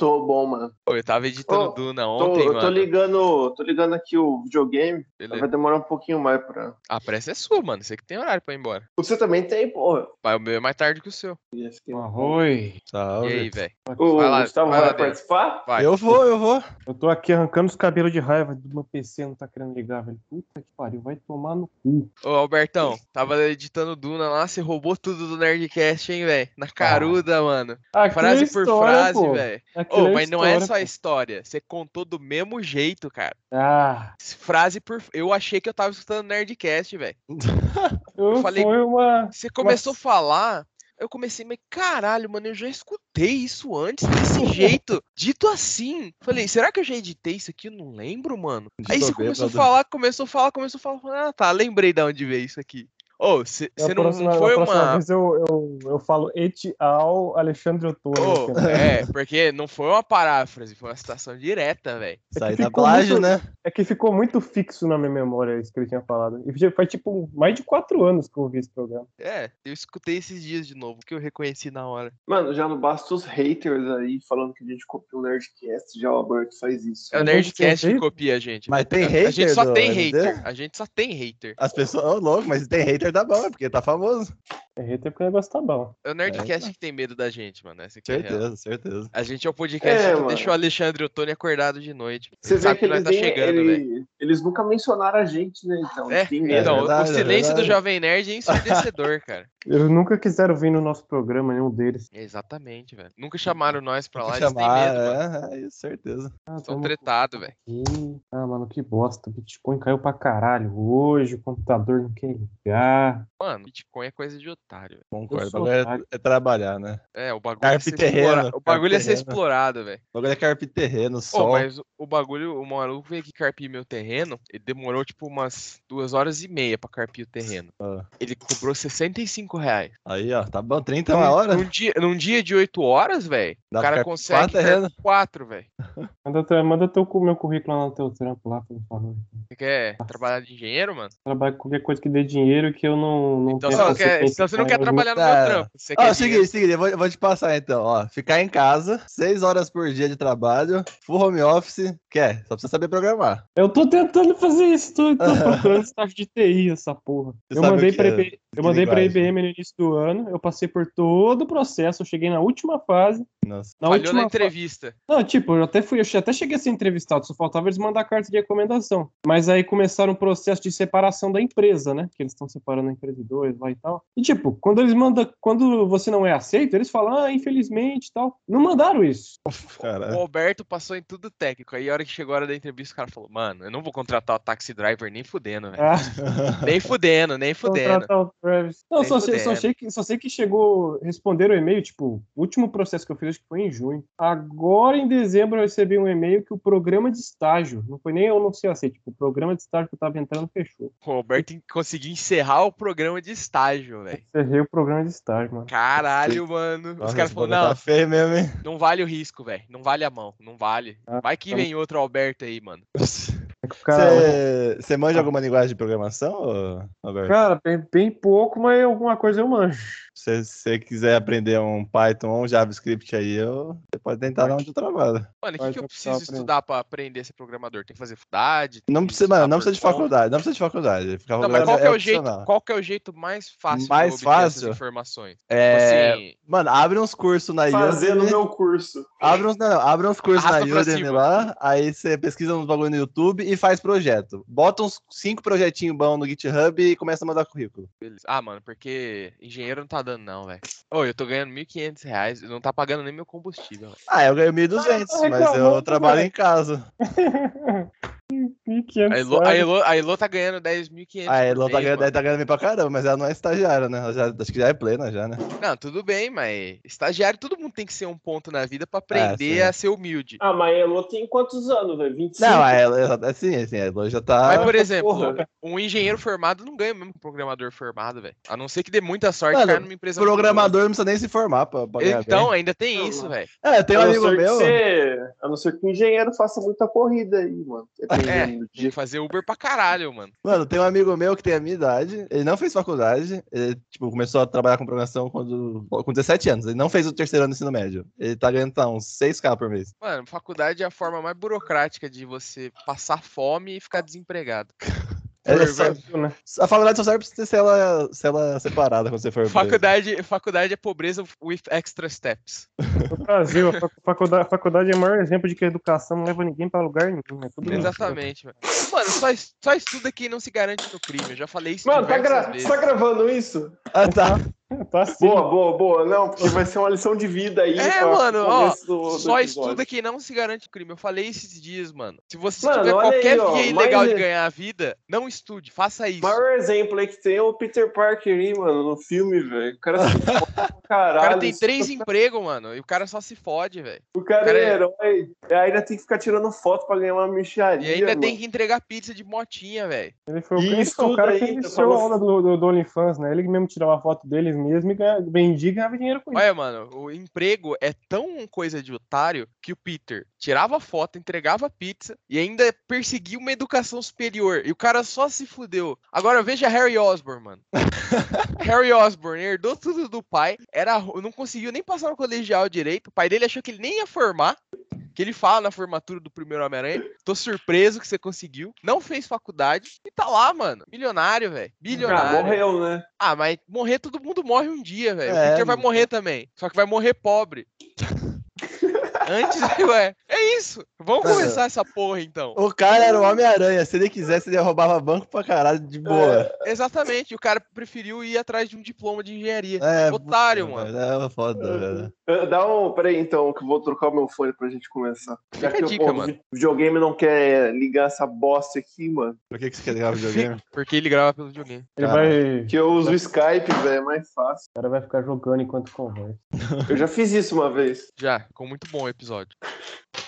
Tô bom, mano. Pô, eu tava editando Ô, Duna Tô, ontem, eu mano. tô ligando, tô ligando aqui o videogame. Beleza. Vai demorar um pouquinho mais pra. A pressa é sua, mano. Você que tem horário pra ir embora. Você também tem, porra. Mas o meu é mais tarde que o seu. Aqui. Arroi. E Salve. aí, velho? Vai lá, Gustavo vai vai, lá participar? Vai. Eu vou, eu vou. Eu tô aqui arrancando os cabelos de raiva do meu PC, não tá querendo ligar, velho. Puta que pariu, vai tomar no cu. Ô, Albertão, tava editando Duna lá, você roubou tudo do Nerdcast, hein, velho? Na caruda, mano. Aquilo Frase é por história, frase, velho. Aquilo Ô, mas não é só a história. Você contou do mesmo jeito, cara. Ah, Frase por. Eu achei que eu tava escutando Nerdcast, velho. eu falei- foi uma. Você começou a falar. Eu comecei, mas caralho, mano, eu já escutei isso antes desse jeito, dito assim. Falei, será que eu já editei isso aqui? Eu não lembro, mano. Aí você começou a bêbado. falar, começou a falar, começou a falar. falei, Ah, tá, lembrei de onde veio isso aqui. Ô, você A não, próxima, não foi uma. vez eu, eu, eu falo et al. Alexandre Ottoni. Né? é, porque não foi uma paráfrase, foi uma citação direta, velho. Sai que da plágio, muito- né? É que ficou muito fixo na minha memória isso que ele tinha falado. E faz tipo mais de quatro anos que eu ouvi esse programa. É, eu escutei esses dias de novo, que eu reconheci na hora. Mano, já não basta os haters aí falando que a gente copiou o Nerdcast, já o Alberto faz isso. É o Nerdcast que copia a gente. Mas tem A- A hater gente só tem hater. A gente só tem hater. As pessoas. Ô, louco, mas tem hater da bom, é porque tá famoso. É hater porque o negócio tá bom. É o Nerdcast que tem medo da gente, mano. Essa aqui é a real. Certeza, certeza. A gente é o podcast É, que mano. deixa o Alexandre e o Tony acordado de noite. Você vê sabe que que nós eles, tá nem- chegando, ele- velho. eles nunca mencionaram a gente, né? Então, É, tem medo. então, verdade, o é silêncio do. Jovem Nerd é ensurdecedor, cara. Eles nunca quiseram vir no nosso programa, nenhum deles. Exatamente, velho. Nunca chamaram nós pra lá, Tem que eles têm medo, mano. é, é isso, certeza. Ah, São tamo tretados, velho. Ah, mano, que bosta. Bitcoin caiu pra caralho hoje, o computador não quer ligar. Mano, Bitcoin é coisa de otário, velho. Concordo. O bagulho otário. é, é trabalhar, né? É, o bagulho Carpe é ser terreno, explora- O bagulho é ser explorado, velho. O bagulho é carpe terreno, Pô, sol. mas o- bagulho, o maluco veio aqui carpir meu terreno, ele demorou tipo umas duas horas e meia pra carpir o terreno. Ah. Ele cobrou 65 reais. Aí, ó, tá bom, 30 é uma hora. Num dia, num dia de 8 horas, velho, o cara consegue quatro quatro, velho. Manda, teu- manda teu, meu currículo lá no teu trampo lá, por favor. Você quer trabalhar de engenheiro, mano? Trabalho com qualquer coisa que dê dinheiro que eu não, não Então você quer, então você não com quer trabalhar no meu trampo. Você Ó, seguinte, seguinte, eu vou, vou te passar então, ó. Ficar em casa, 6 horas por dia de trabalho, full home office, quer? Só precisa saber programar. Eu tô tentando fazer isso, tô, tô procurando estágio de TI, essa porra. Você eu mandei pra é? Eu mandei pra linguagem? IBM no início do ano, eu passei por todo o processo, eu cheguei na última fase. Nossa. Na Falhou última na entrevista. fa- Não, tipo, eu até fui, eu até cheguei a ser entrevistado, só faltava eles mandar a carta de recomendação. Mas aí começaram o processo de separação da empresa, né? Que eles estão separando a empresa de dois lá e tal. E tipo, quando eles mandam, quando você não é aceito, eles falam, ah, infelizmente e tal. Não mandaram isso. O Caralho. Alberto passou em tudo técnico. Aí a hora que chegou a hora da entrevista, o cara falou, mano, eu não vou contratar o taxi driver nem fudendo, velho. Ah, Nem fudendo, nem fudendo. Contratar o Travis. Não, só sei, só, sei que, só sei que chegou, responderam o e-mail, tipo, o último processo que eu fiz acho que foi em junho. Agora, em dezembro, eu recebi um e-mail que o programa de estágio, não foi nem eu não sei assim, tipo, o programa de estágio que eu tava entrando fechou. O Alberto conseguiu encerrar o programa de estágio, velho. Encerrei o programa de estágio, mano. Caralho, mano. Os Nossa, caras falaram, não, Tá feio mesmo, hein? não vale o risco, velho. Não vale a mão, não vale. Ah, Vai que tá vem outro Alberto aí, mano. É Você manja alguma linguagem de programação, Roberto? cara bem, bem pouco, mas alguma coisa eu manjo. Se você quiser aprender um Python ou um JavaScript aí, eu- você pode tentar dar onde eu trabalho. Mano, o que, que eu preciso aprender. estudar pra aprender a ser programador? Tem que fazer faculdade? Não precisa, mano, não precisa de faculdade, não precisa de faculdade. Não, Faculdade mas qual que é, o jeito, qual que é o jeito mais fácil Mais de obter essas informações? É, Tipo assim, Mano, abre uns cursos na Fazendo Udemy. meu curso. Abre uns, não, não, abre uns cursos Arrasta na Udemy lá, aí você pesquisa uns bagulho no YouTube e faz projeto. Bota uns cinco projetinhos bons no GitHub e começa a mandar currículo. beleza. Ah, mano, porque engenheiro não tá dando não, velho. Ô, eu tô ganhando 1.500 reais, não tá pagando nem meu combustível. Ah, eu ganho 1.200, Ah, mas eu reclamou, trabalho em casa. Que A Elo, a, Elo, a Elo tá ganhando 10.500 A Elo tá mês, ganhando, mano. tá ganhando bem pra caramba, mas ela não é estagiária, né? Ela já, acho que já é plena já, né? Não, tudo bem, mas estagiário, todo mundo tem que ser um ponto na vida pra aprender sim. a ser humilde. Ah, mas a Elo tem quantos anos, velho? 25? Não, a Elo, assim, assim, a Elo já tá. Mas, por exemplo, porra. um engenheiro formado não ganha mesmo que um programador formado, velho. A não ser que dê muita sorte Mano, cair numa empresa. Programador não precisa nem se formar pra, pra Então, bem. ainda tem Não, isso, velho. É, tem um amigo meu. você- a não ser que o engenheiro faça muita corrida aí, mano. Dependendo. Tinha que fazer Uber pra caralho, mano. Mano, tem um amigo meu que tem a minha idade, ele não fez faculdade, ele, tipo, começou a trabalhar com programação quando, com 17 anos, ele não fez o terceiro ano do ensino médio. Ele tá ganhando, tá, uns 6k por mês. Mano, faculdade é a forma mais burocrática de você passar fome e ficar desempregado. Ela Por- só- Brasil, né? a faculdade só serve pra você ser ela, ser ela separada quando você for preso. Faculdade, faculdade é pobreza with extra steps. No Brasil, a fac- faculdade, faculdade é o maior exemplo de que a educação não leva ninguém pra lugar nenhum. É. Exatamente, mano. Mano, só, só estuda quem não se garante no crime. Eu já falei isso Mano, tá, gra vezes. tá gravando isso? Ah, tá. Tá assim. Boa, boa, boa. Não, porque vai ser uma lição de vida aí. É, mano, ó, do- do Só episódio. estuda quem não se garante crime. Eu falei esses dias, mano. Se você Mano, tiver olha aí, qualquer ó, via ilegal mais- de ganhar a vida, não estude, faça isso. O maior exemplo aí que tem é o Peter Parker aí, mano, no filme, velho. O cara se fode pra O caralho. cara tem três empregos, mano, e o cara só se fode, velho. O cara, o cara é é- herói. E ainda tem que ficar tirando foto pra ganhar uma micharia. E ainda mano. tem que entregar pizza de motinha, velho. Ele foi, o- E o cara que iniciou a aula do, do, do OnlyFans, né? Ele mesmo tirava a foto deles mesmo e ganha, vendia e ganhava dinheiro com isso. Olha, mano, o emprego é tão coisa de otário que o Peter tirava foto, entregava pizza e ainda perseguia uma educação superior. E o cara só se fudeu. Agora veja Harry Osborn, mano. Harry Osborn herdou tudo do pai, era, não conseguiu nem passar no colegial direito. O pai dele achou que ele nem ia formar. Que ele fala na formatura do primeiro Homem-Aranha. Tô surpreso que você conseguiu. Não fez faculdade e tá lá, mano. Milionário, velho. Ah, Bilionário. morreu, né? Ah, mas morrer todo mundo morre um dia, velho. É, o Peter vai morrer também. Só que vai morrer pobre. Antes, ué. É isso. Vamos Mano. começar essa porra então. O cara era o Homem-Aranha. Se ele quisesse, ele roubava banco pra caralho de boa. Exatamente. O cara preferiu ir atrás de um diploma de engenharia. É, Otário, puta, mano. É foda, velho. Eh, Dá um. Peraí, então, que eu vou trocar o meu fone pra gente começar. Fica a que dica, pô, mano. O videogame não quer ligar essa bosta aqui, mano. Por que, que você quer ligar videogame? Porque ele grava pelo videogame. Ele vai. Que eu uso o Skype, velho, é mais fácil. O cara vai ficar jogando enquanto conversa. Eu já fiz isso uma vez. Já, ficou muito bom o episódio.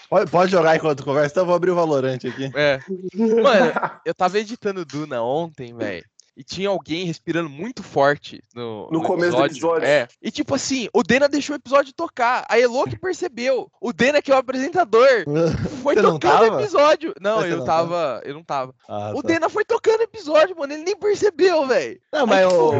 Pode, pode jogar enquanto conversa, então eu vou abrir o Valorante aqui. É. Mano, eu tava editando Duna ontem, velho. E tinha alguém respirando muito forte no, No começo do episódio. É. E tipo assim, o Dena deixou o episódio tocar. A Elo que percebeu. O Dena, que é o apresentador, foi Você tocando o tava? episódio. Não, Mas eu não tava. Eu não tava. Ah, O tá. Dena foi tocando o episódio, mano. Ele nem percebeu, velho. Não, mas o,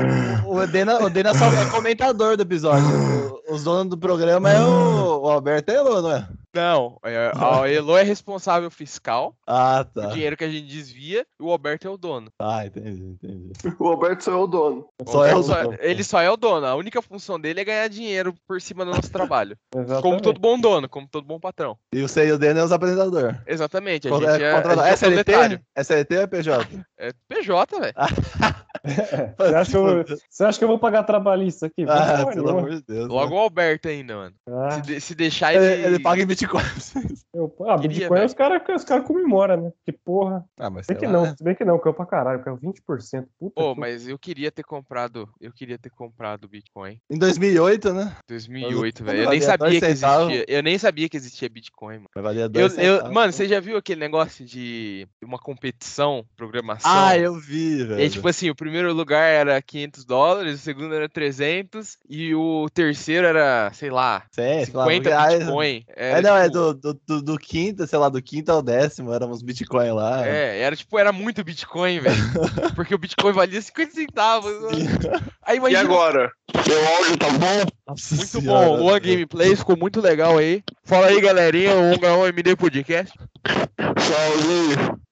o, Dena, o Dena só é comentador do episódio. O- os donos do programa é o, o Alberto e a Elô, não é? Não, é, a Elo é responsável fiscal, Ah, o tá. dinheiro que a gente desvia, e o Alberto é o dono. Ah, entendi, entendi. O Alberto sou eu o dono. Só é o Só- dono. ele só é o dono. A única função dele é ganhar dinheiro por cima do nosso trabalho. Exatamente. Como todo bom dono, como todo bom patrão. E você e o Dena é os apresentadores. Exatamente, a Contra- gente é, a contra- gente é SLT? proletário. SLT ou é PJ? É PJ, velho. Você acha, que eu, você acha que eu vou pagar trabalhista aqui? Ah, pelo nenhuma. amor de Deus. Logo né? o Alberto ainda, mano. Ah, Se, de- se deixar, ele. Ele paga em Bitcoin. Eu, ah, Bitcoin os caras os cara comemoram, né? Que porra. Ah, mas se bem que lá, não, né? se bem que não, caiu pra caralho, caiu 20%. Puta Pô, oh, mas eu queria ter comprado, eu queria ter comprado Bitcoin. Em 2008, né? 2008, velho. Eu nem sabia que existia, eu nem sabia que existia Bitcoin, mano. Mas valia eu, eu, mano, você já viu aquele negócio de uma competição, programação? Ah, eu vi, velho. É tipo assim, o primeiro lugar era 500 dólares, o segundo era 300 e o terceiro era, sei lá, Sei, 50 reais. Bitcoin. Ah, é era, é, é, não, é tipo... é do, do, do, do, quinto, sei lá, do quinto ao décimo, eram Bitcoin lá. É, era tipo, era muito Bitcoin, velho. porque o Bitcoin valia 50 centavos. aí, imagina... E agora? Meu áudio tá bom? Nossa muito senhora, bom. One Gameplay ficou muito legal aí. Fala aí, galerinha. O 1 MD Podcast. Salve.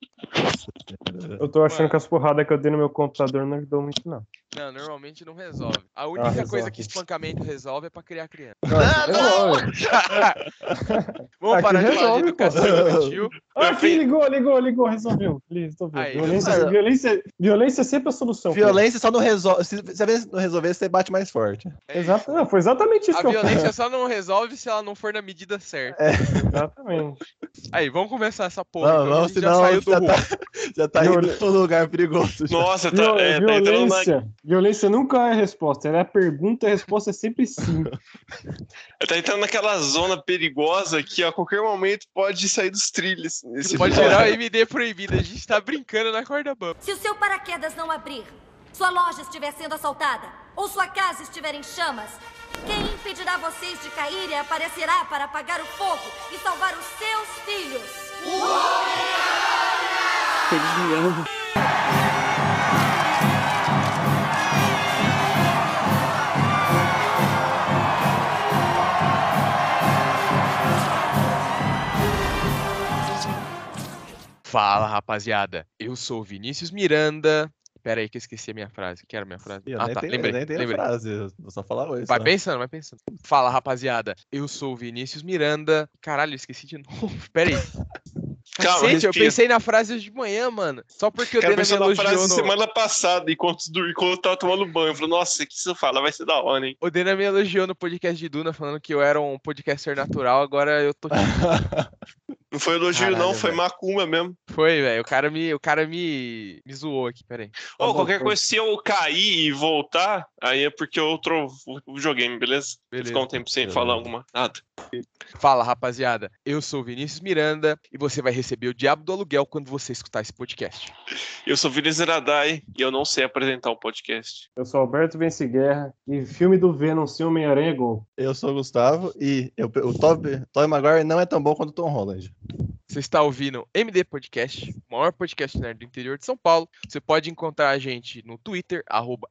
Eu tô achando Mano. que as porradas que eu dei no meu computador não ajudou muito, não. Não, normalmente não resolve. A única resolve. coisa que espancamento resolve é pra criar criança. Não, resolve. Vamos Aqui parar de falar de educação infantil. Ah, Aqui, ligou, ligou, ligou, resolveu. Resolveu. Aí, violência, resolveu. violência, violência é sempre a solução. cara. Violência só não resolve. Se se a vez não resolver, você bate mais forte. É Exato, não, foi exatamente isso A que eu violência só não resolve se ela não for na medida certa. Exatamente. Aí, vamos começar essa porra. Não, então, a não, gente já senão saiu do já rumo. tá, já tá indo Viol- pra um lugar perigoso. já. Nossa, tá, Viol- é, tá entrando na... violência, violência nunca é a resposta. Ela é a pergunta e a resposta é sempre sim. tá entrando naquela zona perigosa que a qualquer momento pode sair dos trilhos. Pode gerar o MD proibido. A gente tá brincando na corda bamba. Se o seu paraquedas não abrir, sua loja estiver sendo assaltada ou sua casa estiver em chamas, quem impedirá vocês de cair e aparecerá para apagar o fogo e salvar os seus filhos? Eles me amam. Fala, rapaziada. Eu sou o Vinícius Miranda. Pera aí que eu esqueci a minha frase. Que era a minha frase? Eu ah, nem tá. tenho, lembrei, nem lembrei. a frase, eu vou só falar oi. Vai só. pensando, vai pensando. Fala, rapaziada. Eu sou o Vinícius Miranda. Caralho, esqueci de novo. Pera aí. Calma, Cacete, eu pensei na frase hoje de manhã, mano. Só porque o Dena me pensou na elogiou frase no... semana passada, enquanto, dur- enquanto eu tava tomando banho. Eu falei, nossa, o que você fala? Vai ser da hora, hein? O Dena me elogiou no podcast de Duna, falando que eu era um podcaster natural, agora eu tô. Não foi elogio, Caralho, não, foi velho. macumba mesmo. Foi, velho. O cara me. O cara me. me zoou aqui, pera aí. Ô, bom, qualquer coisa, se eu cair e voltar, aí é porque eu trovo o videogame, beleza? Beleza. Ficar um tempo sem Beleza. falar alguma nada. Fala, rapaziada. Eu sou o Vinícius Miranda e você vai receber o Diabo do Aluguel quando você escutar esse podcast. Eu sou Vinícius Zeradai e eu não sei apresentar um podcast. Eu sou Alberto Vence Guerra e filme do Venom sem Homem-Aranha é gol. Eu sou o Gustavo e eu- o Tobey Maguire não é tão bom quanto o Tom Holland. Você está ouvindo MD Podcast, o maior podcast nerd do interior de São Paulo. Você pode encontrar a gente no Twitter,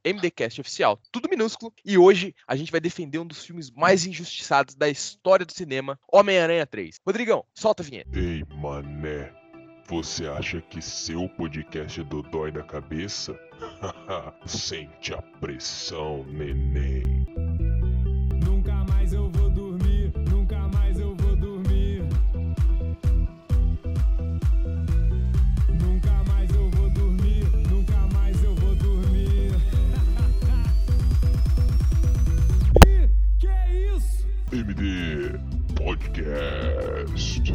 MDCastOficial, tudo minúsculo. E hoje a gente vai defender um dos filmes mais injustiçados da história do cinema, Homem-Aranha 3. Rodrigão, solta a vinheta. Ei, mané, você acha que seu podcast é do dói da cabeça? Sente a pressão, neném. Podcast.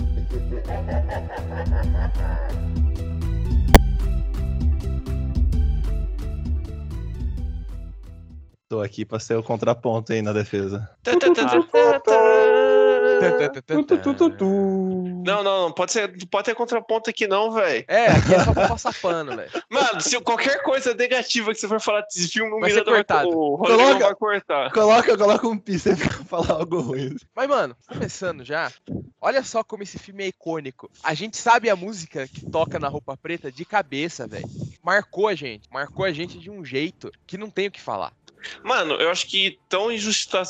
Tô aqui pra ser o contraponto aí na defesa. Não, não, não pode, ser, pode ter contraponto aqui não, velho. É, aqui é só pra passar pano, velho. Mano, se qualquer coisa negativa que você for falar desse filme, o Vai ser Miranda vai, o Coloca- vai cortar. Coloca, coloca um pi sempre pra falar algo ruim. Mas, mano, começando já, olha só como esse filme é icônico. A gente sabe a música que toca na roupa preta de cabeça, velho. Marcou a gente, marcou a gente de um jeito que não tem o que falar. Mano, eu acho que tão injustiçado,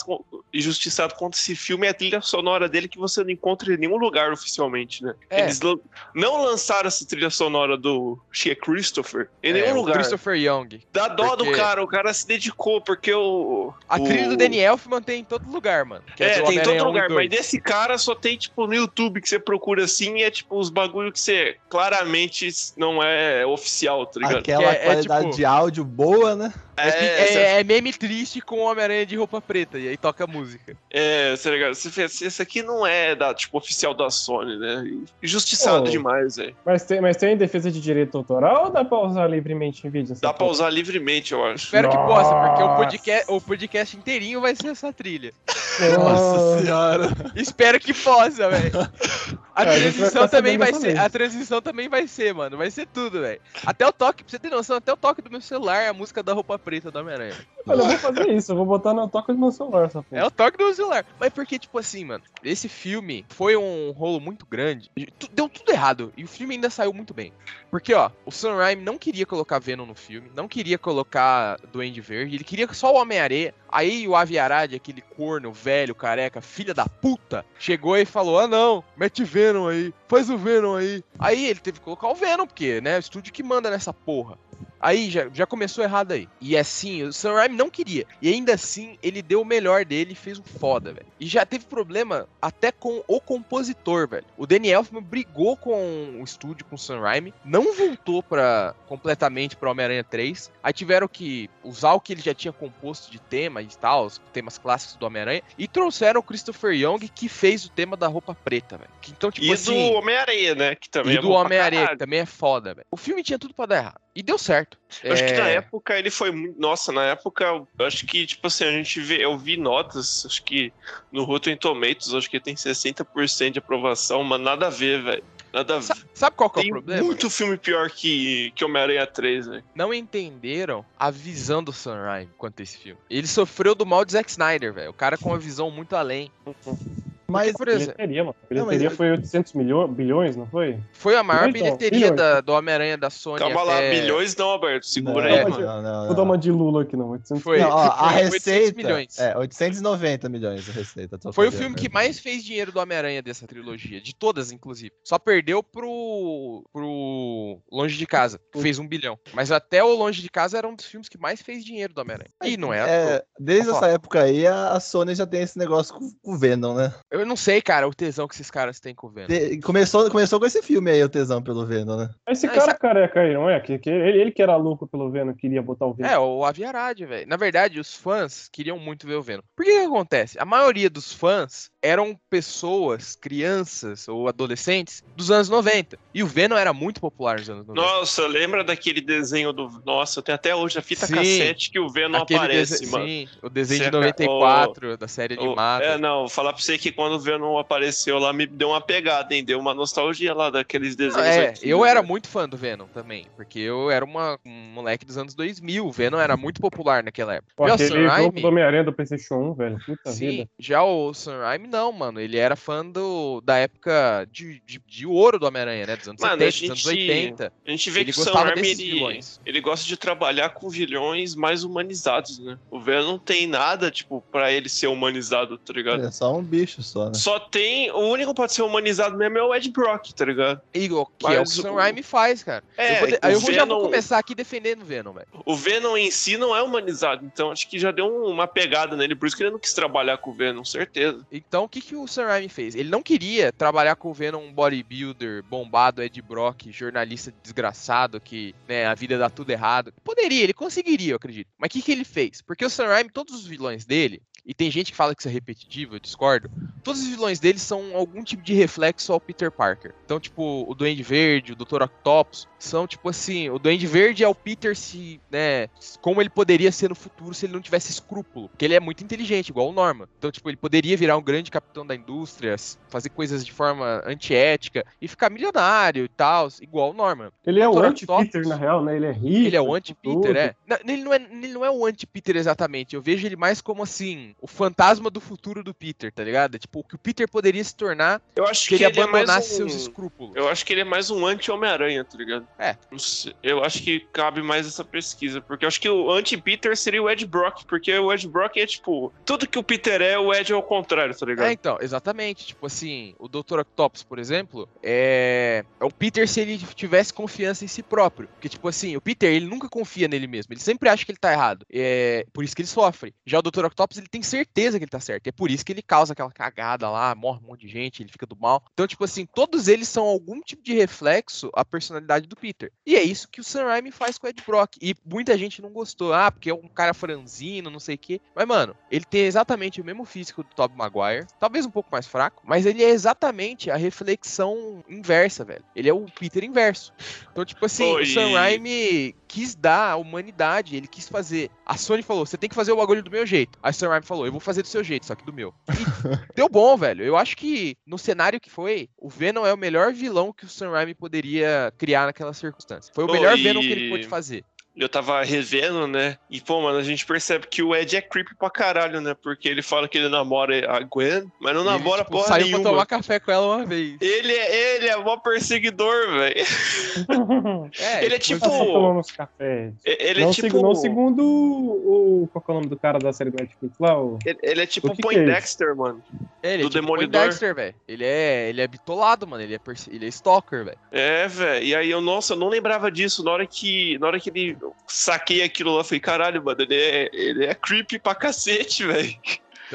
injustiçado quanto esse filme é a trilha sonora dele que você não encontra em nenhum lugar oficialmente, né? É. Eles lan- não lançaram essa trilha sonora do é Christopher em nenhum É, o lugar. Christopher Young. Dá dó porque- do cara, o cara se dedicou, porque o. A o- trilha do Danny Elfman tem em todo lugar, mano. que É, do tem em todo Homem-Aranha 1 lugar, 2. mas desse cara só tem, tipo, no YouTube que você procura assim, e é tipo os bagulho que você claramente não é oficial, tá ligado? Aquela Que é- é qualidade tipo- de áudio boa, né? É, essa- é- é meme triste com Homem-Aranha de roupa preta, e aí toca a música. É, ligado? Você fez- Esse aqui não é da, tipo, oficial da Sony, né? Injustiçado Oh. demais, velho. Mas tem, mas tem defesa de direito autoral ou dá pra usar livremente em vídeo? Dá pra usar livremente, eu acho. Espero que possa, porque o Nossa. podcast, o podcast inteirinho vai ser essa trilha. Nossa senhora. Espero que possa, velho. A É, a vai transição ficar também vai ser. vez. A transição também vai ser, mano. Vai ser tudo, velho. Até o toque, pra você ter noção, até o toque do meu celular é a música da roupa preta do Homem-Aranha. Olha, eu vou fazer isso, eu vou botar no toque do meu celular essa porra. É o toque do meu celular. Mas porque, tipo assim, mano, esse filme foi um rolo muito grande. Deu tudo errado. E o filme ainda saiu muito bem. Porque, ó, o Sam Raimi não queria colocar Venom no filme, não queria colocar Duende Verde, ele queria só o Homem-Areia. Aí o Avi Arad, aquele corno velho, careca, filha da puta, chegou e falou: Ah, não, mete Venom aí, faz o Venom aí. Aí ele teve que colocar o Venom, porque, né, o estúdio que manda nessa porra. Aí já, já começou errado aí. E assim, o Sam Raimi não queria. E ainda assim, ele deu o melhor dele e fez um foda, velho. E já teve problema até com o compositor, velho. O Danny Elfman brigou com o estúdio, com o Sam Raimi, não voltou para completamente pra Homem-Aranha 3. Aí tiveram que usar o que ele já tinha composto de tema e tal, os temas clássicos do Homem-Aranha, e trouxeram o Christopher Young, que fez o tema da roupa preta, velho. Então, tipo E assim... do Homem-Areia, né? Que também E é do Homem-Aranha, que também é foda, velho. O filme tinha tudo pra dar errado. E deu certo. Eu Acho que na É, época ele foi muito. Nossa, na época, eu acho que, tipo assim, a gente vê. Eu vi notas, acho que no Rotten Tomatoes, acho que tem 60% de aprovação, mas nada a ver, velho. Nada a ver. sa- Sabe qual que é o Tem problema? muito filme pior que, que Homem-Aranha 3, velho. Não entenderam a visão do Raimi quanto a esse filme. Ele sofreu do mal de Zack Snyder, velho. O cara com uma visão muito além. Mas por exemplo, Bilheteria, mano. A Não, bilheteria mas- foi 800 milhões, bilhões, não foi? foi a maior Bilhões não, bilheteria da- do Homem-Aranha da Sony. Calma lá, até- bilhões não, Alberto. Segura não, aí, não, mano. não, não, Vou dar uma de Lula aqui, não. 800 Foi. Não, ó, a foi 800 receita. milhões. É, 890 milhões a receita. Foi o filme que mais fez dinheiro do Homem-Aranha dessa trilogia. De todas, inclusive. Só perdeu pro. pro Longe de Casa, que fez um bilhão. Mas até o Longe de Casa era um dos filmes que mais fez dinheiro do Homem-Aranha. E não é. à toa. É, desde essa época aí, a a Sony já tem esse negócio com com o Venom, né? Eu não sei, cara, o tesão que esses caras têm com o Venom. Começou, começou com esse filme aí, o tesão pelo Venom, né? Esse Ah, cara essa- careca aí, não é? Que, que ele, ele que era louco pelo Venom, queria botar o Venom. É, o Aviarad, velho. Na verdade, os fãs queriam muito ver o Venom. Por que que acontece? A maioria dos fãs eram pessoas, crianças ou adolescentes dos anos 90. E o Venom era muito popular nos anos 90. Nossa, lembra daquele desenho do. Nossa, eu tenho até hoje a fita Sim. cassete que o Venom aparece, dese- mano. Sim, o desenho Você de aca- 94, da série O- animada. É, não, vou falar pra você que quando o Venom apareceu lá, me deu uma pegada, hein? Deu uma nostalgia lá daqueles desenhos. é, antigos, eu era né? muito fã do Venom também, porque eu era uma, um moleque dos anos 2000. O Venom era muito popular naquela época. Pô, Já o aquele Sam jogo Raimi- do Homem-Aranha do PlayStation 1, velho. Puta Sim, vida. já o Sam Raimi não, mano. Ele era fã do, da época de, de, de ouro do Homem-Aranha, né? Dos anos Mano, 70, a dos anos gente- 80. A gente vê Ele que o Sam Raimi, ele, vilões. ele gosta de trabalhar com vilões mais humanizados, né? O Venom não tem nada, tipo, pra ele ser humanizado, tá ligado? É só um bicho só, né? Só tem. O único que pode ser humanizado mesmo é o Ed Brock, tá ligado? O que é o que o Mas Sam Raimi faz, cara. É, eu vou, eu vou- já vou Venom- começar aqui defendendo o Venom, velho. O Venom em si não é humanizado, então acho que já deu um- uma pegada nele, por isso que ele não quis trabalhar com o Venom, certeza. Então, o que, que o Sam Raimi fez? Ele não queria trabalhar com o Venom um bodybuilder, bombado, Ed Brock, jornalista desgraçado, que né, a vida dá tudo errado. Poderia, ele conseguiria, eu acredito. Mas o que, que ele fez? Porque o Sam Raimi, todos os vilões dele, e tem gente que fala que isso é repetitivo, eu discordo, todos os vilões dele são algum tipo de reflexo ao Peter Parker. Então, tipo, o Duende Verde, o Dr. Octopus, são tipo assim, o Duende Verde é o Peter se, né, como ele poderia ser no futuro se ele não tivesse escrúpulo, porque ele é muito inteligente, igual o Norman. Então, tipo, ele poderia virar um grande capitão da indústria, fazer coisas de forma antiética e ficar milionário e tal, igual o Norman. Ele é o anti-Peter, na real, né? Ele é rico. Ele é o anti-Peter, é. Não, Ele não é, ele não é o anti-Peter exatamente. Eu vejo ele mais como assim, o fantasma do futuro do Peter, tá ligado? Tipo, o que o Peter poderia se tornar Eu acho que ele ele é mais abandonasse um... seus escrúpulos. Eu acho que ele é mais um anti-Homem-Aranha, tá ligado? É. Eu acho que cabe mais essa pesquisa, porque eu acho que o anti-Peter seria o Ed Brock, porque o Ed Brock é tipo, tudo que o Peter é, o Ed é o contrário, tá ligado? É, então, exatamente. Tipo assim, o Dr. Octopus, por exemplo, é... é o Peter se ele tivesse confiança em si próprio. Porque, tipo assim, o Peter, ele nunca confia nele mesmo. Ele sempre acha que ele tá errado. É por isso que ele sofre. Já o Dr. Octopus, ele tem certeza que ele tá certo. É por isso que ele causa aquela cagada lá, morre um monte de gente, ele fica do mal. Então, tipo assim, todos eles são algum tipo de reflexo à personalidade do Peter. E é isso que o Sam Raimi faz com o Ed Brock. E muita gente não gostou. Ah, porque é um cara franzino, não sei o quê. Mas, mano, ele tem exatamente o mesmo físico do Tobey Maguire. Talvez um pouco mais fraco. Mas ele é exatamente a reflexão inversa, velho. Ele é o Peter inverso. Então, tipo assim, Pô, o Sam Raimi quis dar a humanidade. Ele quis fazer. A Sony falou: você tem que fazer o bagulho do meu jeito. Aí o Sam Raimi falou: eu vou fazer do seu jeito, só que do meu. E deu bom, velho. Eu acho que no cenário que foi, o Venom é o melhor vilão que o Sam Raimi poderia criar naquela circunstância. Foi o Pô, melhor e- Venom que ele pôde fazer. Eu tava revendo, né? E, pô, mano, a gente percebe que o Ed é creepy pra caralho, né? Porque ele fala que ele namora a Gwen, mas não Ele, namora tipo, porra saiu nenhuma. pra tomar café com ela uma vez. Ele é, ele é mó perseguidor, velho. É, Ele é tipo, tipo- só tomando uns cafés. Ele não, é tipo. não segundo o, Qual é o nome do cara da série do Netflix lá? O... Ele, ele é tipo O é Poindexter, mano. ele é do tipo Demolidor. Poindexter, velho. Ele é, ele é bitolado, mano. Ele é, perse- ele é stalker, velho. É, velho. E aí eu, nossa, eu não lembrava disso. Na hora que, na hora que ele saquei aquilo lá, eu falei, caralho, mano, ele é, ele é creepy pra cacete, velho.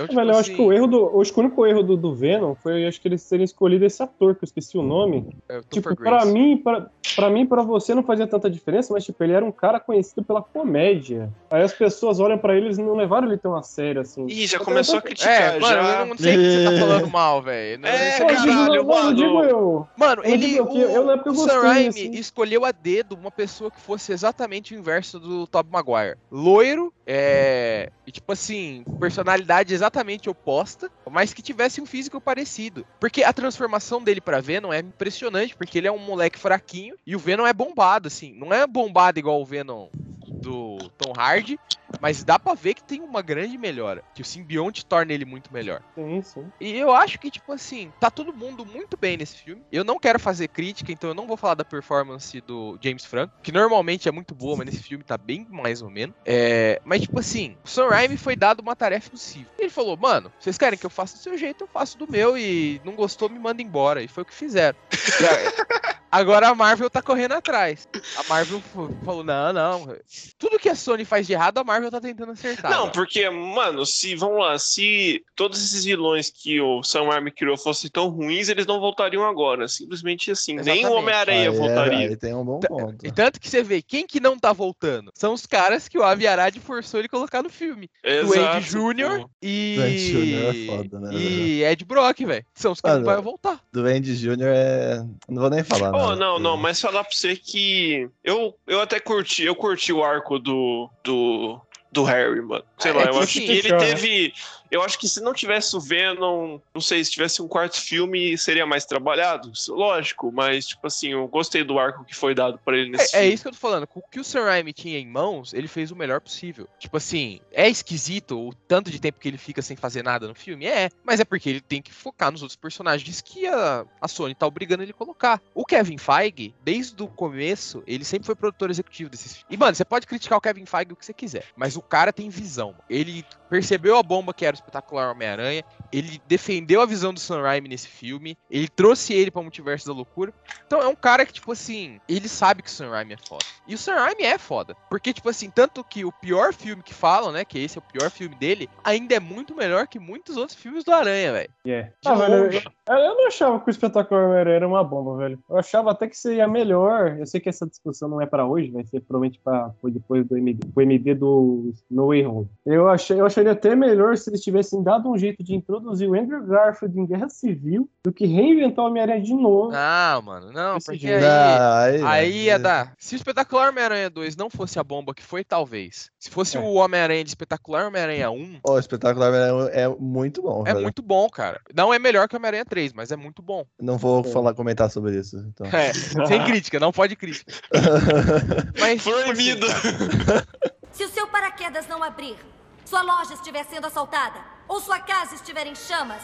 Então, tipo Velho, eu acho assim, que o erro do. Eu acho que o único erro do, do Venom foi acho que eles terem escolhido esse ator, que eu esqueci o nome. é o Tipo, pra Grace. mim, pra, pra mim, pra você não fazia tanta diferença, mas tipo, ele era um cara conhecido pela comédia. Aí as pessoas olham pra eles e não levaram ele tão a sério, assim. Ih, já Eu começou a criticar, É, mano, já. eu não sei o que você tá falando mal, velho. É, tá- digo- caralho, mano. digo eu. Mano, Eu ele. digo que eu- eu na época eu o Sam gostei, Raimi assim. escolheu a dedo uma pessoa que fosse exatamente o inverso do Tobey Maguire. Loiro, é. E tipo assim, personalidade exatamente oposta, mas que tivesse um físico parecido. Porque a transformação dele pra Venom é impressionante, porque ele é um moleque fraquinho e o Venom é bombado, assim. Não é bombado igual o Venom do Tom Hardy. Mas dá pra ver que tem uma grande melhora. Que o simbionte torna ele muito melhor. Sim, sim. E eu acho que, tipo assim, tá todo mundo muito bem nesse filme. Eu não quero fazer crítica, então eu não vou falar da performance do James Franco, que normalmente é muito boa, mas nesse filme tá bem mais ou menos. É, mas, tipo assim, o Sam Raimi foi dado uma tarefa possível. Ele falou, mano, vocês querem que eu faça do seu jeito, eu faço do meu, e não gostou, me manda embora. E foi o que fizeram. Agora a Marvel tá correndo atrás. A Marvel falou, não, não. Tudo que a Sony faz de errado, a Marvel tá tentando acertar. Não, porque, mano, se, vamos lá, se todos esses vilões que o Sam Raimi criou fossem tão ruins, eles não voltariam agora. Simplesmente assim. Nem o Exatamente. Homem-Aranha é- voltaria. aí tem um bom ponto. E tanto que você vê, quem que não tá voltando? São os caras que o Avi Arad forçou ele colocar no filme. Duane Jr. pô. e. Jr. é foda, né, E Ed Brock, velho. São os que não Mano, vai voltar. Do Andy Jr. é. Não vou nem falar. Oh, nada. não, não, mas falar pra você que eu, eu até curti, eu curti o arco do, do, do Harry, mano. Sei É lá, eu acho que ele né? Eu acho que se não tivesse o Venom, não sei, se tivesse um quarto filme, seria mais trabalhado. Lógico, mas, tipo assim, eu gostei do arco que foi dado pra ele nesse É, é isso que eu tô falando. Com o que o Sam Raimi tinha em mãos, ele fez o melhor possível. Tipo assim, é esquisito o tanto de tempo que ele fica sem fazer nada no filme? É. Mas é porque ele tem que focar nos outros personagens que a, a Sony tá obrigando ele a colocar. O Kevin Feige, desde o começo, ele sempre foi produtor executivo desses filmes. E, mano, você pode criticar o Kevin Feige o que você quiser. Mas o cara tem visão. mano. Ele percebeu a bomba que era espetacular Homem-Aranha. Ele defendeu a visão do Sam Raimi nesse filme. Ele trouxe ele pra Multiverso da Loucura. Então é um cara que, tipo assim, ele sabe que o Sam Raimi é foda. E o Sam Raimi é foda. Porque, tipo assim, tanto que o pior filme que falam, né, que esse é o pior filme dele, ainda é muito melhor que muitos outros filmes do Aranha, velho. Yeah. De Ah, velho, eu, eu- não achava que o espetacular Homem-Aranha era uma bomba, velho. Eu achava até que seria melhor. Eu sei que essa discussão não é pra hoje, vai ser provavelmente pra, depois do MD, pro MD do No Way Home. Eu, achei, eu acharia até melhor se eles tivessem dado um jeito de introduzir o Andrew Garfield em Guerra Civil do que reinventar o Homem-Aranha de novo. Não, mano, não, Esse porque aí, Não, aí, aí ia dar. Se o Espetacular Homem-Aranha 2 não fosse a bomba que foi, talvez. Se fosse É. o Homem-Aranha de Espetacular Homem-Aranha 1, O espetacular é, é muito bom. é velho. muito bom, cara. Não é melhor que o Homem-Aranha 3, mas é muito bom. Não vou É. falar, comentar sobre isso. Então. É, sem crítica, não pode crítica. Mas, tipo assim, Proibido! Se o seu paraquedas não abrir, sua loja estiver sendo assaltada ou sua casa estiver em chamas,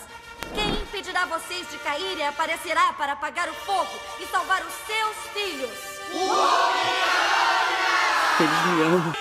quem impedirá vocês de cair e aparecerá para apagar o fogo e salvar os seus filhos? Eles me amam.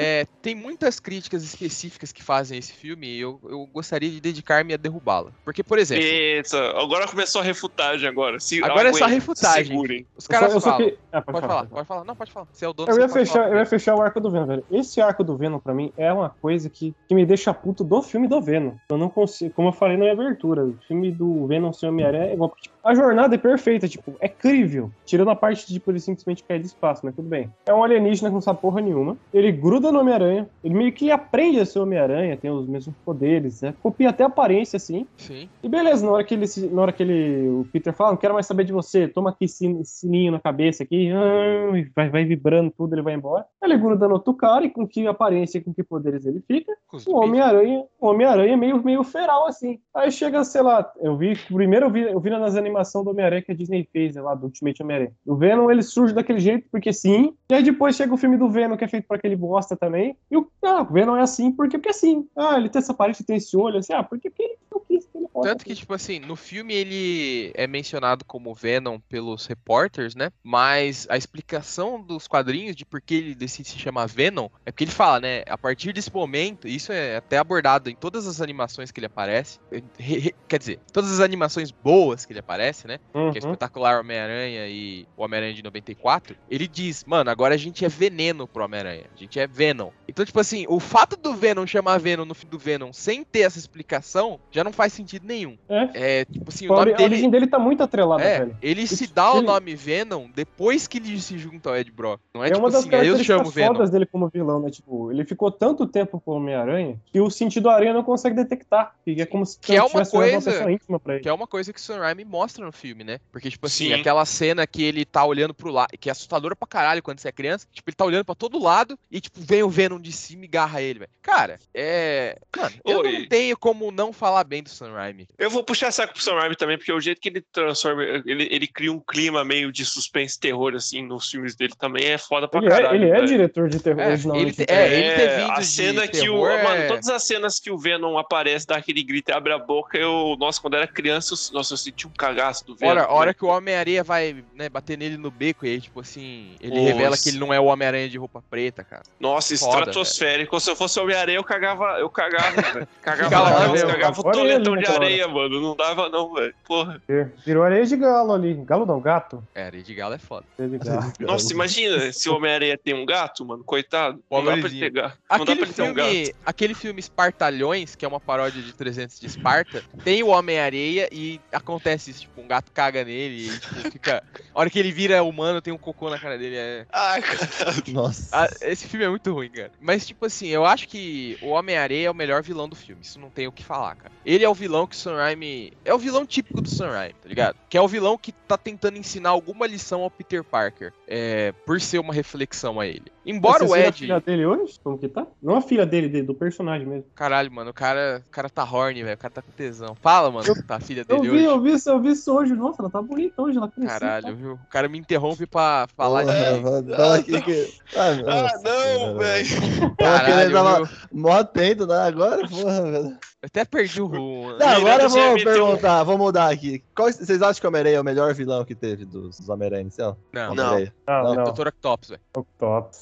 é, tem muitas críticas específicas que fazem esse filme e eu, eu gostaria de dedicar-me a derrubá-la. Porque, por exemplo, Eita, agora começou a refutagem agora. Se, Agora é só refutagem. Segurem. os Eu só- caras eu só falam. que- Ah, Pode falar, pode falar. Não, pode falar. Você é o dono Eu ia, pode fechar, falar eu ia fechar o arco do Venom, velho. Esse arco do Venom, pra mim, é uma coisa que, que me deixa puto do filme do Venom. Eu não consigo, como eu falei na minha abertura, o filme do Venom sem Homem-Aranha é igual. Tipo, a jornada é perfeita, tipo, é crível. Tirando a parte de tipo, ele simplesmente cair do espaço, mas tudo bem. É um alienígena que não sabe porra nenhuma. Ele gruda no Homem-Aranha. Ele meio que aprende a ser Homem-Aranha, tem os mesmos poderes, né? Copia até a aparência, assim. Sim. E beleza, na hora que ele, na hora que ele, o Peter fala, não quero mais saber de você, toma aqui sin- sininho na cabeça aqui, ah, vai, vai vibrando tudo, ele vai embora. Ele gruda no outro cara e com que aparência, com que poderes ele fica. O Homem-Aranha, o Homem-Aranha meio, meio feral, assim. Aí chega, sei lá, eu vi, primeiro eu vi, eu vi nas animações do Homem-Aranha que a Disney fez, lá, do Ultimate Homem-Aranha. O Venom, ele surge daquele jeito porque sim, e aí depois chega o filme do Venom, que é feito por aquele bosta também, e o, ah, o Venom é assim porque, porque sim. Ah, ele tem essa aparência, tem esse olho, assim, ah, porque, porque ele quis que ele fosse Tanto que, tipo assim, no filme ele é mencionado como Venom pelos repórteres, né? Mas a explicação dos quadrinhos de por que ele decide se chamar Venom é porque ele fala, né? A partir desse momento, isso é até abordado em todas as animações que ele aparece. re- re- quer dizer, todas as animações boas que ele aparece, né? Que é Uhum. espetacular Homem-Aranha e o Homem-Aranha de 94, ele diz, mano, agora a gente é veneno pro Homem-Aranha. A gente é Venom. Então, tipo assim, o fato do Venom chamar Venom no fim do Venom sem ter essa explicação já não faz sentido nenhum. É. É, tipo assim, o nome ori- a dele. origem dele tá muito atrelada, É, velho. ele se Isso- dá o ele- nome Venom depois que ele se junta ao Ed Brock. Não é, É, tipo uma das assim, aí eu características chamo Venom. fodas dele como vilão, né? Tipo, ele ficou tanto tempo com o Homem-Aranha que o sentido aranha não consegue detectar. Que é como se Que é uma coisa- pessoa íntima pra ele. Que é uma coisa que o Sam Raimi mostra no filme, né? Porque, tipo assim, Sim. aquela cena que ele tá olhando pro lado, que é assustadora pra caralho quando você é criança, tipo, ele tá olhando pra todo lado e, tipo, vem o Venom de cima e garra ele, velho. Cara, é. Mano, eu Oi. não tenho como não falar bem do Sam Raimi. Eu vou puxar saco pro Sam Raimi também, porque o jeito que ele transforma, ele, ele cria um clima meio de suspense e terror, assim, nos filmes dele também é foda pra Ele é, caralho. ele é velho. diretor de terror É, originalmente. ele te- é, ele ter vindo a de cena que o. terror é- Mano, todas as cenas que o Venom aparece, dá aquele grito e abre a boca, eu. Nossa, quando era criança, eu, nossa, eu senti um cagaço do Venom. Hora, a hora velho. que o Homem-Aranha vai, né, bater nele no beco e aí, tipo assim, ele Nossa. revela que ele não é o Homem-Aranha de roupa preta, cara. Nossa, Foda, estratosférico. Se eu fosse Homem-Aranha, eu cagava, eu cagava, velho. Cagava, Ficava lá cagava, mesmo. cagava o Toletão de naquela hora. areia, mano. Não dava, não, velho. Porra. Virou areia de galo ali. Galo não, gato. É, areia de galo é foda. Areia de galo. Nossa, imagina se o Homem-Aranha tem um gato, mano. Coitado. Não dá pra ele gato. Não dá pra Aquele ele ter um gato. filme, aquele filme Espartalhões, que é uma paródia de 300 de Esparta, tem o Homem-Areia e acontece isso, tipo, um gato caga nele e, tipo, fica... A hora que ele vira humano, tem um cocô na cara dele, é... Ai, caralho. Nossa. Ah, esse filme é muito ruim, cara. Mas, tipo assim, eu acho que o Homem-Areia é o melhor vilão do filme. Isso não tem o que falar, cara. Ele é o vilão que o Sam Raimi... É o vilão típico do Sam Raimi, tá ligado? Que é o vilão que tá tentando ensinar alguma lição ao Peter Parker. É... Por ser uma reflexão a ele. Embora Você o viu a Ed... filha dele hoje? Como que tá? Não a filha dele, dele, do personagem mesmo. Caralho, mano, o cara, o cara tá horny, velho. O cara tá com tesão. Fala, mano, tá a filha Eu dele vi, hoje. eu vi, isso- eu vi isso hoje. Nossa, ela tá bonita hoje, ela cresceu. Caralho, viu? O cara me interrompe pra falar Porra, de. fala aqui que... Ah, Ah, nossa não, velho. Tava Caralho, viu? mó atento, né? Agora, porra, velho. Eu até perdi o rumo. Não, agora eu vou perguntar, vou mudar aqui. Qual, vocês acham que o Homem-Aranha é o melhor vilão que teve dos, dos Homem-Aranha inicial? Não, Não. Homem-Aranha. Não, não. Dr. Octopus, velho. Octopus.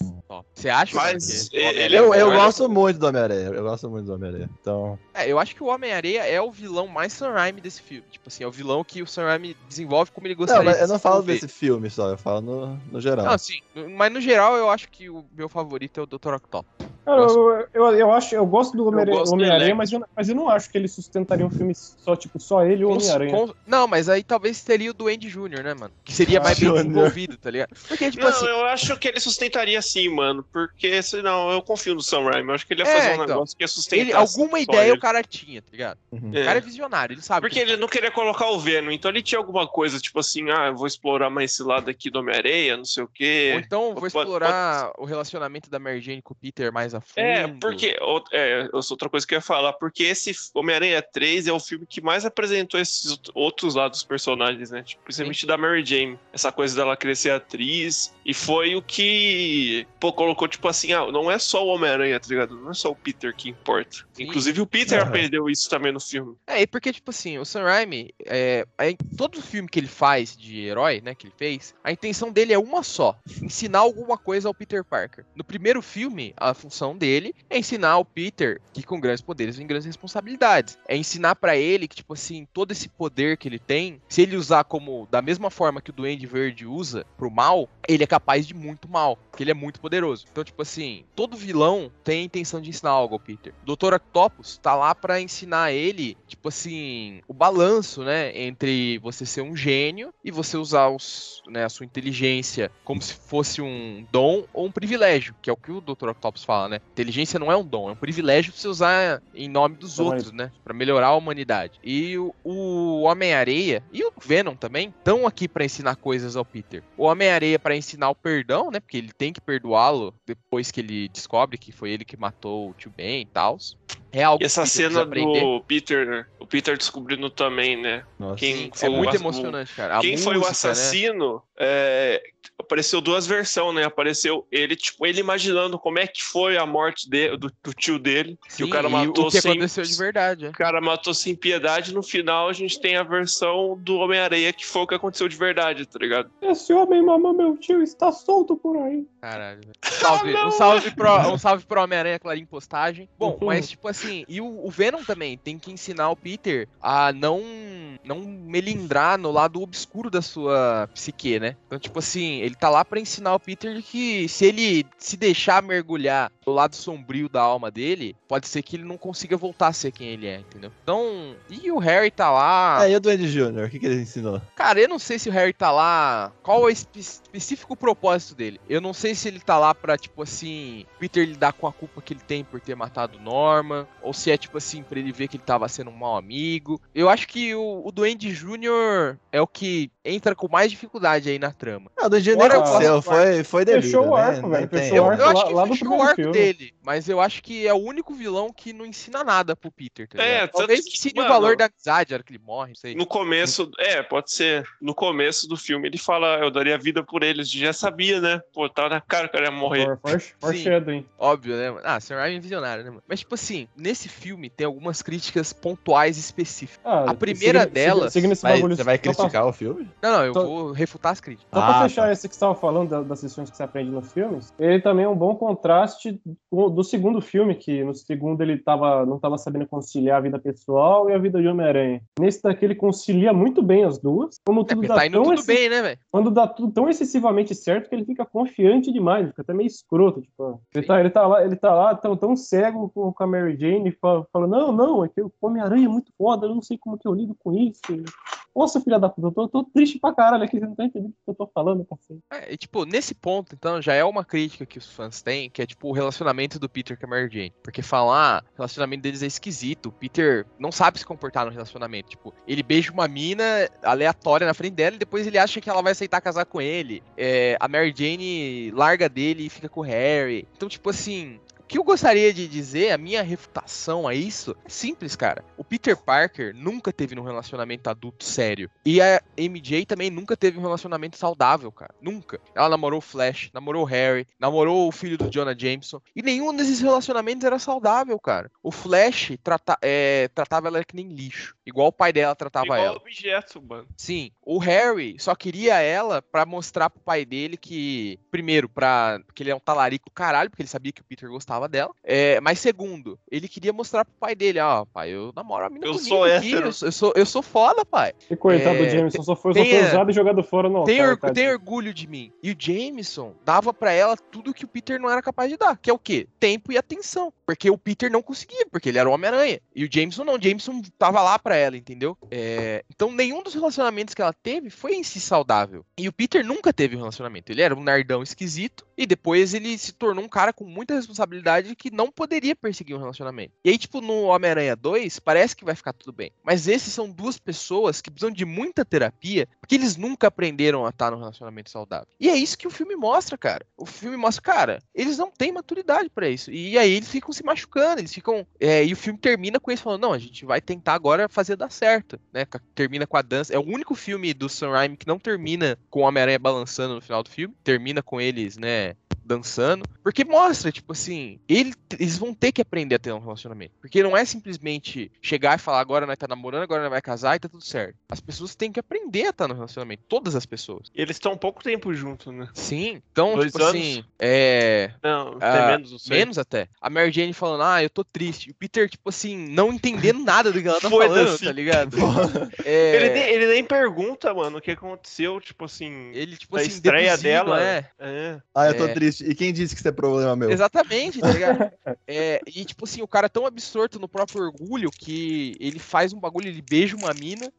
Você acha? Mas que ele- Homem-Aranha Eu, é eu melhor? gosto muito do Homem-Aranha. Eu gosto muito do Homem-Aranha. Então. É, eu acho que o Homem-Areia é o vilão mais Sam Raimi desse filme. Tipo assim, é o vilão que o Sam Raimi desenvolve como ele gostaria Não, mas de eu não falo desse filme só, eu falo no, no geral. Não, sim. Mas no geral, eu acho que o meu favorito é o Dr. Octopus. Cara, eu, eu, eu acho, eu gosto do Homem-Aranha, Homem-Aranha, mas, eu, mas eu não acho que ele sustentaria um filme só, tipo, só ele e o Homem-Aranha. Não, mas aí talvez teria o Duende Jr., né, mano? Que seria mais bem desenvolvido, tá ligado? Porque, tipo Não, assim. eu acho que ele sustentaria sim, mano. Porque, senão, eu confio no Sam Raimi. Eu acho que ele ia É, fazer um então. negócio que ia sustentar. Ele, alguma ideia o cara tinha, tá ligado? Uhum. O cara é visionário, ele sabe. Porque ele não queria colocar o Venom, então ele tinha alguma coisa, tipo assim, ah, eu vou explorar mais esse lado aqui do Homem-Areia, não sei o Ou quê. então vou Pode- explorar o relacionamento da Mary Jane com o Peter mais a fundo. É, porque. ou- É, outra coisa que eu ia falar, porque esse Homem-Aranha 3 é o filme que mais apresentou esses out- outros lados dos personagens, né? Tipo, principalmente da Mary Jane. Essa coisa dela crescer atriz. E foi o que, pô, colocou, tipo assim, ah, não é só o Homem-Aranha, tá ligado? Não é só o Peter que importa. Sim. Inclusive o Peter Aham. aprendeu isso também no filme. É, e porque, tipo assim, o Sam Raimi, é, é, todo filme que ele faz de herói, né, que ele fez, a intenção dele é uma só: ensinar alguma coisa ao Peter Parker. No primeiro filme, a função dele é ensinar ao Peter que com grandes poderes vem grandes responsabilidades. É ensinar pra ele que, tipo assim, todo esse poder que ele tem, se ele usar como da mesma forma que o Duende Verde usa pro mal, ele é capaz de muito mal, porque ele é muito poderoso. Então, tipo assim, todo vilão tem a intenção de ensinar algo ao Peter. O Dr. Octopus tá lá pra ensinar ele, tipo assim, o balanço, né, entre você ser um gênio e você usar os, né, a sua inteligência como se fosse um dom ou um privilégio, que é o que o Dr. Octopus fala, né? Inteligência não é um dom, é um privilégio pra você usar em nome dos Então, outros, né, Pra melhorar a humanidade. E o, o Homem-Areia e o Venom também estão aqui pra ensinar coisas ao Peter. O Homem-Areia pra ensinar o perdão, né? Porque ele tem que perdoá-lo depois que ele descobre que foi ele que matou o tio Ben e tal. É algo E essa que o Peter cena do Peter, o Peter descobrindo também, né? Nossa. Quem Sim, foi é o muito ass- emocionante, cara. A Quem foi o música, né? assassino, é, apareceu duas versões, né? Apareceu ele, tipo, ele imaginando como é que foi a morte de- do, do tio dele, que o Sim, cara e matou o que sem, aconteceu de verdade, é. o cara matou sem piedade, no final a gente tem a versão do Homem-Areia, que foi o que aconteceu de verdade, tá ligado? Esse homem mamou meu tio, está solto por aí. Caralho. velho. Salve, um salve pro, um salve pro Homem-Aranha Clarim Postagem. Bom, Uhum. mas tipo assim, e o, o Venom também tem que ensinar o Peter a não não melindrar no lado obscuro da sua psique, né? Então, tipo assim, ele tá lá pra ensinar o Peter que se ele se deixar mergulhar do lado sombrio da alma dele, pode ser que ele não consiga voltar a ser quem ele é, entendeu? Então, e o Harry tá lá. Ah, e o Duende Jr., o que, que ele ensinou? Cara, eu não sei se o Harry tá lá. Qual é o espe- específico propósito dele? Eu não sei se ele tá lá pra, tipo assim, Peter lidar com a culpa que ele tem por ter matado Norma. Ou se é, tipo assim, pra ele ver que ele tava sendo um mau amigo. Eu acho que o, o Duende Jr. é o que entra com mais dificuldade aí na trama. Ah, o Duende Jr. O aconteceu, foi, foi delírio, Fechou o né? arco, Nem velho, Eu, o arco eu acho lá- que lá do fechou o primeiro arco filme. dele, mas eu acho que é o único vilão que não ensina nada pro Peter, tá É, Talvez que, ensine mano, o valor da amizade, a hora que ele morre, não sei. No começo, é, pode ser. No começo do filme ele fala, eu daria vida por eles. Já sabia, né? Pô, tava na cara que eu ia morrer. For- for- Foreshadowing. Óbvio, né? mano? Ah, Sam Raimi é visionário, né, mano? Mas, tipo assim, nesse filme tem algumas críticas pontuais específicas. Ah, A primeira seguindo- delas- Seguindo esse bagulho. você vai só pra- criticar o filme? Não, não, eu Tô- vou refutar as críticas. Só pra Ah, fechar esse que você estava falando da- das lições que você aprende nos filmes, ele também é um bom contraste com- do segundo filme, que no segundo ele tava, não estava sabendo conciliar a vida pessoal e a vida de Homem-Aranha. Nesse daqui ele concilia muito bem as duas, como É, tudo porque dá tá indo tão tudo exce- bem, né, velho? quando dá tudo tão excessivamente certo que ele fica confiante demais, fica até meio escroto, tipo, ele tá, ele tá lá, ele tá lá tão, tão cego com, a Mary Jane, fala, fala, não, não, é que o Homem-Aranha é muito foda, eu não sei como que eu lido com isso. Nossa, filha da puta, eu tô, tô triste pra caralho aqui, você não tá entendendo o que eu tô falando, parceiro. É, e, tipo, nesse ponto, então, já é uma crítica que os fãs têm, que é, tipo, o relacionamento do Peter com a Mary Jane. Porque falar, ah, o relacionamento deles é esquisito. O Peter não sabe se comportar no relacionamento. Tipo, ele beija uma mina aleatória na frente dela e depois ele acha que ela vai aceitar casar com ele. É, a Mary Jane larga dele e fica com o Harry. Então, tipo assim. O que eu gostaria de dizer, a minha refutação a isso, é simples, cara. O Peter Parker nunca teve um relacionamento adulto sério. E a MJ também nunca teve um relacionamento saudável, cara. Nunca. Ela namorou o Flash, namorou o Harry, namorou o filho do Jonah Jameson. E nenhum desses relacionamentos era saudável, cara. O Flash trata- é, tratava ela que nem lixo. Igual o pai dela tratava Igual ela. objeto, mano. Sim, o Harry só queria ela pra mostrar pro pai dele que, primeiro, pra, que ele é um talarico do caralho, porque ele sabia que o Peter gostava dela. É, mas segundo, ele queria mostrar pro pai dele, ó, pai, eu namoro a mina Eu sou aqui, hétero." eu, sou- eu sou, eu sou foda, pai. E coitado É, do Jameson, só foi, só foi usado e jogado fora no Tem, tem orgulho de mim. E o Jameson dava pra ela tudo que o Peter não era capaz de dar, que é o quê? Tempo e atenção. Porque o Peter não conseguia, porque ele era o Homem-Aranha. E o Jameson não, o Jameson tava lá pra ela, entendeu? É, Então nenhum dos relacionamentos que ela teve foi em si saudável. E o Peter nunca teve um relacionamento. Ele era um nerdão esquisito e depois ele se tornou um cara com muita responsabilidade que não poderia perseguir um relacionamento. E aí, tipo, no Homem-Aranha 2, parece que vai ficar tudo bem. Mas esses são duas pessoas que precisam de muita terapia porque eles nunca aprenderam a estar num relacionamento saudável. E é isso que o filme mostra, cara. O filme mostra, cara, eles não têm maturidade pra isso. E aí eles ficam se machucando, eles ficam. é, e o filme termina com eles falando: não, a gente vai tentar agora fazer dar certo, né? Termina com a dança. É o único filme do Sam Raimi que não termina com o Homem-Aranha balançando no final do filme. Termina com eles, né? Dançando. Porque mostra, tipo assim, ele- eles vão ter que aprender a ter um relacionamento. Porque não é simplesmente chegar e falar, agora nós tá namorando, agora nós vai casar e tá tudo certo. As pessoas têm que aprender a estar no relacionamento. Todas as pessoas. E eles estão pouco tempo juntos, né? Sim. Então, Dois tipo anos? assim, é. Não, Ah, tem menos, não sei. Menos até. A Mary Jane falando, ah, eu tô triste. E o Peter, tipo assim, não entendendo nada do que ela tá falando, tá ligado? É, Ele, nem, ele nem pergunta, mano, o que aconteceu, tipo assim, ele, tipo assim, estreia dela. é. É. Ah, eu tô É. triste. E quem disse que isso é problema meu? Exatamente, tá ligado? É, e tipo assim, o cara é tão absorto no próprio orgulho que ele faz um bagulho, ele beija uma mina.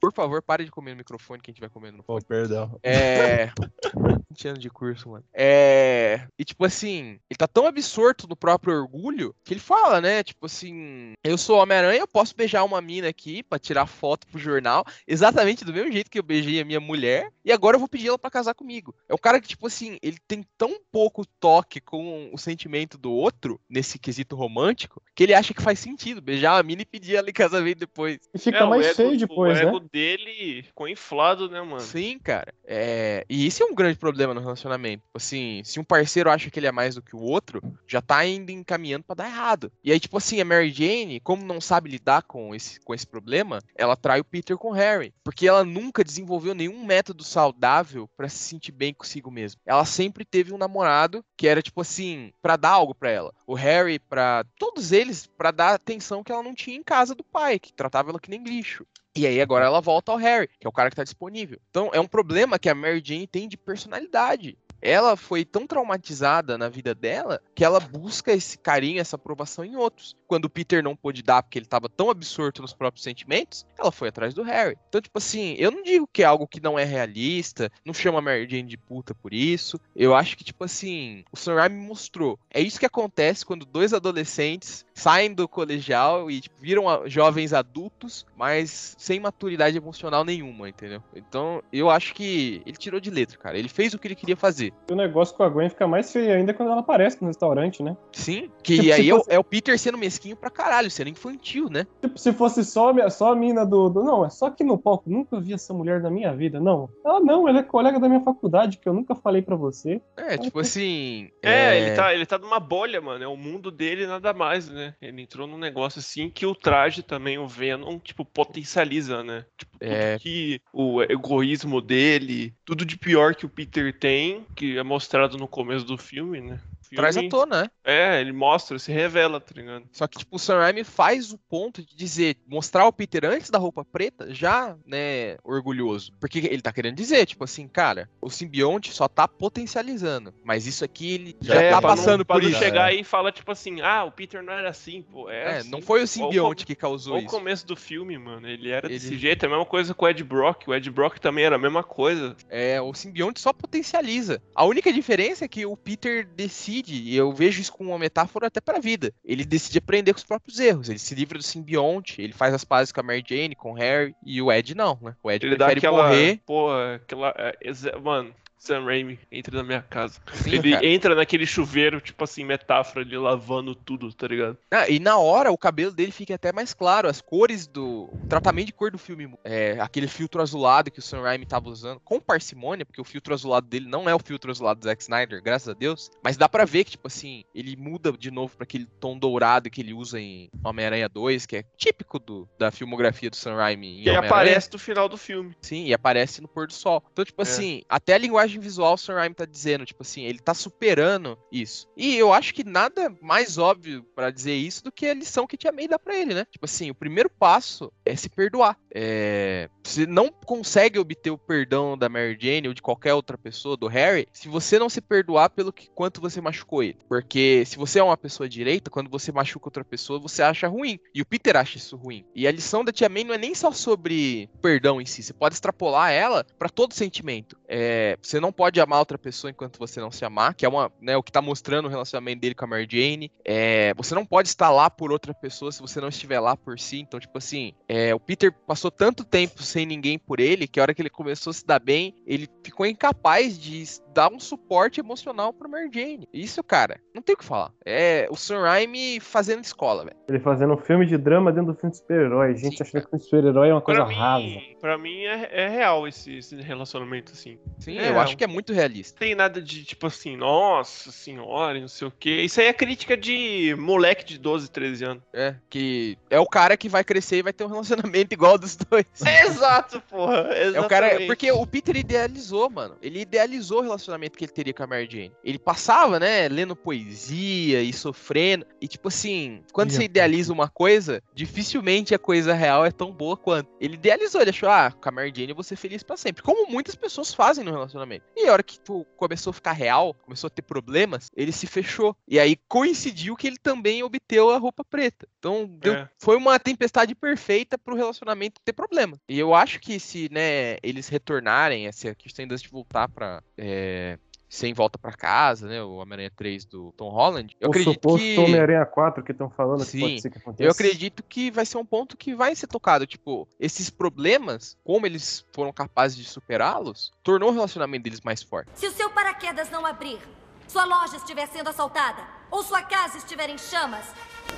Por favor, pare de comer no microfone que a gente vai comendo no Pô, perdão. É. 20 anos de curso, mano. É. E tipo assim, ele tá tão absorto no próprio orgulho que ele fala, né? Tipo assim, eu sou Homem-Aranha, eu posso beijar uma mina aqui pra tirar foto pro jornal, exatamente do mesmo jeito que eu beijei a minha mulher, e agora eu vou pedir ela pra casar comigo. É o cara que, tipo assim, ele tem tão pouco toque com o sentimento do outro, nesse quesito romântico, que ele acha que faz sentido beijar a mina e pedir ela em casamento depois. E fica É, mais ego- feio depois, O né? ego dele ficou inflado, né, mano? Sim, cara. É, E isso é um grande problema no relacionamento. Assim, se um parceiro acha que ele é mais do que o outro, já tá indo encaminhando pra dar errado. E aí, tipo assim, a Mary Jane, como não sabe lidar com esse, com esse problema, ela trai o Peter com o Harry. Porque ela nunca desenvolveu nenhum método saudável pra se sentir bem consigo mesma. Ela sempre teve um namorado que era, tipo assim, pra dar algo pra ela. O Harry, pra. Todos eles pra dar atenção que ela não tinha em casa do pai, que tratava ela que nem lixo. E aí agora ela volta ao Harry, que é o cara que tá disponível. Então é um problema que a Mary Jane tem de personalidade. Ela foi tão traumatizada na vida dela que ela busca esse carinho, essa aprovação em outros. Quando o Peter não pôde dar porque ele tava tão absorto nos próprios sentimentos, ela foi atrás do Harry. Então, tipo assim, eu não digo que é algo que não é realista, não chama a Mary Jane de puta por isso. Eu acho que, tipo assim, o Sam Raimi mostrou. É isso que acontece quando dois adolescentes saem do colegial e tipo, viram a- jovens adultos, mas sem maturidade emocional nenhuma, entendeu? Então, eu acho que ele tirou de letra, cara. Ele fez o que ele queria fazer. O negócio com a Gwen fica mais feio ainda quando ela aparece no restaurante, né? Sim. Que Tipo, aí é o- fosse- é o Peter sendo mesquinho pra caralho, sendo infantil, né? Tipo, se fosse só, a minha- só a mina do, do- Não, é só aqui no palco. Nunca vi essa mulher na minha vida. Não. Ela não, ela é colega da minha faculdade, que eu nunca falei pra você. É, tipo assim. É, ele tá, ele tá numa bolha, mano. É o mundo dele nada mais, né? Ele entrou num negócio assim que o traje também, o Venom, tipo, potencializa, né? Tipo, tudo É. que o egoísmo dele, tudo de pior que o Peter tem, que é mostrado no começo do filme, né? O Traz à filme- tona, né? É, ele mostra, se revela, tá ligado? Só que, tipo, o Sam Raimi faz o ponto de dizer, mostrar o Peter antes da roupa preta, já, né, orgulhoso. Porque ele tá querendo dizer, tipo assim, cara, o simbionte só tá potencializando. Mas isso aqui ele já É, tá não- passando pra por não isso. chegar aí e fala, tipo assim, ah, o Peter não era assim, pô. É, É, assim. não foi o simbionte que causou Ou o isso. começo do filme, mano, ele era desse Ele- jeito, é a mesma coisa com o Ed Brock. O Ed Brock também era a mesma coisa. É, o simbionte só potencializa. A única diferença é que o Peter decide, e eu vejo isso como uma metáfora até pra vida. Ele decide aprender com os próprios erros. Ele se livra do simbionte, ele faz as pazes com a Mary Jane, com o Harry, e o Ed não, né? O Ed Ele dá prefere aquela. morrer. Pô, aquela. é, Mano, Sam Raimi, entra na minha casa. Sim, ele cara. entra naquele chuveiro, tipo assim, metáfora, ele lavando tudo, tá ligado? Ah, e na hora o cabelo dele fica até mais claro, as cores do. O tratamento de cor do filme. É, aquele filtro azulado que o Sam Raimi tava usando, com parcimônia, porque o filtro azulado dele não é o filtro azulado do Zack Snyder, graças a Deus. Mas dá pra ver que, tipo assim, ele muda de novo pra aquele tom dourado que ele usa em Homem-Aranha 2, que é típico do, da filmografia do Sam Raimi em Que Homem-Aranha. aparece no final do filme. Sim, e aparece no pôr do sol. Então, tipo É. assim, até a linguagem visual o Sam Raimi tá dizendo, tipo assim, ele tá superando isso. E eu acho que nada mais óbvio pra dizer isso do que a lição que Tia May dá pra ele, né? Tipo assim, o primeiro passo é se perdoar. É... Você não consegue obter o perdão da Mary Jane ou de qualquer outra pessoa, do Harry, se você não se perdoar pelo que quanto você machucou ele. Porque se você é uma pessoa direita, quando você machuca outra pessoa, você acha ruim. E o Peter acha isso ruim. E a lição da Tia May não é nem só sobre perdão em si. Você pode extrapolar ela pra todo sentimento. É, você não pode amar outra pessoa enquanto você não se amar, que é uma, né, o que tá mostrando o relacionamento dele com a Mary Jane. É, você não pode estar lá por outra pessoa se você não estiver lá por si. Então, tipo assim, é, o Peter passou tanto tempo sem ninguém por ele que a hora que ele começou a se dar bem, ele ficou incapaz de dar um suporte emocional pro Mary Jane. Isso, cara, não tem o que falar. É o Sam Raimi fazendo escola, velho. Ele fazendo um filme de drama dentro do filme de super-herói. Gente Sim, achando que o super-herói é uma coisa Pra mim, rasa. Pra mim é, é real esse, esse relacionamento, assim. Sim, É, eu acho que é muito realista. Não tem nada de tipo assim, nossa senhora, não sei o quê. Isso aí é crítica de moleque de 12, 13 anos. É, que é o cara que vai crescer e vai ter um relacionamento igual dos dois. Exato, porra. É o cara, exatamente. porque o Peter idealizou, mano. Ele idealizou o relacionamento que ele teria com a Mary Jane. Ele passava, né, lendo poesia e sofrendo. E tipo assim, quando Ih, você rapaz. idealiza uma coisa, dificilmente a coisa real é tão boa quanto. Ele idealizou, ele achou, ah, com a Mary Jane eu vou ser feliz pra sempre. Como muitas pessoas fazem no relacionamento. E a hora que tipo, começou a ficar real, começou a ter problemas, ele se fechou. E aí coincidiu que ele também obteu a roupa preta. Então deu- É. foi uma tempestade perfeita pro relacionamento ter problema. E eu acho que se, né, eles retornarem, essa questão ainda de voltar pra. É, sem volta pra casa, né? O Homem-Aranha 3 do Tom Holland. Eu o acredito suposto que. Homem-Aranha 4 que estão falando Sim, que pode ser que aconteça. Eu acredito que vai ser um ponto que vai ser tocado. Tipo, esses problemas, como eles foram capazes de superá-los, tornou o relacionamento deles mais forte. Se o seu paraquedas não abrir, sua loja estiver sendo assaltada ou sua casa estiver em chamas,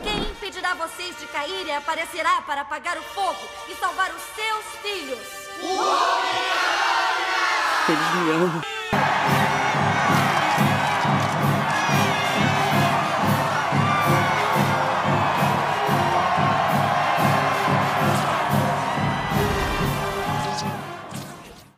quem impedirá vocês de cair e aparecerá para apagar o fogo e salvar os seus filhos. Eles me amam.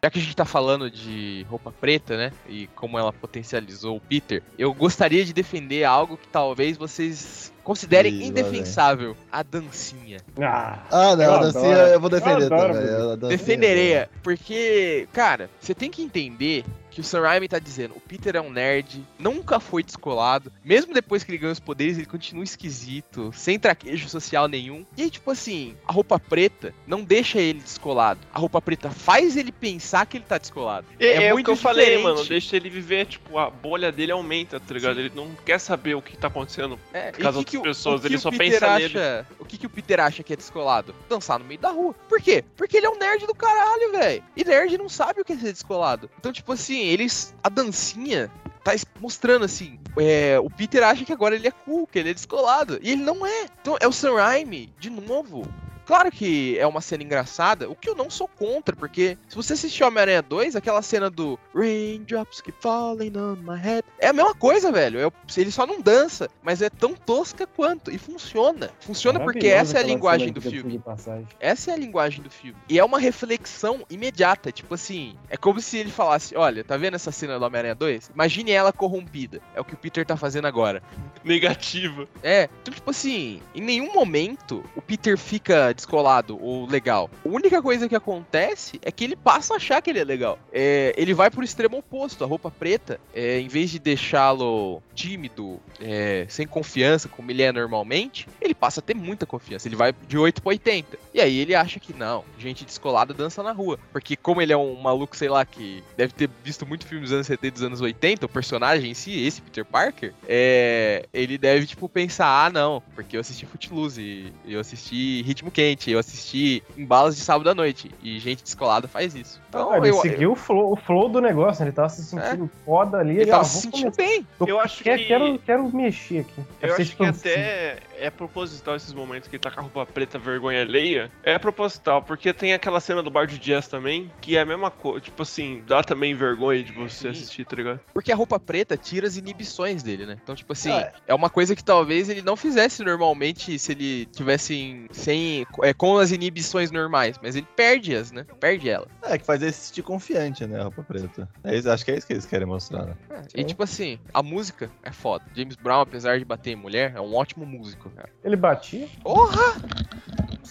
Já que a gente tá falando de roupa preta, né? E como ela potencializou o Peter, eu gostaria de defender algo que talvez vocês considerem Ih, indefensável: a dancinha. Ah, Ah, não, a dancinha adoro. eu vou defender Eu adoro, também. Defenderei, porque, cara, você tem que entender que o Sam Raimi tá dizendo, o Peter é um nerd, nunca foi descolado, mesmo depois que ele ganhou os poderes, ele continua esquisito, sem traquejo social nenhum. E aí, tipo assim, a roupa preta não deixa ele descolado. A roupa preta faz ele pensar que ele tá descolado. É, é o muito que eu falei, diferente. mano. Deixa ele viver, tipo, a bolha dele aumenta, tá ligado? Ele não quer saber o que tá acontecendo. É, Com as o outras o- pessoas, o que ele o só Peter pensa acha, O que, que o Peter acha que é descolado? Dançar no meio da rua. Por quê? Porque ele é um nerd do caralho, velho. E nerd não sabe o que é ser descolado. Então, tipo assim, eles. A dancinha tá mostrando assim. é, o Peter acha que agora ele é cool, que ele é descolado. E ele não é. Então é o Sam Raimi, de novo. Claro que é uma cena engraçada, o que eu não sou contra, porque se você assistir Homem-Aranha 2, aquela cena do Raindrops keep falling on my head, é a mesma coisa, velho. É o- ele só não dança, mas é tão tosca quanto. E funciona. Funciona porque maravilhosa essa é a linguagem do filme. Essa é a linguagem do filme. E é uma reflexão imediata. Tipo assim, é como se ele falasse: Olha, tá vendo essa cena do Homem-Aranha 2? Imagine ela corrompida. É o que o Peter tá fazendo agora. Negativa. É, então, tipo assim, em nenhum momento o Peter fica descolado ou legal. A única coisa que acontece é que ele passa a achar que ele é legal. É, ele vai pro extremo oposto. A roupa preta, é, em vez de deixá-lo tímido, é, sem confiança, como ele é normalmente, ele passa a ter muita confiança. Ele vai de 8 pra 80. E aí ele acha que não, gente descolada dança na rua. Porque como ele é um maluco, sei lá, que deve ter visto muito filmes dos anos 70 e dos anos 80, o personagem em si, esse Peter Parker, é, ele deve, tipo, pensar, ah, não, porque eu assisti Footloose, eu assisti Ritmo Quente, eu assisti Embalas de Sábado à Noite, e gente descolada faz isso. Então, Ah, ele eu, seguiu o, flow, o flow do negócio, né? ele tava se sentindo foda ali. ele tava se sentindo começar. bem. Tô- Eu acho quero, que- quero, quero mexer aqui. Eu ser acho que até é proposital esses momentos que ele tá com a roupa preta, vergonha alheia. É proposital, porque tem aquela cena do bar de jazz também, que é a mesma coisa. Tipo assim, dá também vergonha de você Sim. assistir, tá ligado? Porque a roupa preta tira as inibições dele, né? Então, tipo assim, É. é uma coisa que talvez ele não fizesse normalmente se ele tivesse em- sem, é, com as inibições normais, mas ele perde-as, né? Perde ela. É, que faz ele se sentir confiante, né, a roupa preta. É acho que é isso que eles querem mostrar, né? E tipo assim, a música é foda. James Brown, apesar de bater em mulher, é um ótimo músico, cara. Ele batia? Porra!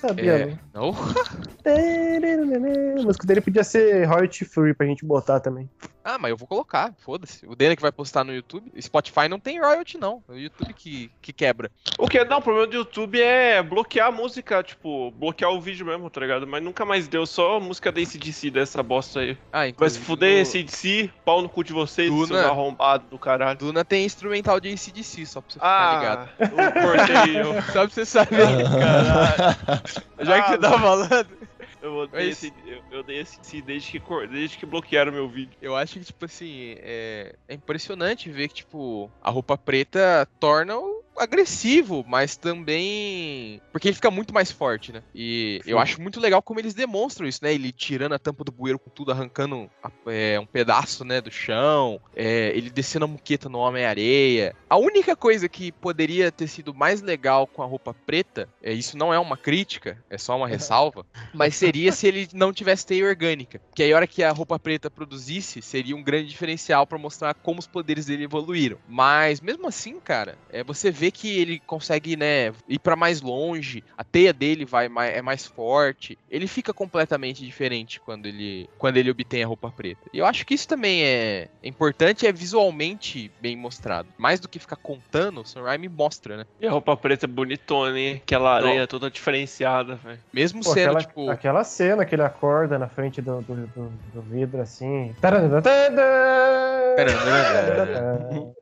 Não sabia, É. né? Porra! A música dele podia ser royalty free pra gente botar também. Ah, mas eu vou colocar, foda-se. O Dena que vai postar no YouTube. Spotify não tem royalty, não. É o YouTube que, que quebra. O que não, o problema do YouTube é bloquear a música, tipo, bloquear o vídeo mesmo, tá ligado? Mas nunca mais deu, só a música da ACDC dessa bosta aí. Ah, Vai se inclusive, fuder no- ACDC, pau no cu de vocês, Duna. seus arrombados do caralho. Duna tem instrumental de ACDC, só pra você ficar ligado. Ah, eu cortei, eu, Só pra você saber, caralho. Já que você tá falando. eu odeio Mas- esse, eu, odeio ACDC desde que, desde que bloquearam meu vídeo. Eu acho que, tipo assim, é, é impressionante ver que, tipo, a roupa preta torna o agressivo, mas também. Porque ele fica muito mais forte, né? E eu acho muito legal como eles demonstram isso, né? Ele tirando a tampa do bueiro com tudo, arrancando é, um pedaço, né, do chão, é, ele descendo a muqueta no Homem-Areia. A única coisa que poderia ter sido mais legal com a roupa preta, é, isso não é uma crítica, é só uma ressalva, mas seria se ele não tivesse teia orgânica. Que aí a hora que a roupa preta produzisse, seria um grande diferencial pra mostrar como os poderes dele evoluíram. Mas mesmo assim, cara, é, você vê que ele consegue, né, ir pra mais longe, a teia dele vai mais, é mais forte. Ele fica completamente diferente quando ele quando ele obtém a roupa preta. E eu acho que isso também é, é importante, é visualmente bem mostrado. Mais do que ficar contando, o Sam Raimi mostra, né? E a roupa preta é bonitona, hein? Aquela aranha toda diferenciada, velho. Mesmo Pô, sendo, aquela, tipo... aquela cena que ele acorda na frente do, do, do- do vidro assim.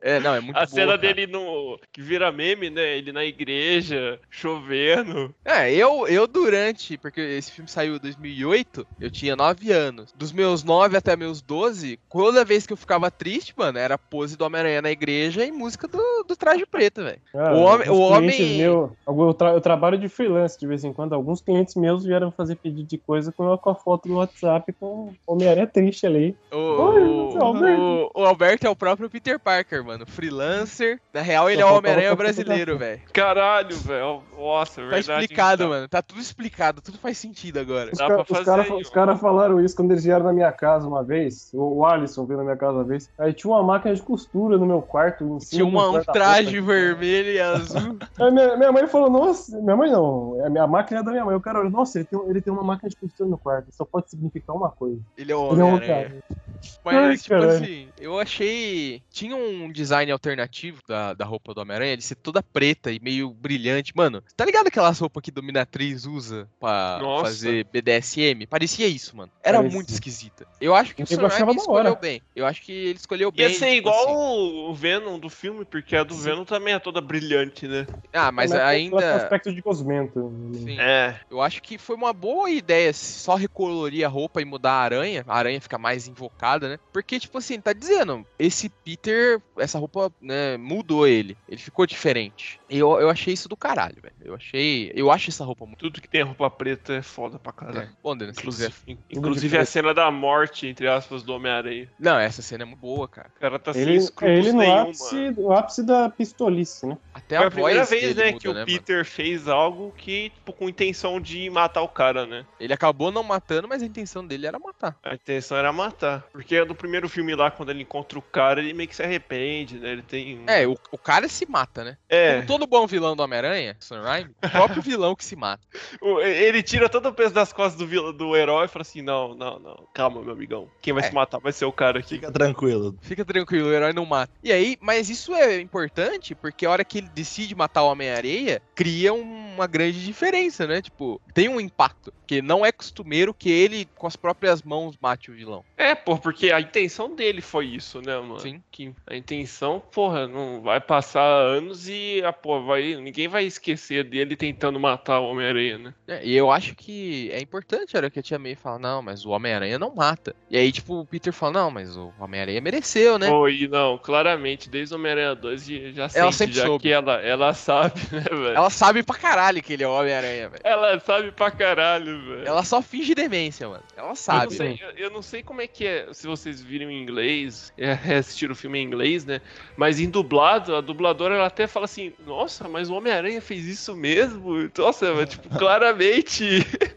É, não, é muito A boa, cena cara. dele no. que vira meme, né? Ele na igreja, chovendo. É, eu, eu durante, porque esse filme saiu em 2008, eu tinha 9 anos. Dos meus 9 até meus 12, toda vez que eu ficava triste, mano, era pose do Homem-Aranha na igreja e música do, do traje preto, velho. O homem- o homem- meu- eu, tra- eu trabalho de freelance de vez em quando. Alguns clientes meus vieram fazer pedido de coisa com a, com a foto do WhatsApp com o Homem-Aranha triste ali. O, Oi, o, Alberto. o, o Alberto é o próprio Peter Parker, mano. Freelancer. Na real, ele é o Homem-Aranha só brasileiro, velho. Caralho, velho. Nossa, é Tá verdade. explicado, mano. Tá tudo explicado. Tudo faz sentido agora. Os, ca- os caras cara falaram isso quando eles vieram na minha casa uma vez. O, o Alisson veio na minha casa uma vez. Aí tinha uma máquina de costura no meu quarto. Em cima Tinha uma, um traje vermelho e azul. Aí minha, minha mãe falou, nossa, minha mãe não, é a minha máquina é da minha mãe. O cara olhou, nossa, ele tem, ele tem uma máquina de costura no quarto. Só pode significar uma coisa. Ele é o Ele é um cara. Mas, Ai, tipo caralho. assim, eu achei. Tinha um design alternativo da, da roupa do Homem-Aranha, de ser toda preta e meio brilhante. Mano, tá ligado aquelas roupas que Dominatriz usa pra Nossa. fazer BDSM? Parecia isso, mano. Era Parecia. muito esquisita. Eu acho que o Eu Sam Raimi escolheu bem. Eu acho que ele escolheu bem. Ia ser tipo igual assim. o Venom do filme, porque a do Venom também é toda brilhante, né? Ah, mas Mas tem ainda. aspecto de cosmento. Sim. É. Eu acho que foi uma boa ideia só recolorir a roupa e mudar a aranha. A aranha fica mais invocada, né? Porque, tipo assim, tá dizendo, esse Peter, essa roupa, né, mudou ele. Ele ficou diferente. E eu, eu achei isso do caralho, velho. Eu achei. Eu acho essa roupa muito. Tudo que tem roupa preta é foda pra caralho. É. Bom, Denis. Inclusive, inclusive a cena da morte, entre aspas, do Homem-Aranha. Não, essa cena é muito boa, cara. O cara tá sem Ele, escrúpulos ele no, nenhum, ápice, mano. no ápice da pistolice, né? Até Foi a, a primeira vez, dele né, muda, que o né, mano? Peter fez algo que, tipo, com intenção de matar o cara, né? Ele acabou não matando, mas a intenção dele era matar. A intenção era matar. Porque no primeiro filme lá, quando ele encontra o cara, ele meio que se arrepende, né? Ele tem. um- É, o, o cara se mata, né? É. Como todo bom vilão do Homem-Aranha, Sam Raimi, o próprio vilão que se mata. Ele tira todo o peso das costas do, vil- do herói e fala assim: não, não, não, calma, meu amigão. Quem vai É. se matar vai ser o cara aqui. Fica tranquilo. Fica tranquilo, o herói não mata. E aí, mas isso é importante porque a hora que ele decide matar o Homem-Areia, cria um- uma grande diferença, né? Tipo, tem um impacto. Porque não é costumeiro que ele, com as próprias mãos, mate o vilão. É, pô, porque a intenção dele foi isso, né, mano? Sim. Que a intenção, porra, não vai passar anos e, ah, pô, vai, ninguém vai esquecer dele tentando matar o Homem-Aranha, né? É, e eu acho que é importante a hora que a Tia May fala, não, mas o Homem-Aranha não mata. E aí, tipo, o Peter fala, não, mas o Homem-Aranha mereceu, né? Pô, e não, claramente, desde o Homem-Aranha 2 já já Ela sente sempre já soube. que ela, ela sabe, né, velho? Ela sabe pra caralho que ele é o Homem-Aranha, velho. Ela sabe pra caralho, velho. Ela só finge demência, mano. Ela Eu não, sabe. sei, eu, eu não sei como é que é, se vocês viram em inglês, é, assistiram o filme em inglês, né? Mas em dublado, a dubladora ela até fala assim: Nossa, mas o Homem-Aranha fez isso mesmo? Nossa, mas, tipo, claramente.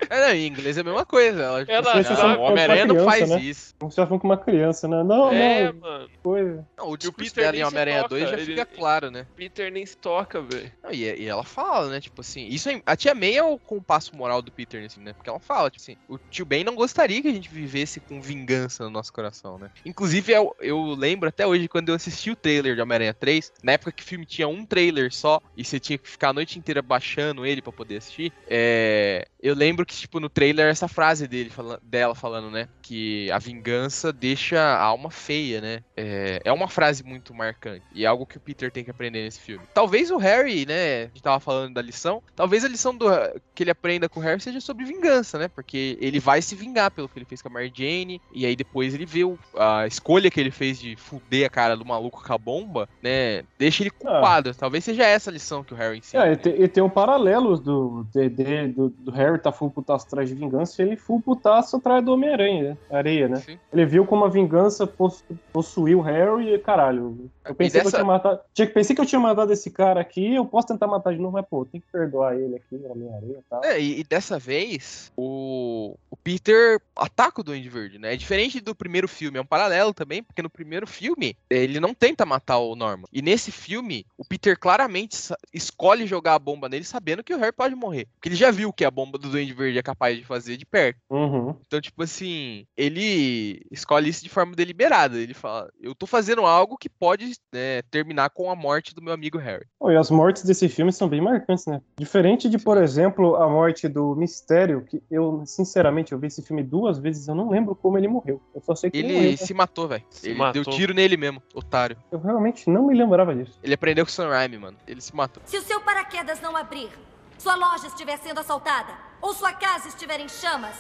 É, não, em inglês é a mesma coisa. Ela, Ela não, sabe o Homem-Aranha não faz né? isso. Como se falando com uma criança, né? Não, é, não, mano. coisa. Não, o discurso Peter dela em Homem-Aranha toca, 2 já ele- fica claro, né? Peter nem se toca, velho. E, e ela fala, né? Tipo assim, isso é, a tia May é o compasso moral do Peter, assim, né? Porque ela fala, tipo assim, o tio Ben não gostaria que a gente vivesse com vingança no nosso coração, né? Inclusive, eu, eu lembro até hoje quando eu assisti o trailer de Homem-Aranha 3, na época que o filme tinha um trailer só e você tinha que ficar a noite inteira baixando ele pra poder assistir. É, eu lembro que, tipo, no trailer, essa frase dele, fala- dela falando, né? Que a vingança deixa a alma feia, né? É, é uma frase muito marcante. E é algo que o Peter tem que aprender nesse filme. Talvez o Harry, né? A gente tava falando da lição. Talvez a lição do, que ele aprenda com o Harry seja sobre vingança, né? Porque ele vai se vingar pelo que ele fez com a Mary Jane. E aí depois ele vê o- a escolha que ele fez de fuder a cara do maluco com a bomba, né? Deixa ele culpado. Talvez seja essa a lição que o Harry ensina. É, e tem, e tem um paralelo do, de- de- do, do Harry tá full putaço atrás de vingança e ele full putaço atrás do Homem-Aranha, né? Areia, né? Sim. Ele viu como a vingança poss- possuiu o Harry e, caralho, eu pensei que eu dessa- tinha matado. Tinha, pensei que eu tinha matado esse cara aqui, eu posso tentar matar de novo, mas, pô, tem que perdoar ele aqui, Homem-Aranha e tal. É, e, e dessa vez, o, o Peter ataca o Duende Verde, né? É diferente do primeiro filme, é um paralelo também, porque no primeiro filme, ele não tenta matar o Norman. E nesse filme, o Peter claramente escolhe jogar a bomba nele sabendo que o Harry pode morrer. Porque ele já viu o que a bomba do Duende Verde é capaz de fazer de perto. Uhum. Então, tipo assim, ele escolhe isso de forma deliberada. Ele fala, eu tô fazendo algo que pode né, terminar com a morte do meu amigo Harry. Pô, e as mortes desse filme são bem marcantes, né? Diferente de, por exemplo, a morte do Mistério, que eu, sinceramente, eu vi esse filme duas vezes, eu não lembro como ele morreu. Eu só sei que ele, morreu. se matou, velho. Se Ele matou. deu tiro nele mesmo, otário. Eu realmente não me lembrava disso. Ele aprendeu com o Sam Raimi, mano. Ele se matou. Se o seu paraquedas não abrir, sua loja estiver sendo assaltada ou sua casa estiver em chamas,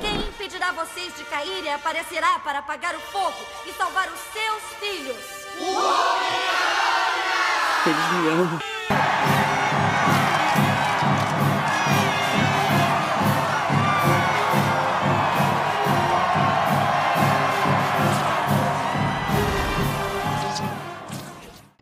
quem impedirá vocês de cair e aparecerá para apagar o fogo e salvar os seus filhos? Eles me amam.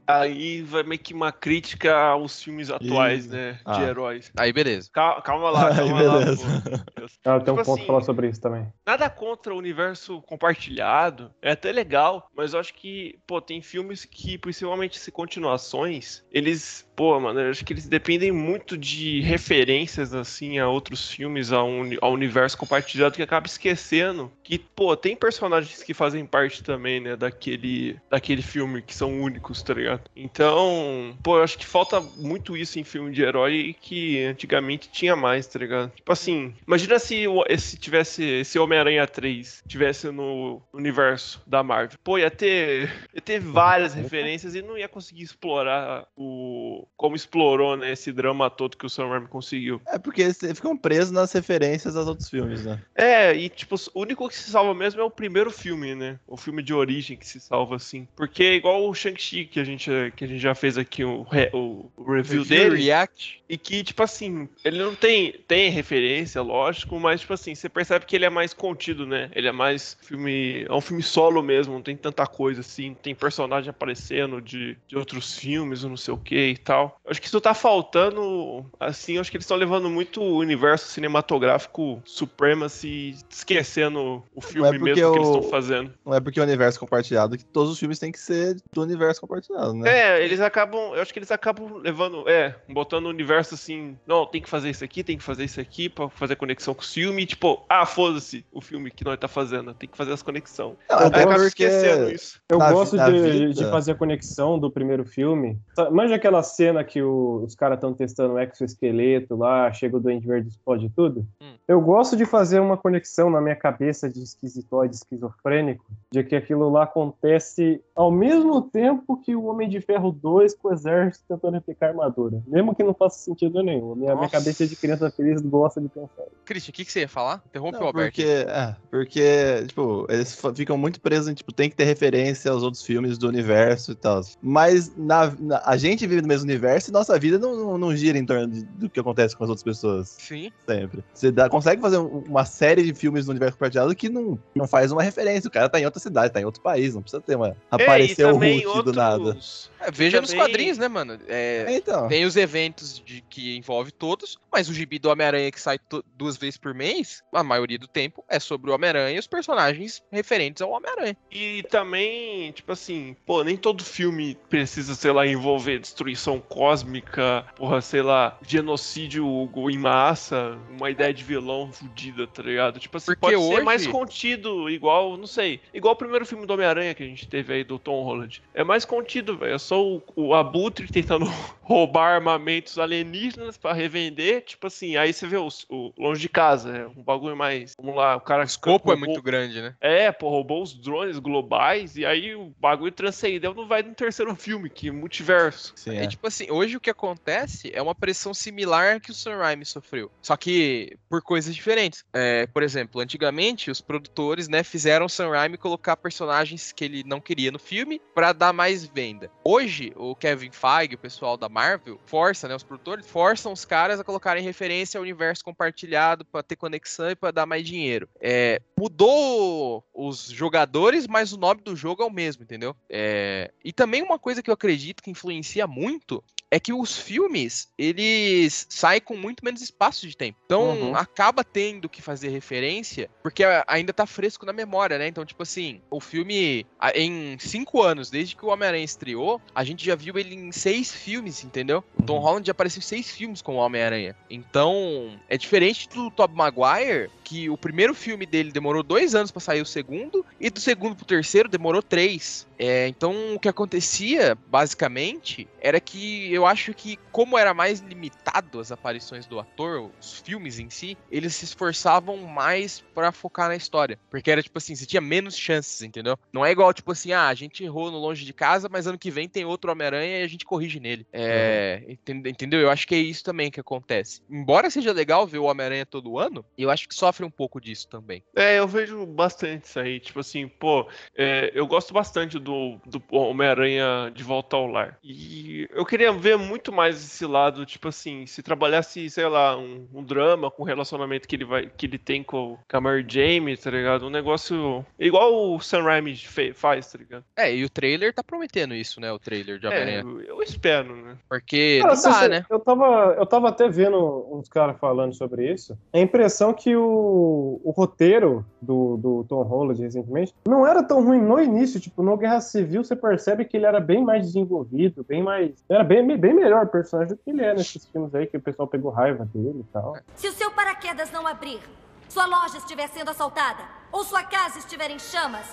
Aí vai meio que uma crítica aos filmes atuais, Ih, né? ah. De heróis. Aí, beleza. Calma, calma lá, Aí, calma lá. beleza. pô. Ah, tem um Tipo ponto assim, pra falar sobre isso também. Nada contra o universo compartilhado, é até legal, mas eu acho que, pô, tem filmes que, principalmente se continuações, eles, pô, mano, eu acho que eles dependem muito de referências, assim, a outros filmes, a um, ao universo compartilhado, que acaba esquecendo que, pô, tem personagens que fazem parte também, né, daquele, daquele filme, que são únicos, tá ligado? Então, pô, eu acho que falta muito isso em filme de herói que antigamente tinha mais, tá ligado? Tipo assim, imagina se esse tivesse, esse Homem-Aranha 3 tivesse no universo da Marvel. Pô, ia ter, ia ter várias referências e não ia conseguir explorar o como explorou, né, esse drama todo que o Sam Raimi conseguiu. É porque eles ficam presos nas referências aos outros filmes, né? É, e tipo, o único que se salva mesmo é o primeiro filme, né? O filme de origem que se salva assim. Porque é igual o Shang-Chi que a gente que a gente já fez aqui o, re- o, o review, dele. React. E que, tipo assim, ele não tem. Tem referência, lógico, mas, tipo assim, você percebe que ele é mais contido, né? Ele é mais filme. É um filme solo mesmo, não tem tanta coisa assim, não tem personagem aparecendo de, de outros filmes, ou não sei o que e tal. Eu acho que isso tá faltando. Assim, eu acho que eles estão levando muito o universo cinematográfico Supremacy esquecendo o filme é mesmo que eles o- estão fazendo. Não é porque é o universo compartilhado que todos os filmes têm que ser do universo compartilhado, né? É, eles acabam. Eu acho que eles acabam levando. É, botando o universo assim. Não, tem que fazer isso aqui, tem que fazer isso aqui pra fazer conexão com o filme. E, tipo, ah, foda-se o filme que nós tá fazendo. Tem que fazer as conexões. Não, Eu acaba porque esquecendo isso. Eu na gosto na de, vida- de fazer a conexão do primeiro filme. Manja aquela cena que o- os caras estão testando o exoesqueleto lá, chega o Duende Verde e explode tudo? Hum. Eu gosto de fazer uma conexão na minha cabeça de esquisitoide esquizofrênico, de que aquilo lá acontece ao mesmo tempo que o Homem de Ferro 2 com o exército tentando replicar a armadura. Mesmo que não faça sentido nenhum. Minha, minha cabeça de criança feliz gosta de pensar. Christian, o que, que você ia falar? Interrompe o Não, Alberto. porque, é, porque, tipo, eles ficam muito presos em, tipo, tem que ter referência aos outros filmes do universo e tal. Mas na, na- a gente vive no mesmo universo e nossa vida não, não, não gira em torno de- do que acontece com as outras pessoas, Sim. sempre. Você dá- consegue fazer um- uma série de filmes no universo compartilhado que não, não faz uma referência. O cara tá em outra cidade, tá em outro país, não precisa ter uma... Aparecer o Hulk do nada. É, veja nos Também- quadrinhos, né, mano? É, então. Tem os eventos de que envolve todos, mas o gibi do Homem-Aranha que sai duas vezes por mês, a maioria do tempo é sobre o Homem-Aranha e os personagens referentes ao Homem-Aranha. E também, tipo assim, pô, nem todo filme precisa, sei lá, envolver destruição cósmica, porra, sei lá, genocídio em massa, uma ideia de vilão fodida, tá ligado? Tipo assim, Porque pode hoje- ser mais contido, igual, não sei, igual o primeiro filme do Homem-Aranha que a gente teve aí do Tom Holland. É mais contido, velho. É só o, o Abutre tentando roubar armamentos alienígenas pra revender, tipo assim, aí você vê o, o Longe de Casa, é um bagulho mais. Vamos lá, o cara. O escopo é roubou- muito grande, né? é, pô, roubou os drones globais e aí o bagulho transcendeu não vai no terceiro filme, que é multiverso. Sim, É é. tipo assim, hoje o que acontece é uma pressão similar que o Sam Raimi sofreu. Só que por coisas diferentes. É, por exemplo, antigamente os produtores, né, fizeram o Sam Raimi colocar personagens que ele não queria no filme pra dar mais venda. Hoje, o Kevin Feige, o pessoal da Marvel, força, né, os produtores, forçam os caras a colocarem referência ao universo compartilhado pra ter conexão e pra dar mais dinheiro. É, mudou os jogadores, mas o nome do jogo é o mesmo, entendeu? É, e também uma coisa que eu acredito que influencia muito é que os filmes, eles saem com muito menos espaço de tempo. Então, Uhum. acaba tendo que fazer referência, porque ainda tá fresco na memória, né? Então, tipo assim, o filme, em cinco anos, desde que o Homem-Aranha estreou, a gente já viu ele em seis filmes, entendeu? O Tom Holland já apareceu em seis filmes com o Homem-Aranha. Então, é diferente do Tobey Maguire, que o primeiro filme dele demorou dois anos pra sair o segundo, e do segundo pro terceiro demorou três. É, então, o que acontecia, basicamente, era que eu acho que, como era mais limitado as aparições do ator, os filmes em si, eles se esforçavam mais pra focar na história. Porque era tipo assim, você tinha menos chances, entendeu? Não é igual, tipo assim, ah, a gente errou no longe de casa, mas ano que vem tem outro Homem-Aranha e a gente corrige nele. É, enten- entendeu? Eu acho que é isso também que acontece. Embora seja legal ver o Homem-Aranha todo ano, eu acho que sofre um pouco disso também. É, eu vejo bastante isso aí. Tipo assim, pô, é, eu gosto bastante do do, do Homem-Aranha de volta ao lar. E eu queria ver muito mais esse lado, tipo assim, se trabalhasse, sei lá, um, um drama com o relacionamento que ele vai que ele tem com, com a Mary Jane, tá ligado? Um negócio igual o Sam Raimi faz, tá ligado? É, e o trailer tá prometendo isso, né? O trailer de É, Homem-Aranha. eu, eu espero, né? Porque Cara, não dá, assim, né? Eu tava, eu tava até vendo uns caras falando sobre isso. A impressão que o, o roteiro do, do Tom Holland recentemente não era tão ruim no início. Tipo, no Guerra Civil você percebe que ele era bem mais desenvolvido, bem mais. Era bem, bem melhor personagem do que ele é nesses filmes aí, que o pessoal pegou raiva dele e tal. Se o seu paraquedas não abrir, sua loja estiver sendo assaltada ou sua casa estiver em chamas,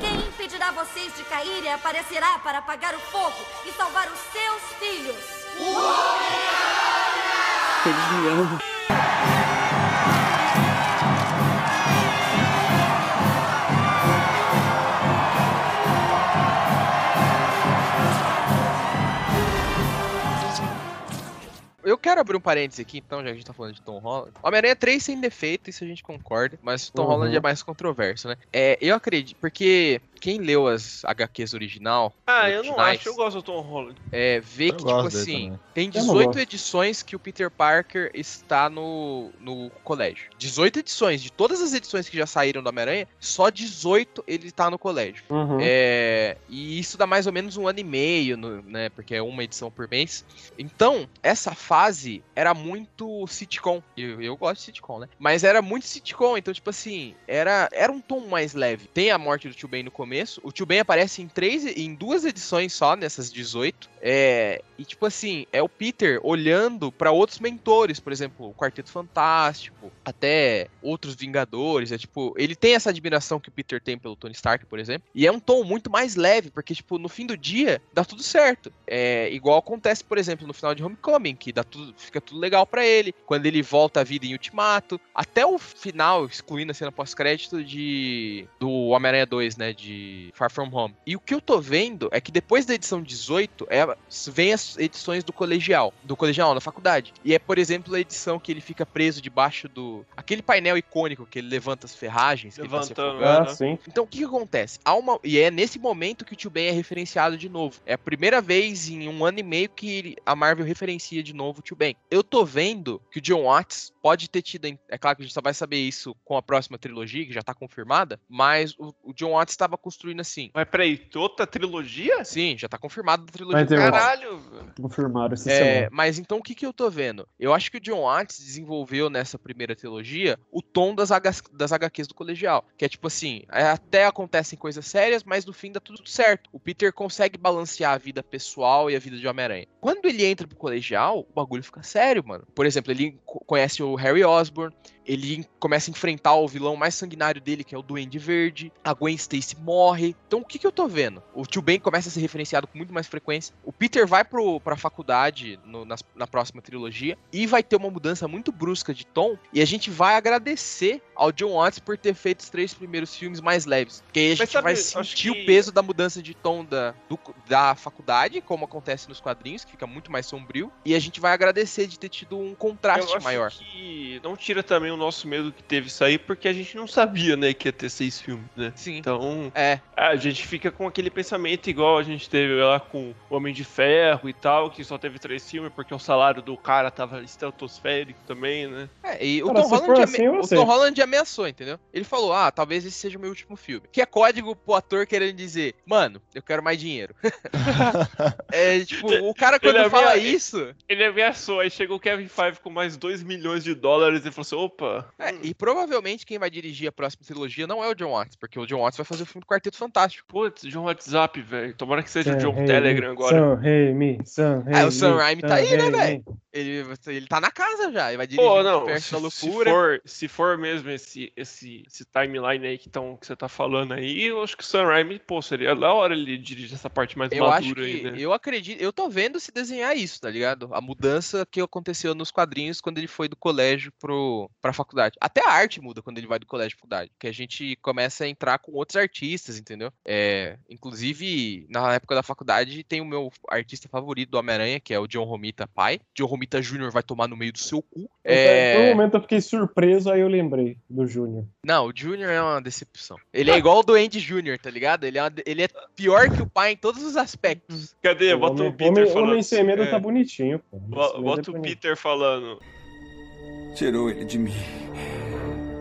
quem impedirá vocês de cair e aparecerá para apagar o fogo e salvar os seus filhos? Eles me amam. Eu quero abrir um parênteses aqui, então, já que a gente tá falando de Tom Holland. Homem-Aranha 3 sem defeito, isso a gente concorda, mas Tom Uhum. Holland é mais controverso, né? É, eu acredito, porque quem leu as HQs original, Ah, eu não acho, eu gosto do Tom Holland. é, vê Eu que, tipo assim, também. tem Eu não 18 gosto. edições que o Peter Parker está no, no colégio. 18 edições, de todas as edições que já saíram do Homem-Aranha, só 18 ele tá no colégio. Uhum. É, e isso dá mais ou menos um ano e meio, né? Porque é uma edição por mês. Então, essa fase era muito sitcom. Eu, eu gosto de sitcom, né? Mas era muito sitcom. Então, tipo assim, era, era um tom mais leve. Tem a morte do Tio Ben no começo. O Tio Ben aparece em três, em duas edições só, nessas 18. É, e, tipo assim, é o Peter olhando pra outros mentores, por exemplo, o Quarteto Fantástico, até outros Vingadores. É tipo, ele tem essa admiração que o Peter tem pelo Tony Stark, por exemplo. E é um tom muito mais leve, porque, tipo, no fim do dia, dá tudo certo. É igual acontece, por exemplo, no final de Homecoming, que dá tudo, fica tudo legal pra ele. Quando ele volta à vida em Ultimato. Até o final, excluindo a cena pós-crédito de do Homem-Aranha 2, né? De Far From Home. E o que eu tô vendo é que depois da edição 18, é, vem as edições do colegial. Do colegial, da faculdade. E é, por exemplo, a edição que ele fica preso debaixo do. aquele painel icônico que ele levanta as ferragens. tá Levantando, afogando. Ah, sim. Então o que, que acontece? Há uma... E é nesse momento que o Tio Ben é referenciado de novo. É a primeira vez em um ano e meio que ele- a Marvel referencia de novo o Tio Ben. Eu tô vendo que o John Watts pode ter tido. É claro que a gente só vai saber isso com a próxima trilogia, que já tá confirmada. Mas o, o John Watts estava construindo assim. Mas peraí, outra trilogia? Sim, já tá confirmado a trilogia. Caralho, velho. Confirmaram essa É, semana. mas então o que, que eu tô vendo? Eu acho que o John Watts desenvolveu nessa primeira trilogia o tom das, H- das HQs do colegial. Que é tipo assim, é, até acontecem coisas sérias, mas no fim dá tudo certo. O Peter consegue balancear a vida pessoal e a vida de Homem-Aranha. Quando ele entra pro colegial, o bagulho fica sério, mano. Por exemplo, ele co- conhece o Harry Osborn, ele começa a enfrentar o vilão mais sanguinário dele, que é o Duende Verde. A Gwen Stacy morre. Então o que, que eu tô vendo? O Tio Ben começa a ser referenciado com muito mais frequência. O Peter vai pro, pra faculdade no- nas- na, próxima trilogia e vai ter uma mudança muito brusca de tom. E a gente vai agradecer ao John Watts por ter feito os três primeiros filmes mais leves. Porque aí a gente sabe, vai sentir que- o peso da mudança de tom da, do- da faculdade, como acontece nos quadrinhos, que fica muito mais sombrio. E a gente vai agradecer de ter tido um contraste maior. que não tira também o nosso medo que teve isso aí, porque a gente não sabia, né, que ia ter seis filmes, né? Sim. Então, É, a gente fica com aquele pensamento igual a gente teve lá com o Homem de Ferro e tal, que só teve três filmes porque o salário do cara tava estratosférico também, né? É, e o Cara, Tom, Holland assim, o. Tom Holland ameaçou, entendeu? Ele falou, ah, talvez esse seja o meu último filme. Que é código pro ator querendo dizer, mano, eu quero mais dinheiro. é, tipo, o cara quando Ele fala amea- isso... Ele ameaçou, aí chegou o Kevin Feige com mais 2 milhões de dólares e falou assim: opa, É, e provavelmente quem vai dirigir a próxima trilogia não é o John Watts, porque o John Watts vai fazer o filme do Quarteto Fantástico. putz, John WhatsApp, velho. Tomara que seja o Sam John Raimi, Telegram agora. Sam Raimi, Sam É, o Raimi, Sam Raimi tá aí, né, velho? Ele, ele tá na casa já, ele vai dirigir Pô, não, perto se, da se loucura. for, se for mesmo esse, esse, esse timeline aí que, tão, que você tá falando aí, eu acho que o Sam Raimi, pô, seria da hora ele dirigir essa parte mais Eu acho madura que, aí, né? eu acredito, eu tô vendo se desenhar isso, tá ligado? A mudança que aconteceu nos quadrinhos quando ele foi foi do colégio pro, pra faculdade. Até a arte muda quando ele vai do colégio pra faculdade. Que a gente começa a entrar com outros artistas, entendeu? É, inclusive, na época da faculdade, tem o meu artista favorito do Homem-Aranha, que é o John Romita pai. John Romita Jr. vai tomar no meio do seu cu. É... Por um momento eu fiquei surpreso, aí eu lembrei do Júnior. Não, o Júnior é uma decepção. Ele é igual o Duende Júnior, tá ligado? Ele é, uma- ele é pior que o pai em todos os aspectos. Cadê? O Bota o homem, Peter homem, falando. homem sem medo é, tá bonitinho, pô. Bota é o bonito. Peter falando. Tirou ele de mim.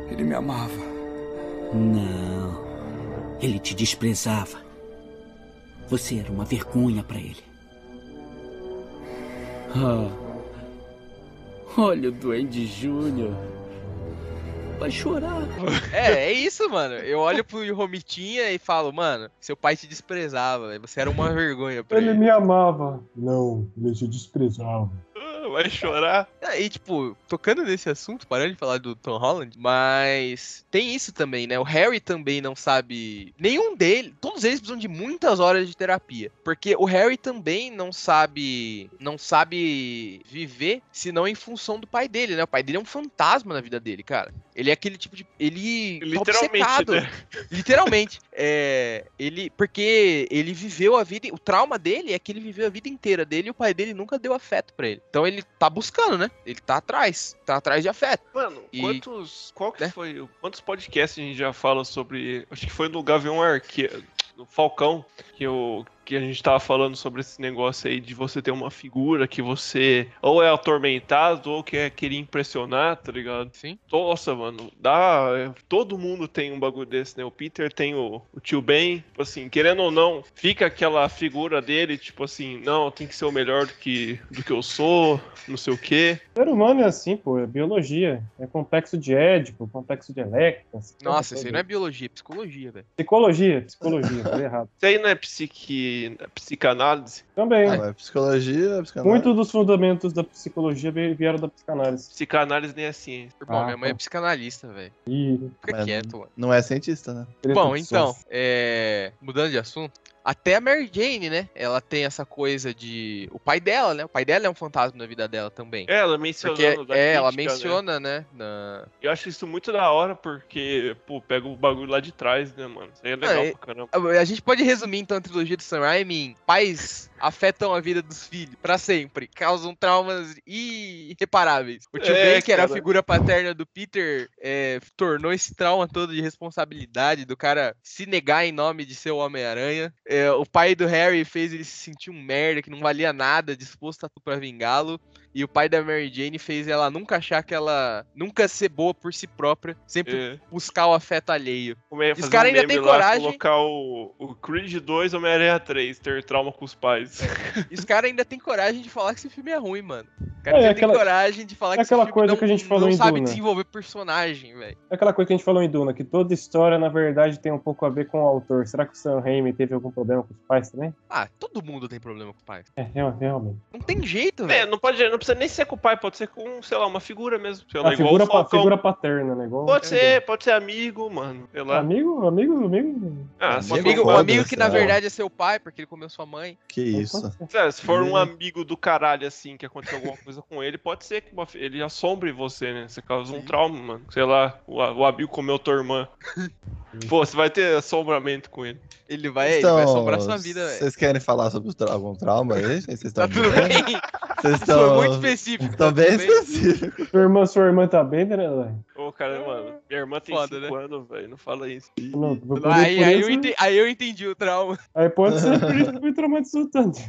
Ele me amava. Não. Ele te desprezava. Você era uma vergonha pra ele. Ah. Olha o Duende Júnior. Vai chorar. É, é isso, mano. Eu olho pro Romitinha e falo, mano, seu pai te desprezava, você era uma vergonha pra Ele ele. me amava. Não, ele se desprezava. "Ah, Vai chorar. E, tipo, tocando nesse assunto, parando de falar do Tom Holland, mas tem isso também, né? O Harry também não sabe. Nenhum dele. Todos eles precisam de muitas horas de terapia. Porque o Harry também não sabe. Não sabe viver senão em função do pai dele, né? O pai dele é um fantasma na vida dele, cara. Ele é aquele tipo de. Ele. tá Literalmente, obcecado. né? Literalmente. É, ele, porque ele viveu a vida. O trauma dele é que ele viveu a vida inteira dele e o pai dele nunca deu afeto pra ele. Então ele tá buscando, né? Ele tá atrás. Tá atrás de afeto. Mano, E- quantos. Qual que né? foi? Quantos podcasts a gente já fala sobre. Acho que foi no Gavião Arqueiro. No Falcão, que, eu, que a gente tava falando sobre esse negócio aí de você ter uma figura que você ou é atormentado ou quer querer impressionar, tá ligado? Sim. Nossa, mano, dá. é, Todo mundo tem um bagulho desse, né? O Peter tem o, o tio Ben, tipo assim, querendo ou não, fica aquela figura dele, tipo assim, não, tem que ser o melhor do que, do que eu sou, não sei o quê. O ser humano é assim, pô, é biologia. É complexo de Édipo, complexo de Electra. Nossa, isso aí não é biologia, é psicologia, velho. Psicologia, psicologia, falei errado. Isso aí não é psique... psicanálise? Também. Não, é psicologia, é psicanálise. Muitos dos fundamentos da psicologia vi- vieram da psicanálise. Psicanálise nem é ciência. Irmão, Ah, minha mãe é tá. psicanalista, velho. Fica Mas quieto, mano. Não é cientista, né? Bom, então, é... mudando de assunto, até a Mary Jane, né? Ela tem essa coisa de. O pai dela, né? O pai dela é um fantasma na vida dela também. É, ela mencionando Porque é, ela crítica, né? menciona, né? na- Eu acho isso muito da hora, porque, pô, pega o bagulho lá de trás, né, mano? Isso aí é legal Ah, pra caramba. A gente pode resumir então a trilogia do Sam Raimi em pais afetam a vida dos filhos pra sempre, causam traumas irreparáveis. O tio É, Ben, que era a cara. figura paterna do Peter, é, tornou esse trauma todo de responsabilidade do cara se negar em nome de ser o Homem-Aranha. É, o pai do Harry fez ele se sentir um merda, que não valia nada, disposto a tudo pra vingá-lo. E o pai da Mary Jane fez ela nunca achar que ela. nunca ser boa por si própria, sempre É. buscar o afeto alheio. Como é Os fazer cara um ainda lá, coragem. colocar o, o Creed 2 Homem-Aranha 3, ter trauma com os pais. E os caras ainda tem coragem de falar que esse filme é ruim, mano. Os caras É, ainda aquela- tem coragem de falar é que esse aquela filme coisa não, que a gente falou não em sabe Duna. desenvolver personagem, velho. É aquela coisa que a gente falou em Duna, que toda história, na verdade, tem um pouco a ver com o autor. Será que o Sam Raimi teve algum problema com os pais também? Ah, todo mundo tem problema com o pai. É, real- realmente. Não tem jeito, É, velho. não, pode, não precisa nem ser com o pai, pode ser com, sei lá, uma figura mesmo. Sei lá, A igual figura, pa- figura paterna, né? Igual Pode ser, pode ser amigo, mano. Sei lá. Amigo, amigo, amigo. Ah, Um se amigo, for um amigo que na verdade é seu pai, porque ele comeu sua mãe. Que isso. É, se for um Hum. amigo do caralho, assim, que aconteceu alguma coisa com ele, pode ser que uma- ele assombre você, né? Você causa um trauma, mano. Sei lá, o, o amigo comeu tua irmã. Pô, você vai ter assombramento com ele. Ele vai, ele vai assombrar sua vida, velho. Então, Vocês querem falar sobre tra- algum trauma aí? Vocês Tá estão tudo bem. Vocês foi muito específico. tá bem específicos. Sua irmã, sua irmã tá bem, né, Nelly? Ô, cara, mano, minha irmã tem Foda, 5 anos, velho. Não fala isso. Não, Aí, aí, eu entendi, aí eu entendi o trauma. aí pode ser por isso que me traumatizou tanto.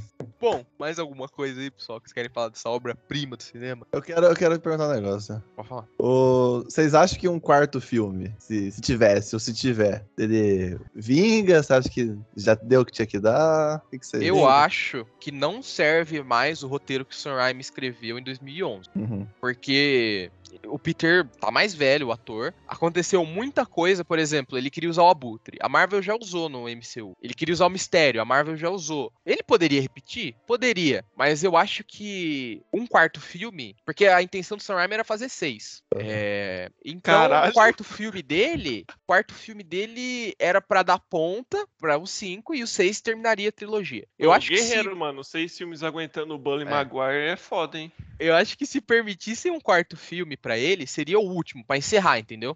Bom, mais alguma coisa aí, pessoal, que vocês querem falar dessa obra-prima do cinema? Eu quero, eu quero perguntar um negócio. Pode falar. O- Vocês acham que um quarto filme, se, se tivesse, ou se tiver, ele vinga? Você acha que já deu o que tinha que dar? O que, que vocês Eu acho que não serve mais o roteiro que o Sam Raimi escreveu em 2011. Uhum. Porque o Peter tá mais velho, o ator. Aconteceu muita coisa, por exemplo, ele queria usar o Abutre. A Marvel já usou no MCU. Ele queria usar o Mistério, a Marvel já usou. Ele poderia repetir? Poderia. Mas eu acho que um quarto filme. Porque a intenção do Sam Raimi era fazer seis. É, então, Caralho. o quarto filme dele quarto filme dele era pra dar ponta pra o 5 e o 6 terminaria a trilogia. Eu Pô, acho que se, Guerreiro, mano, seis filmes aguentando o Bully É. Maguire é foda, hein? eu acho que se permitissem um quarto filme pra ele, seria o último, pra encerrar, entendeu?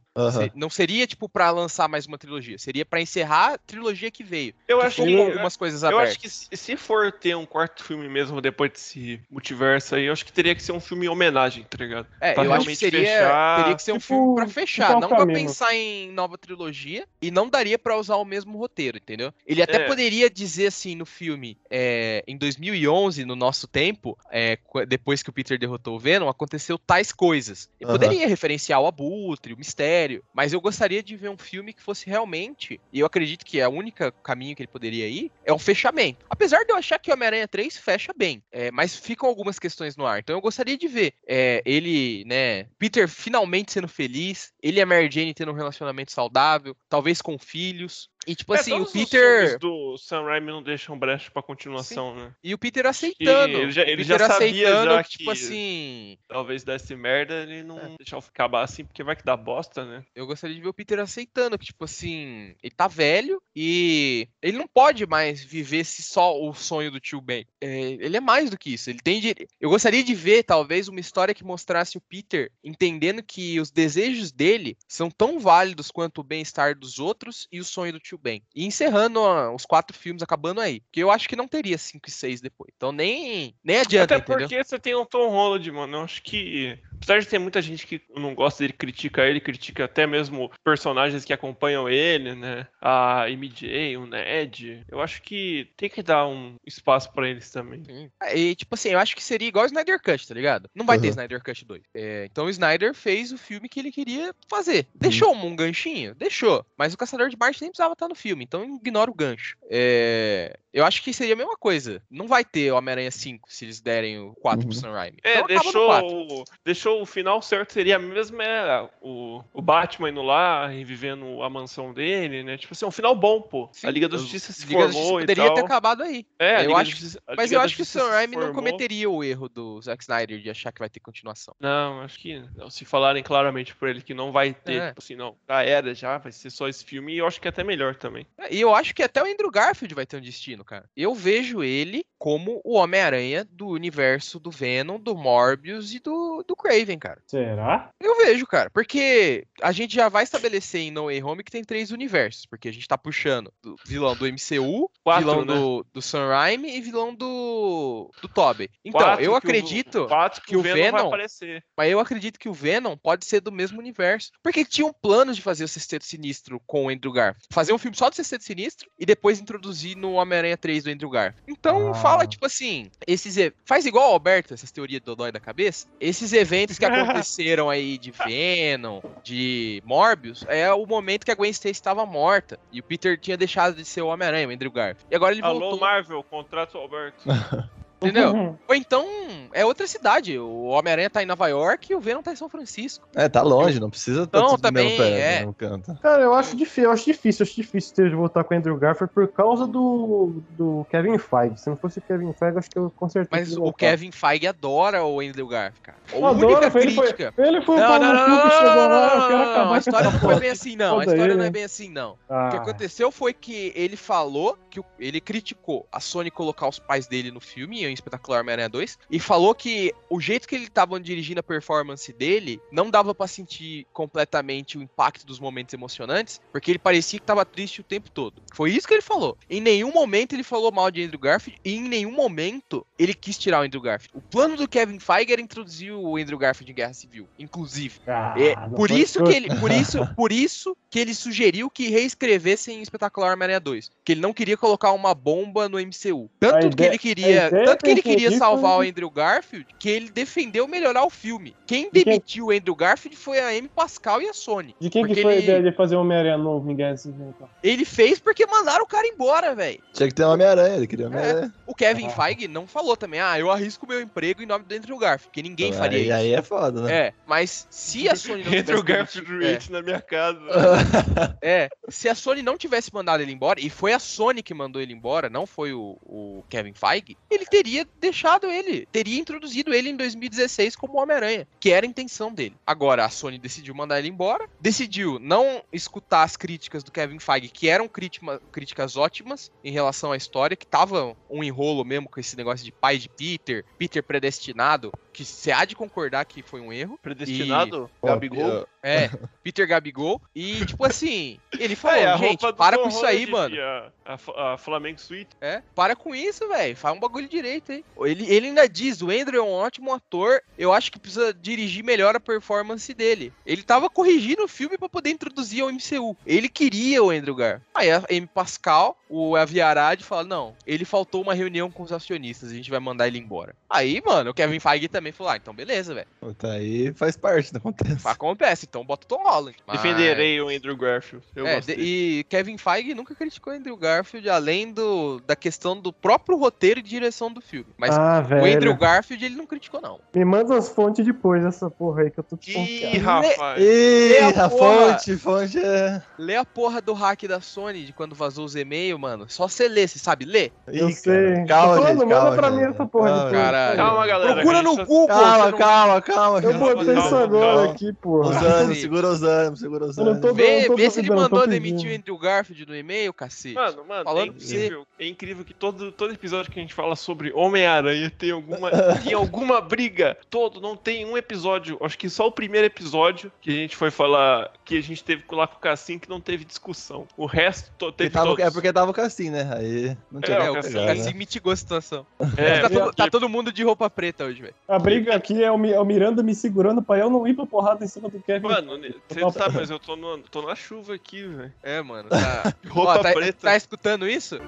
Não seria tipo pra lançar mais uma trilogia, seria pra encerrar a trilogia que veio. Eu que acho que. algumas coisas Eu abertas. acho que se, se for ter um quarto filme mesmo depois desse multiverso aí, eu acho que teria que ser um filme em homenagem, tá ligado? É, pra eu acho que realmente seria, fechar. teria que ser um Tipo, filme pra fechar, não pra pensar em nova trilogia e não daria pra usar o mesmo roteiro, entendeu? Ele até É. poderia dizer assim no filme, é, em 2011, no nosso tempo, é, depois que o Peter derrotou o Venom, aconteceu tais coisas. Ele Aham. poderia referenciar o Abutre, o Mistério, mas eu gostaria de ver um filme que fosse realmente, e eu acredito que é o único caminho que ele poderia ir, é um fechamento. Apesar de eu achar que o Homem-Aranha 3 fecha bem, é, mas ficam algumas questões no ar. Então eu gostaria de ver é, ele, né, Peter finalmente sendo feliz, ele e a Mary Jane tendo um relacionamento saudável, talvez com filhos. E tipo É, assim, o os Peter. filmes do Sam Raimi não deixam brecha pra continuação, né? E o Peter aceitando. ele já- ele Peter já sabia aceitando, já tipo que- assim. Talvez desse merda, ele não É. deixar acabar assim, porque vai que dá bosta, né? Eu gostaria de ver o Peter aceitando, que, tipo assim, ele tá velho e ele não pode mais viver se só o sonho do tio Ben. É, ele é mais do que isso. Ele tem de... Eu gostaria de ver, talvez, uma história que mostrasse o Peter entendendo que os desejos dele são tão válidos quanto o bem-estar dos outros e o sonho do tio Ben. E encerrando ó, os quatro filmes, acabando aí. Porque eu acho que não teria cinco e seis depois. Então nem, nem adianta, Até entendeu? porque você tem o Tom Holland, mano. Eu acho que. Apesar de ter muita gente que não gosta dele, critica ele, critica até mesmo personagens que acompanham ele, né? A MJ, o Ned. Eu acho que tem que dar um espaço pra eles também. Sim. E, tipo assim, eu acho que seria igual o Snyder Cut, tá ligado? Não vai ter Uhum. Snyder Cut 2. É, então o Snyder fez o filme que ele queria fazer. Deixou um ganchinho? Deixou. Mas o Caçador de Marte nem precisava estar no filme, então ignora o gancho. É, eu acho que seria a mesma coisa. Não vai ter Homem-Aranha 5 se eles derem o 4 pro Uhum. Sam Raimi. É, Então deixou, 4. o- deixou o final certo, seria mesmo é, o, o Batman indo lá, revivendo a mansão dele, né? Tipo assim, um final bom, pô. Sim, a Liga da Justiça se Liga formou Justiça e poderia tal. ter acabado aí. É, Eu Liga acho- Justiça- Mas eu acho que o Sam Raimi não cometeria o erro do Zack Snyder de achar que vai ter continuação. Não, acho que não. Se falarem claramente por ele que não vai ter, É. tipo assim, não, já era, já, vai ser só esse filme, e eu acho que é até melhor também. É, E eu acho que até o Andrew Garfield vai ter um destino, cara. Eu vejo ele como o Homem-Aranha do universo do Venom, do Morbius e do, do Craven, cara. Será? Eu vejo, cara. Porque a gente já vai estabelecer em No Way Home que tem três universos. Porque a gente tá puxando do vilão do MCU, Quatro, vilão né? do, do Sam Raimi e vilão do, do Tobey. Então, Quatro eu que o- acredito... quatro que, que o o Venom, vai Venom- aparecer. Mas eu acredito que o Venom pode ser do mesmo universo. Porque tinham planos de fazer o Sexteto Sinistro com o Andrew Garfield. Fazer um filme só do Sexteto Sinistro e depois introduzir no Homem-Aranha 3 do Andrew Garfield. Então Ah. fala, tipo assim, esses faz igual o Alberto, essas teorias do Dodói da cabeça. Esses eventos que aconteceram aí de Venom, de Morbius, é o momento que a Gwen Stacy estava morta. E o Peter tinha deixado de ser o Homem-Aranha, o Andrew Garfield. E agora ele Alô, voltou. Marvel, contrato o Alberto. Entendeu? Ou então é outra cidade. O Homem-Aranha tá em Nova York e o Venom tá em São Francisco. É, tá longe, não precisa tá no também, mesmo pé, é. no mesmo canto. Cara, eu acho difícil, eu acho difícil, eu acho difícil ter de voltar com o Andrew Garfield por causa do, do Kevin Feige. Se não fosse o Kevin Feige, acho que eu com certeza. Mas o. Kevin Feige adora o Andrew Garfield, cara. A única foi- ele foi- crítica. Ele foi o Não, não, não, não, que não, chegou não, lá, eu não, quero acabar A história não foi bem assim, não. A história não é bem assim, não. O que Ah, aconteceu foi que ele falou que ele criticou a Sony colocar os pais dele no filme, Espetacular Homem-Aranha 2, e falou que o jeito que ele tava dirigindo a performance dele não dava pra sentir completamente o impacto dos momentos emocionantes, porque ele parecia que tava triste o tempo todo. Foi isso que ele falou. Em nenhum momento ele falou mal de Andrew Garfield e em nenhum momento ele quis tirar o Andrew Garfield. O plano do Kevin Feige era introduzir o Andrew Garfield em Guerra Civil, inclusive. ah, É, por isso que ele, por isso, por isso que ele sugeriu que reescrevessem Espetacular Homem-Aranha 2, que ele não queria colocar uma bomba no MCU. Tanto que ele queria, a ideia tanto que ele queria salvar o Andrew Garfield, que ele defendeu melhorar o filme. Quem quem- demitiu o Andrew Garfield foi a Amy Pascal e a Sony. De quem que foi a ele- ideia de fazer Homem-Aranha novo em Guerra Civil? então? Ele fez porque mandaram o cara embora, velho. Tinha que ter Homem-Aranha, ele queria um Homem-Aranha. O Kevin Ah. Feige não falou também, ah, eu arrisco meu emprego em nome do Andrew Garfield, porque ninguém Então, faria aí, isso. aí é foda, né? É, mas se a Sony não tivesse o Garfield demitido- é. Na minha casa. É, se a Sony não tivesse mandado ele embora, e foi a Sony que mandou ele embora, não foi o, o Kevin Feige, ele teria teria deixado ele, teria introduzido ele em 2016 como Homem-Aranha, que era a intenção dele. Agora, a Sony decidiu mandar ele embora, decidiu não escutar as críticas do Kevin Feige, que eram crítica- críticas ótimas em relação à história, que tava um enrolo mesmo com esse negócio de pai de Peter, Peter predestinado, que você há de concordar que foi um erro. Predestinado? Pô, Gabigol? É, Peter Gabigol. E, tipo assim, ele falou, É, gente, para com isso aí, mano. A, a, a Flamengo Suite. É, para com isso, velho. Faz um bagulho direito aí. Ele, ele ainda diz: o Andrew é um ótimo ator. Eu acho que precisa dirigir melhor a performance dele. Ele tava corrigindo o filme pra poder introduzir ao MCU. Ele queria o Andrew Gar. Aí a M. Pascal, o Aviarad, fala: não, ele faltou uma reunião com os acionistas. A gente vai mandar ele embora. Aí, mano, o Kevin Feige também falou: ah, então beleza, velho. Puta, aí faz parte, não acontece. Acontece, então bota o Tom Holland. Mas- Defenderei o Andrew Garfield. Eu é, de- e Kevin Feige nunca criticou Andrew Garfield, além do, da questão do próprio roteiro e direção do filme. Mas ah, o velho. Andrew Garfield ele não criticou, não. Me manda as fontes depois dessa porra aí que eu tô Ih, rapaz. Ih, a a porra. fonte, fonte é. Lê a porra do hack da Sony de quando vazou os e-mails, mano. Só você lê, você sabe ler? Eu Ih, sei. cara. Calma, falando, gente, manda calma, pra mim essa porra Calma, depois. Caralho. Calma, galera. Procura a tá- Google. Calma, não- calma, calma. Eu botei isso agora calma. aqui, Os porra. ânimos, Sim. segura os ânimos, segura os Eu não ânimos. tô- Vê, tô vê se ele mandou demitir o Andrew Garfield no e-mail, cacete. Mano, mano, Falando é incrível. É incrível que todo, todo episódio que a gente fala sobre Homem-Aranha tem alguma, tem alguma briga. Todo, não tem um episódio. Acho que só o primeiro episódio que a gente foi falar que a gente teve lá com o Cassim que não teve discussão. O resto to, teve tava- todos. é porque tava com assim, né? Aí não tinha É, o o Cassim- pegar, Cassim né? mitigou a situação. É, tá, todo, tá todo mundo de roupa preta hoje, velho. A briga aqui é o, é o Miranda me segurando pra eu não ir pra porrada em cima do Kevin. Mano, você não sabe, mas eu tô, no- tô na chuva aqui, velho. É, mano. Tá... Roupa Ó, tá, preta. tá escutando isso?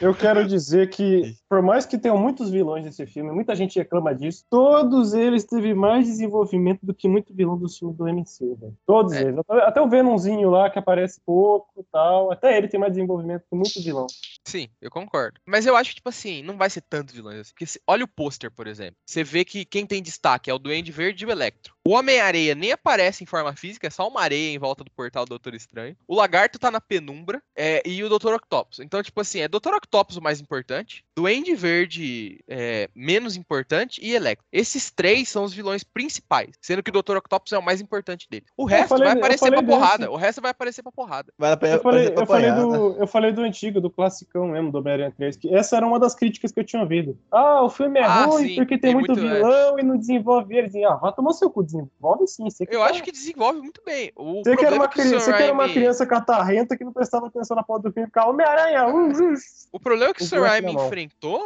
Eu quero dizer que, por mais que tenham muitos vilões nesse filme, muita gente reclama disso, todos eles teve mais desenvolvimento do que muito vilão do filme do MCU, velho. Todos É. eles. Até, até o Venomzinho lá, que aparece pouco e tal, até ele tem mais desenvolvimento que muito vilão. Sim, eu concordo. Mas eu acho que, tipo assim, não vai ser tanto vilões assim. Porque se- olha o pôster, por exemplo. Você vê que quem tem destaque é o Duende Verde e o Electro. O Homem-Areia nem aparece em forma física, é só uma areia em volta do portal do Doutor Estranho. O Lagarto tá na penumbra é, e o Doutor Octopus. Então, tipo assim, é Doutor Octopus o mais importante, Duende Verde é, menos importante e Electro. Esses três são os vilões principais, sendo que o Doutor Octopus é o mais importante dele. O resto falei- vai aparecer pra porrada. desse. O resto vai aparecer pra porrada. Vale a pena Eu falei, pra eu, falei do, eu falei do antigo, do classicão mesmo, do Homem-Aranha 3, que essa era uma das críticas que eu tinha ouvido. Ah, o filme é Ah, ruim sim, porque tem, tem muito, muito, vilão e não desenvolve eles. Ah, vai tomar seu cu, desenvolve sim. Eu tá- acho que desenvolve muito bem. O Você que era uma, é que o criança, você que era uma criança catarrenta que não prestava atenção na porra do filme, ficava Homem-Aranha, uh, uh. O problema é que o Sam Raimi na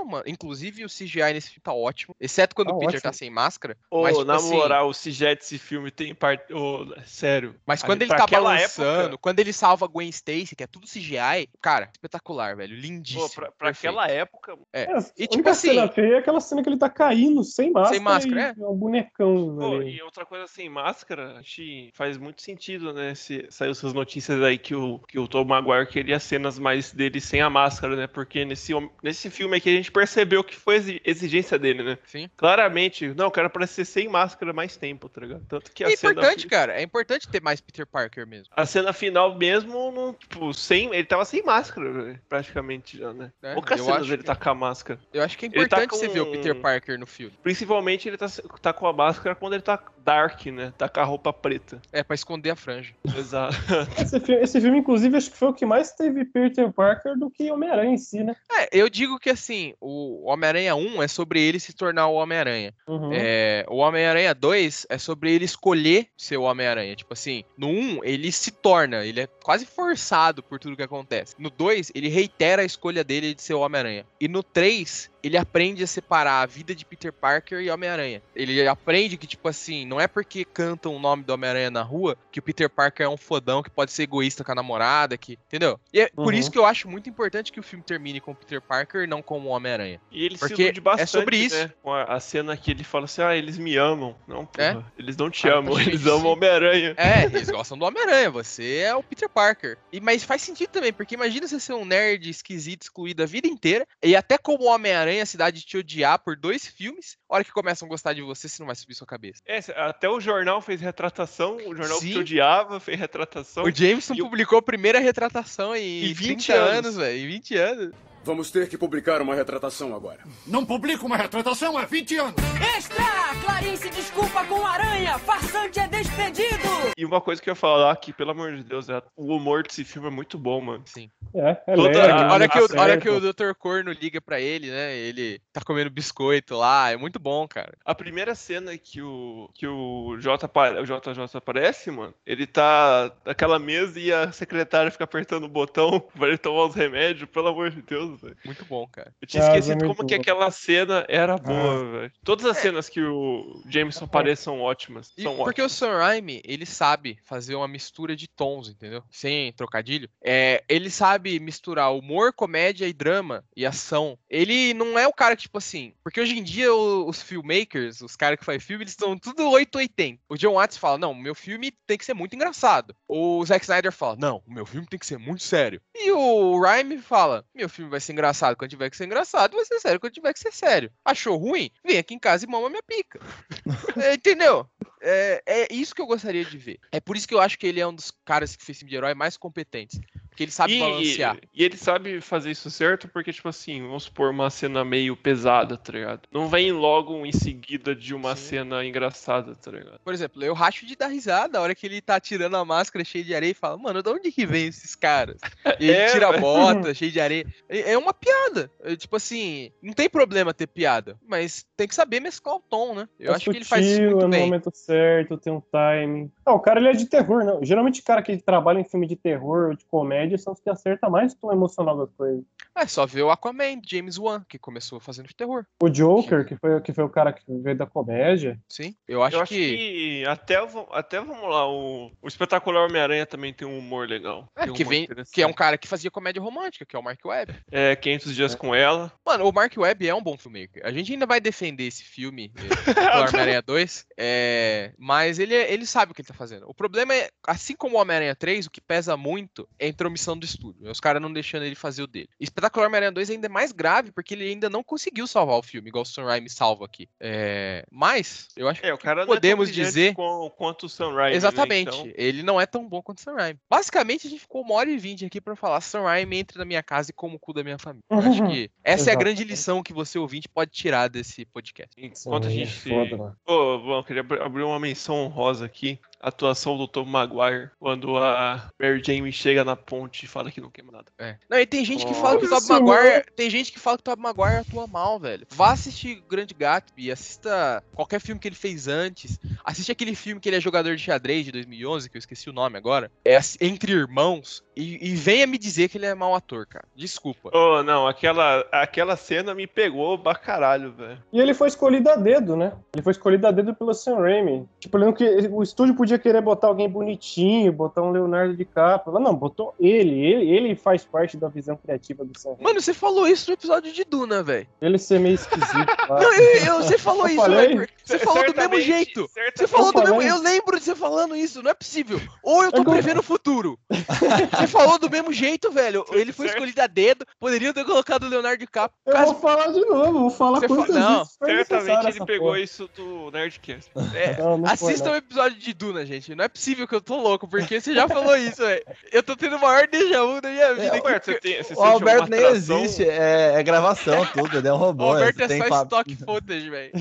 mano, inclusive o CGI nesse filme tá ótimo, exceto quando Tá o Peter ótimo. tá sem máscara. Ô, mas, tipo na assim, moral, o CGI desse filme tem parte. Ô, sério. mas quando ele tá balançando, época- quando ele salva a Gwen Stacy, que é tudo CGI, cara, espetacular, velho, lindíssimo. Pô, pra, pra aquela época. É. É, a E, tipo assim- cena feia é aquela cena que ele tá caindo sem máscara. máscara, e é. é um bonecão. Pô, ali. e outra coisa sem máscara, acho que faz muito sentido, né? Se saiu essas notícias aí que o, que o Tom Maguire queria cenas mais dele sem a máscara, né? Porque nesse, nesse filme aqui a gente percebeu que foi exi- exigência dele, né? Sim. Claramente, não, eu quero aparecer sem máscara mais tempo, tá ligado? Tanto que a É cena. importante, cara, é importante ter mais Peter Parker mesmo. A cena final mesmo, não, tipo, sem. Ele tava sem máscara, velho, praticamente já, né? É, Poucas eu cenas acho ele que- tá com a máscara. Eu acho que é tá importante você ver o com- Peter Parker no filme. Principalmente ele tá, tá com a máscara quando ele tá dark, né? Tá com a roupa preta. É, pra esconder a franja. Exato. Esse, filme, esse filme, inclusive, acho que foi o que mais teve Peter Parker do que Homem-Aranha em si, né? É, eu digo que assim, o Homem-Aranha 1 é sobre ele se tornar o Homem-Aranha. Uhum. É, o Homem-Aranha 2 é sobre ele escolher ser o Homem-Aranha. Tipo assim, no 1 ele se torna, ele é quase forçado por tudo que acontece. No 2, ele reitera a escolha dele de ser o Homem-Aranha. E no 3, ele aprende a separar a vida de Peter Parker e Homem-Aranha. Ele aprende que, tipo assim, não é porque cantam o nome do Homem-Aranha na rua que o Peter Parker é um fodão que pode ser egoísta com a namorada, que, entendeu? E é por Uhum. isso que eu acho muito importante que o filme termine com o Peter Parker e não com o Homem-Aranha. E ele Porque se ilude bastante, é sobre isso. né? Com a, a cena que ele fala assim, ah, eles me amam. Não, É? porra, eles não te Cara, amam, eles amam o Homem-Aranha. É, eles gostam do Homem-Aranha, você é o Peter Parker. E, mas faz sentido também, porque imagina você ser um nerd esquisito, excluído a vida inteira, e até como Homem-Aranha, a cidade te odiar por dois filmes, a hora que começam a gostar de você, você não vai subir sua cabeça. É, até o jornal fez retratação, o jornal que Sim. te odiava fez retratação. O Jameson publicou a primeira retratação em, Em 20 20 anos, anos. velho. Em 20 anos. Vamos ter que publicar uma retratação agora. Não publico uma retratação há 20 anos. Extra! Clarice desculpa com aranha! Farsante é despedido! E uma coisa que eu ia falar que, pelo amor de Deus, é, o humor desse filme é muito bom, mano. Sim. É, é Toda- leve, a- né? Hora, que, o, hora que o Dr. Corno liga pra ele, né? Ele tá comendo biscoito lá, é muito bom, cara. A primeira cena que o, que o, J, o JJ aparece, mano, ele tá naquela mesa e a secretária fica apertando o botão pra ele tomar os remédios, pelo amor de Deus, velho. Muito bom, cara. Eu tinha Ah, esquecido é como que bom. aquela cena era boa, Ah. velho. Todas as cenas que o Jameson aparece são ótimas. E São porque ótimas. o Sam Raimi, ele sabe fazer uma mistura de tons, entendeu? Sem trocadilho. É, ele sabe misturar humor, comédia e drama e ação. Ele não é o cara que, tipo assim... Porque hoje em dia os filmmakers, os caras que fazem filme, eles estão tudo 880. O John Watts fala, não, meu filme tem que ser muito engraçado. O Zack Snyder fala, não, o meu filme tem que ser muito sério. E o Raimi fala, meu filme vai ser engraçado quando tiver que ser engraçado, vai ser sério quando tiver que ser sério. Achou ruim? Vem aqui em casa e mama minha pica. É, Entendeu? É, é isso que eu gostaria de ver. É por isso que eu acho que ele é um dos caras que fez filme de herói mais competentes. Porque ele sabe e, balancear. e ele sabe fazer isso certo porque, tipo assim, vamos supor uma cena meio pesada, tá ligado? Não vem logo em seguida de uma cena engraçada, tá ligado? Por exemplo, eu racho de dar risada a hora que ele tá tirando a máscara cheia de areia e fala, mano, de onde que vem esses caras? E ele É, tira a bota cheia de areia. É uma piada. É, tipo assim, não tem problema ter piada, mas tem que saber mesclar o tom, né? Eu É acho que ele faz isso sutil, muito é no bem. momento certo, tem um timing. Não, o cara ele é de terror, não. Geralmente o cara que trabalha em filme de terror ou de comédia são os que acertam mais o tom emocional das coisas. É só ver o Aquaman, James Wan, que começou fazendo de terror. O Joker, que foi, que foi o cara que veio da comédia. Sim, eu acho, Eu acho que... que, até, até vamos lá, o, o espetacular Homem-Aranha também tem um humor legal. É, Tem um que, humor vem, que é um cara que fazia comédia romântica, que é o Mark Webb. É, 500 dias com ela. Mano, o Mark Webb é um bom filmmaker. A gente ainda vai defender esse filme, eh, o Homem-Aranha 2, é, mas ele, é- ele sabe o que ele tá fazendo. O problema é, assim como o Homem-Aranha 3, o que pesa muito é a intromissão do estúdio. É os caras não deixando ele fazer o dele. E Espetacular Homem-Aranha 2 ainda é mais grave, porque ele ainda não conseguiu salvar o filme, igual o Sam Raimi salva aqui. É, mas, eu acho É, o cara não Podemos é dizer- com- quanto o Sam Raimi, né? Exatamente. Então, Ele não é tão bom quanto o Sam Raimi. Basicamente, a gente ficou uma hora e vinte aqui pra falar Sam Raimi entra na minha casa e como o cu da minha família. Eu acho que essa é a grande lição que você ouvinte pode tirar desse podcast. enquanto a é gente... foda. Pô, bom, eu queria abrir- abrir uma menção honrosa aqui. A atuação do Tom Maguire, quando a Mary Jane chega na ponte e fala que não quer nada. É. Não, e tem gente que fala que o Tobey Maguire. Tem gente que fala que o Tobey Maguire atua mal, velho. Vá assistir o Grande Gatsby, assista qualquer filme que ele fez antes. Assiste aquele filme que ele é jogador de xadrez de 2011, que eu esqueci o nome agora. É Entre Irmãos. E, e venha me dizer que ele é mau ator, cara. Desculpa. Oh, não, aquela, aquela cena me pegou pra caralho, velho. E ele foi escolhido a dedo, né? Ele foi escolhido a dedo pelo Sam Raimi. Tipo, ele não que... o estúdio podia querer botar alguém bonitinho, botar um Leonardo DiCaprio. Mas não, botou ele. ele. Ele faz parte da visão criativa do Sam Raimi. Mano, você falou isso no episódio de Duna, velho. Ele ser meio esquisito. Não, eu- eu- você falou Eu isso, velho. Você falou do mesmo Certamente, jeito. Você falou do Eu mesmo. Eu lembro de você falando isso, não é possível. Ou eu tô É prevendo o futuro. Você falou do mesmo jeito, velho. Ele foi Certo. escolhido a dedo. Poderiam ter colocado o Leonardo DiCaprio. Eu Caso- vou falar de novo, vou falar Você quantas fa- não, Certamente ele pegou porra. isso do Nerdcast. É, Não, não não. o episódio de Duna, gente. Não é possível que eu tô louco, porque você já falou isso, velho. Eu tô tendo o maior déjà vu da minha vida. Alberto, que- você, tem, você O Alberto nem atração? existe, é, é gravação tudo, ele é um O robô. Alberto é só pa- stock footage, velho.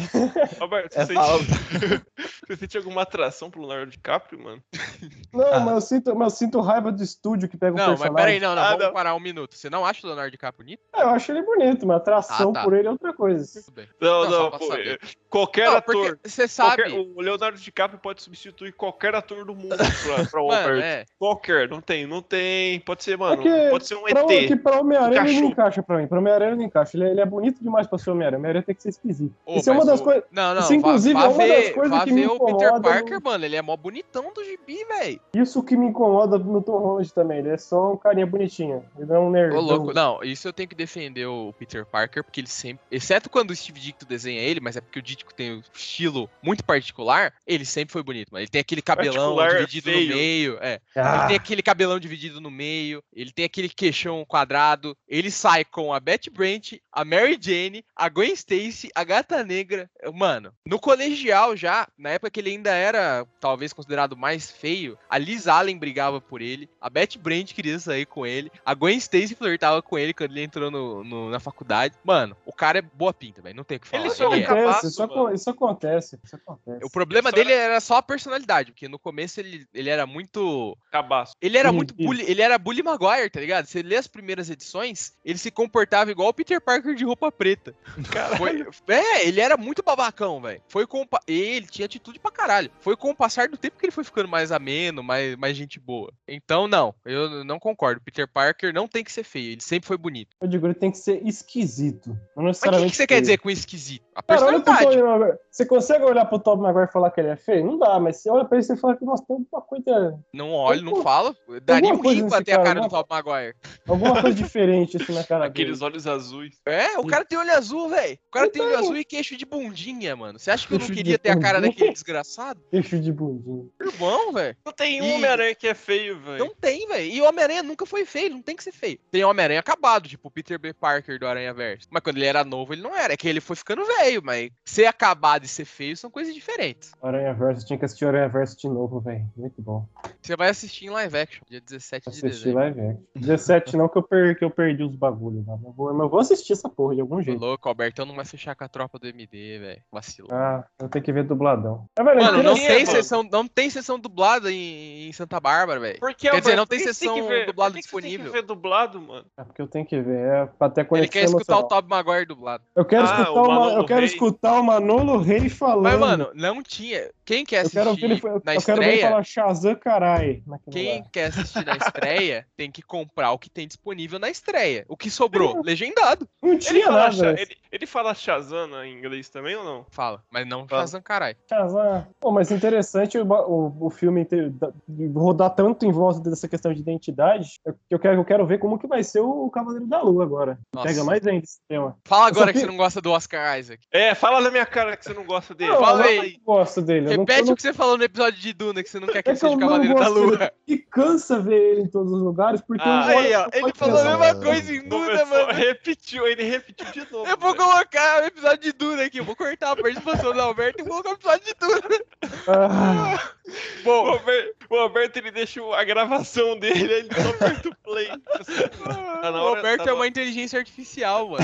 Alberto, É você, fala- sente... você sente alguma atração pro Leonardo DiCaprio, mano? Não, mas eu sinto, mas eu sinto raiva do estúdio que pega o Não, mas personagem. peraí, não, não. Ah, vamos não. parar um minuto. Você não acha o Leonardo DiCaprio bonito? É, eu acho ele bonito, mas atração Ah, tá. por ele é outra coisa. Tudo bem. Não, Não, não, pô, é- qualquer Não, ator. você sabe. qualquer- o Leonardo DiCaprio pode substituir qualquer ator do mundo pra, pra o Mano, é. Qualquer, não tem, não tem. Pode ser, mano, Porque pode ser um pra, ET. que pra Homem-Aranha ele não encaixa pra mim. Pra Homem-Aranha ele não encaixa. Ele, é- ele é bonito demais pra ser Homem-Aranha. Homem-Aranha tem que ser esquisito. Ô, Isso é uma das o- coisas. Não, não. Isso inclusive, vá é uma das ver, coisas vá que me ver o Peter incomoda Parker, no- mano. Ele é mó bonitão do gibi, velho. Isso que me incomoda no Tom Holland também. Ele é só um carinha bonitinho. Ele não é um nerd. Ô, louco. Não, isso eu tenho que defender o Peter Parker, porque ele sempre. Exceto quando o Steve Ditko desenha ele, mas é porque o Ditko tem um estilo muito particular, ele sempre foi bonito, mano. Ele tem aquele cabelão Particular, dividido feio. no meio. É. Ah. Ele tem aquele cabelão dividido no meio, ele tem aquele queixão quadrado. Ele sai com a Betty Brant, a Mary Jane, a Gwen Stacy, a Gata Negra. Mano, no colegial já, na época que ele ainda era talvez considerado mais feio, a Liz Allen brigava por ele, a Betty Brant queria sair com ele, a Gwen Stacy flertava com ele quando ele entrou no, no- na faculdade. Mano, o cara é boa pinta, velho. Não tem o que falar. Ele só Ele é é. Acontece, isso, mano. acon- isso acontece. Isso acontece. O problema Só- dele era só a personalidade, porque no começo ele, ele era muito Cabaço. Ele era muito bully, ele era bully Maguire, tá ligado? Você lê as primeiras edições, ele se comportava igual o Peter Parker de roupa preta. Foi- é, ele era muito babacão, velho. Foi com pa- ele tinha atitude pra caralho. Foi com o passar do tempo que ele foi ficando mais ameno, mais, mais gente boa. Então, não, eu não concordo. Peter Parker não tem que ser feio, ele sempre foi bonito. Eu digo, ele tem que ser esquisito. Não Mas o que, que você quer feio. dizer com esquisito? A Cara, personalidade. Tobey Maguire. Você consegue olhar pro Tobey Maguire e falar que ele é feio? Não dá, mas você olha pra ele e fala que, nossa, tem alguma coisa, Não olha, não fala. Daria um alguma coisa rim pra ter a cara, cara do Top Maguire. alguma coisa diferente assim na cara dele. Aqueles olhos azuis. É, o cara tem olho azul, velho. O cara tem olho Então. azul e queixo de bundinha, mano. Você acha que eu não Queixo queria ter a cara bundinha? daquele desgraçado? Queixo de bundinha. Irmão, velho. Não tem E- um Homem-Aranha que é feio, velho. Não tem, velho. E o Homem-Aranha nunca foi feio, não tem que ser feio. Tem Homem-Aranha acabado, tipo o Peter B. Parker do Aranha Verso. Mas quando ele era novo, ele não era. É que ele foi ficando velho, mas ser acabado e ser feio são coisas diferentes. Aranha Verso, tinha que assistir Aranha Verso de novo, velho. Muito bom. Você vai assistir em live action, dia 17 de Assistir dezembro. live action. 17 não, que eu, per- que eu perdi os bagulhos lá. Mas eu vou, mas eu vou assistir essa porra de algum Tô jeito. louco, Albertão não vai fechar com a tropa do MD, velho. Vacilou. Ah, eu tenho que ver dubladão. Mas, velho, Mano, não tem, mano. sessão, não tem sessão dublada em, em Santa Bárbara, velho. Por que, Quer dizer, não tem sessão dublada por que que você tem disponível. que ver dublado, mano. É porque eu tenho que ver, é pra ter Ele quer escutar o emocional. Top Maguire dublado. Eu quero, Ah, escutar, o o Ma- Manolo eu quero escutar o Manolo Rei falando. Mas, mano, não tinha. Quem quer eu quero assistir ver ele, eu, na eu quero ver ele estreia, falar Shazam carai. quem lá. quer assistir na estreia tem que comprar o que tem disponível na estreia. O que sobrou? Legendado. Não Ele tinha fala, nada. Ele, ele fala Shazam em inglês também ou não? Fala, mas não Fala. Shazam, caralho. Shazam. Pô, mas interessante o, o, o filme ter, rodar tanto em volta dessa questão de identidade. Eu, eu, quero, eu quero ver como que vai ser o Cavaleiro da Lua agora. Nossa. Pega mais ainda esse tema. Fala agora que que- você não gosta do Oscar Isaac. É, fala na minha cara que você não gosta dele. Não, fala eu aí. não gosto dele. eu Repete eu não, o que você falou no episódio de Duna, que você não quer que É ele que eu seja não Cavaleiro da Lua. dele. E cansa ver ele em todos os lugares, porque Ah, hora Aí, ó, ele falou a mesma coisa em Duna, Começou- mano. Repetiu, ele repetiu de novo. Eu vou velho. colocar o episódio de Duna aqui. Eu vou cortar a participação do Alberto e vou colocar o episódio de Duna. Ah, O Bom, Alberto, o Alberto, ele deixa a gravação dele, ele só aperta o play. Tá na o hora- Alberto tá é uma inteligência artificial, mano.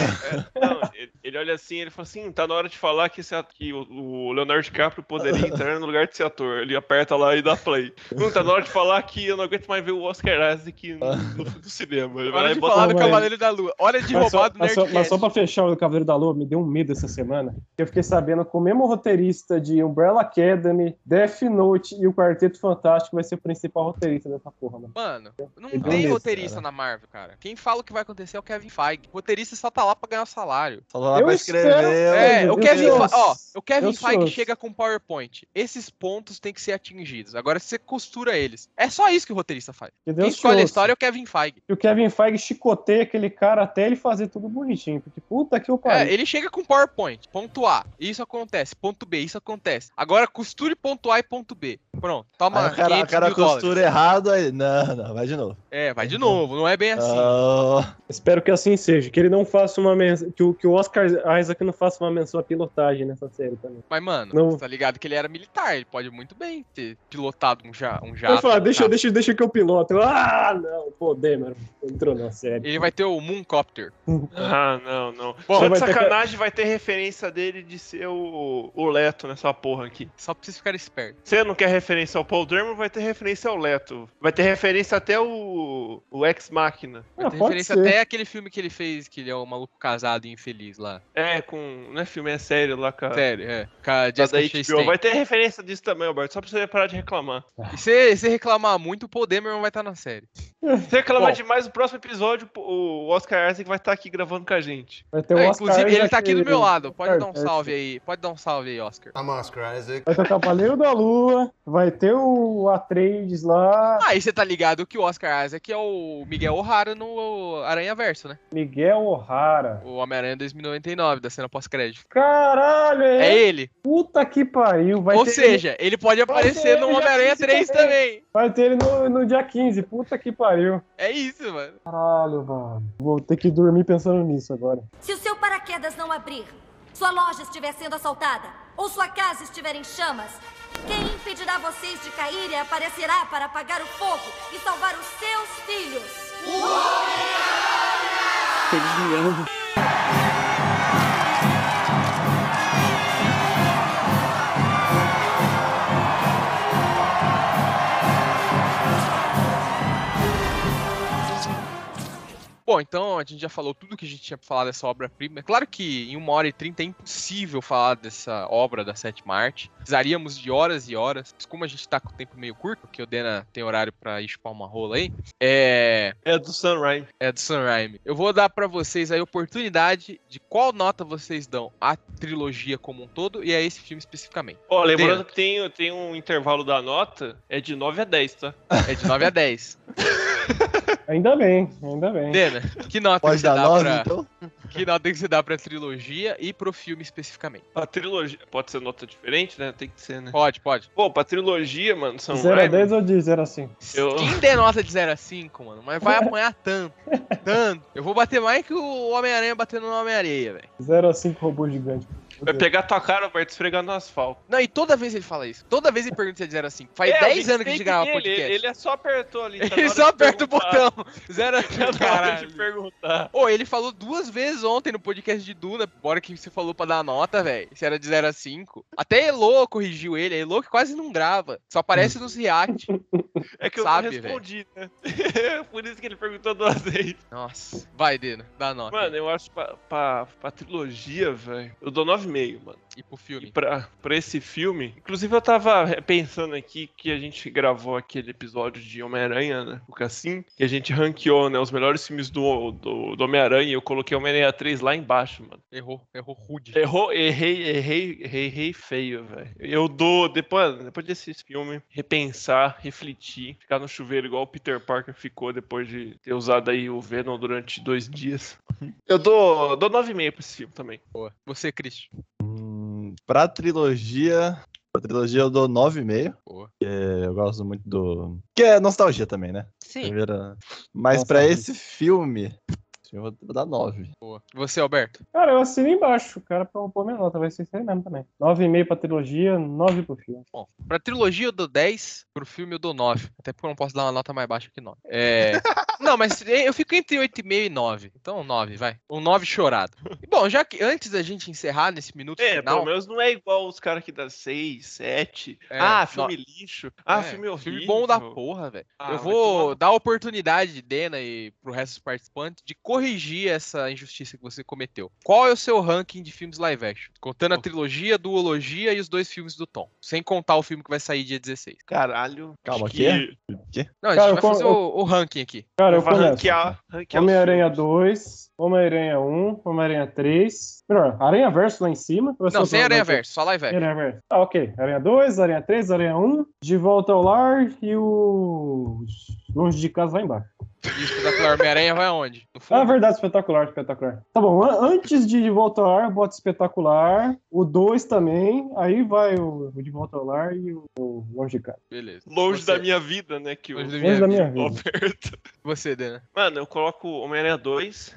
Não, ele, ele olha assim, ele fala assim, tá na hora de falar que, esse at- que o, o Leonardo DiCaprio poderia entrar no lugar desse ator. Ele aperta lá e dá play. Não, tá na hora de falar que eu não aguento mais ver o Oscar Isaac no, no, no cinema. Ele vai lá Hora e de bota falar do Cavaleiro da Lua. Hora de mas, só, roubar do mas, só, Nerdcast. mas só pra fechar o Cavaleiro da Lua, me deu um medo essa semana. Eu fiquei sabendo que o mesmo roteirista de Umbrella Academy, Death Note e o Quarteto Fantástico vai ser o principal roteirista dessa porra, mano. Mano, não tem roteirista cara. na Marvel, cara. Quem fala o que vai acontecer é o Kevin Feige. O roteirista só tá lá pra ganhar salário. Só lá Eu pra espero- escrever. É, o Kevin, ó, o Kevin Feige chega com PowerPoint. Esses pontos têm que ser atingidos. Agora você costura eles. É só isso que o roteirista faz. Que Quem escolhe a história é o Kevin Feige. E o Kevin Feige chicoteia aquele cara até ele fazer tudo bonitinho. Porque puta que o É, pariu. ele chega com PowerPoint. Ponto A, isso acontece. Ponto B, isso acontece. Agora costure ponto A e ponto B. Pronto, toma Aí o cara, o 500 cara dólares. costura errado, aí. Não, não, vai de novo. É, vai de novo. Não é bem assim. Ah, Espero que assim seja. Que ele não faça uma. Que o, que o Oscar Isaac não faça uma menção à pilotagem nessa série também. Mas, mano, Não. você tá ligado que ele era militar. Ele pode muito bem ter pilotado um, ja um Ele jato. fala, um deixa, deixa, deixa que eu piloto. Ah, não, pô, Demer, entrou na série. Ele vai ter o Mooncopter. Ah, não, não. Bom, Só de vai ter sacanagem vai ter referência dele de ser o, o Leto nessa porra aqui. Só pra vocês ficarem espertos. Você não quer referência ao Paul Dameron, vai ter referência ao Leto. Vai ter referência até o, o Ex Machina. Vai ter referência até aquele filme que ele fez, que ele é o maluco casado e infeliz lá. É, com. Não é filme, é sério lá, cara. Sério, é. Com a Da Jessica HBO. Chastain. Vai ter referência disso também, Alberto. Só pra você parar de reclamar. E se você reclamar muito, o Paul Dameron vai estar na série. Se reclamar Bom. demais, no próximo episódio, o Oscar Isaac vai estar aqui gravando com a gente. Vai ter o É, Oscar inclusive, ele tá aqui do meu lado. Pode Certo, dar um certo. salve aí. Pode dar um salve aí, Oscar. I'm Oscar Isaac. Vai ter o Cavaleiro da Lua, vai ter o Atreides lá, Aí você tá ligado que o Oscar Isaac é o Miguel O'Hara no Aranha Verso, né? Miguel O'Hara. O Homem-Aranha 2099, da cena pós-crédito. Caralho, É é ele. Puta que pariu. Vai Ou ter seja, ele pode Vai aparecer no Homem-Aranha dia 3 15 também. Vai ter ele no, no dia 15. Puta que pariu. É isso, mano. Caralho, mano. Vou ter que dormir pensando nisso agora. Se o seu paraquedas não abrir, sua loja estiver sendo assaltada ou sua casa estiver em chamas, quem impedirá vocês de cair e aparecerá para apagar o fogo e salvar os seus filhos? Eles me amam. Bom, então a gente já falou tudo que a gente tinha pra falar dessa obra-prima. É claro que em uma hora e trinta é impossível falar dessa obra da sétima arte. Precisaríamos de horas e horas. Mas como a gente tá com o tempo meio curto, porque o Dena tem horário pra ir chupar uma rola aí, é. É do Raimi. É do Raimi. Eu vou dar pra vocês a oportunidade de qual nota vocês dão à trilogia como um todo e a esse filme especificamente. Ó, lembrando Dena, que tem, tem um intervalo da nota, é de 9 a 10, tá? É de 9 a 10. Ainda bem, ainda bem. Dena, que nota Pode que você dar dá nove, pra. então? Que nota que você dá pra trilogia e pro filme especificamente? A trilogia. Pode ser nota diferente, né? Tem que ser, né? Pode, pode. Pô, pra trilogia, mano, Sam 0 a Raimi. 10 ou de 0 a 5? Eu... Quem der nota de 0 a 5, mano, mas vai apanhar tanto. Tanto. Eu vou bater mais que o Homem-Aranha batendo no Homem-Areia, velho. 0 a 5 robô gigante. Vai pegar tua cara, Alberto, esfregar no asfalto. Não, e toda vez ele fala isso. Toda vez ele pergunta se é de 0 a 5. Faz É, 10 o anos que a gente grava dele, podcast. Ele é só apertou ali. tá Ele só aperta o botão. Zero a Tá na hora de Caralho. perguntar. Ô, ele falou duas vezes ontem no podcast de Duna, bora que você falou pra dar nota, velho. Se era de 0 a 5. Até Elo corrigiu ele. A Elo que quase não grava. Só aparece nos react. É que eu Sabe, não respondi, né? Por isso que ele perguntou duas vezes. Nossa. Vai, Dena. Dá nota. Mano, eu acho pra, pra, pra trilogia, velho, eu dou 9,5, mano. E pro filme? E pra, pra esse filme, inclusive eu tava pensando aqui que a gente gravou aquele episódio de Homem-Aranha, né? O Cassim, que a gente ranqueou, né? Os melhores filmes do, do, do Homem-Aranha e eu coloquei Homem-Aranha 3 lá embaixo, mano. Errou. Errou rude. Errou, errei, errei, errei, errei feio, velho. Eu dou, depois, depois desse filme, repensar, refletir, ficar no chuveiro igual o Peter Parker ficou depois de ter usado aí o Venom durante dois dias. Eu dou, dou 9,5 pra esse filme também. Boa. Você, Christian. Pra trilogia. Pra trilogia eu dou 9,5. Boa. É, eu gosto muito do. Que é nostalgia também, né? Sim. Primeira... Mas Nossa, pra muito. esse filme. Eu vou dar 9. Boa. Você, Alberto? Cara, eu assino embaixo. O cara pra pôr minha nota. Vai ser isso aí mesmo também. 9,5 pra trilogia, 9 pro filme. Bom, pra trilogia eu dou 10, pro filme eu dou 9. Até porque eu não posso dar uma nota mais baixa que 9. É. não, mas eu fico entre 8,5 e 9. Então 9, vai. Um 9 chorado. E, bom, já que antes da gente encerrar nesse minuto É, final. pelo menos não é igual os caras que dá 6, 7. É, ah, filme no- lixo. Ah, É, filme horrível. Filme bom da porra, velho. Ah, eu vou dar a oportunidade de Dena e pro resto dos participantes de corrigir essa injustiça que você cometeu. Qual é o seu ranking de filmes live action? Contando a trilogia, a duologia e os dois filmes do Tom. Sem contar o filme que vai sair dia 16. Caralho. Calma, aqui? que- Não, a Cara, gente eu vai fazer eu- o, o ranking aqui. Cara, eu Vai começo. ranquear, ranquear Homem-Aranha filmes. 2, Homem-Aranha 1, Homem-Aranha 3. Melhor, Aranha Verso lá em cima. Ou Não, sem Aranha Verso, só live action. Aranha Verso. Ah, ok. Aranha 2, Aranha 3, Aranha 1, De Volta ao Lar e o. Longe de casa lá embaixo. E o espetacular Homem-Aranha vai aonde? Ah, verdade, espetacular, espetacular. Tá bom, an- antes de De Volta ao Lar, bota espetacular. O 2 também. Aí vai o, o De Volta ao Lar e o, o Longe de casa. Beleza. Longe Você- da minha vida, né? Que o Longe da Longe da minha o vida. Alberto. Você, Dena. Mano, eu coloco Homem-Aranha 2,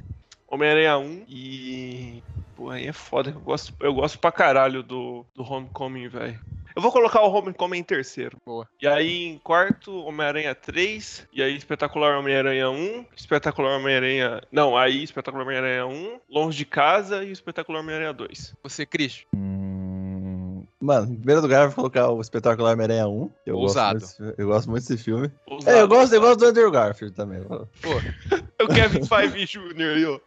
Homem-Aranha 1 e. Pô, aí é foda. Eu gosto, eu gosto pra caralho do, do Homecoming, velho. Eu vou colocar o Homecoming em terceiro. Boa. E aí, em quarto, Homem-Aranha 3. E aí, Espetacular Homem-Aranha 1. Espetacular Homem-Aranha. Não, aí, Espetacular Homem-Aranha 1. Longe de Casa e Espetacular Homem-Aranha 2. Você, Christian. Hum, Mano, em primeiro lugar, eu vou colocar o Espetacular Homem-Aranha 1. que Eu Ousado. Gosto muito, eu gosto muito desse filme. Ousado, É, eu gosto, eu gosto do Andrew Garfield também. O Kevin Feige Jr.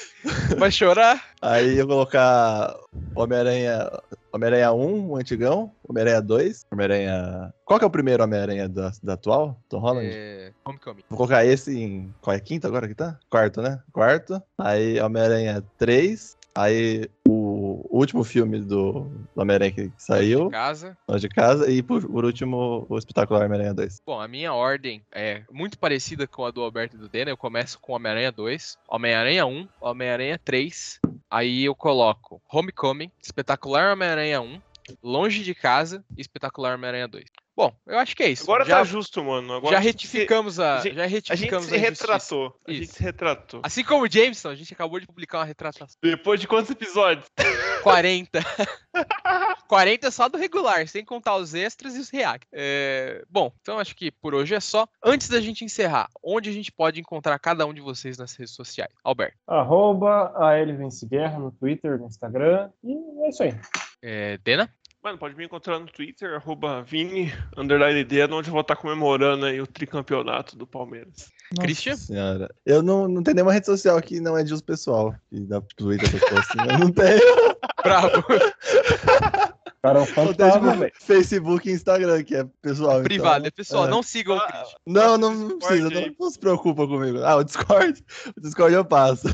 Vai chorar? Aí eu vou colocar Homem-Aranha Homem-Aranha 1, o antigão. Homem-Aranha 2. Homem-Aranha. Qual que é o primeiro Homem-Aranha da, da atual? Tom Holland? É... Homecoming. Vou colocar esse em. Qual é? Quinto agora que tá? Quarto, né? Quarto. Aí Homem-Aranha 3. Aí o último filme do, do Homem-Aranha que saiu, Casa. Longe de Casa. E por, por último, o espetacular Homem-Aranha 2. Bom, a minha ordem é muito parecida com a do Alberto e do Dena. Eu começo com Homem-Aranha 2, Homem-Aranha 1, Homem-Aranha 3. Aí eu coloco Homecoming, Espetacular Homem-Aranha 1, Longe de Casa e Espetacular Homem-Aranha 2. Bom, eu acho que é isso. Agora já, tá justo, mano. Agora já retificamos a, a gente- já Se, a gente retificamos se a retratou. A gente se retratou. Assim como o Jameson, a gente acabou de publicar uma retratação. Depois de quantos episódios? 40. 40 só do regular, sem contar os extras e os react. É, Bom, então acho que por hoje é só. Antes da gente encerrar, onde a gente pode encontrar cada um de vocês nas redes sociais? Alberto. Arroba a Guerra no Twitter, no Instagram. E é isso aí. É, Dena? Mano, pode me encontrar no Twitter, arroba Vini, underline Dena, onde eu vou estar comemorando aí o tricampeonato do Palmeiras. Christian? Senhora. Eu não, não tenho nenhuma rede social que não é de uso pessoal. Que dá Twitter, assim. Eu não tenho. Bravo. Cara, é um Eu tenho fantasma, tipo. Facebook e Instagram, que é pessoal. Privado, então, é pessoal. é. Não sigam o Christian. Não, não, não precisa, não, não se preocupa comigo. Ah, o Discord. O Discord eu passo.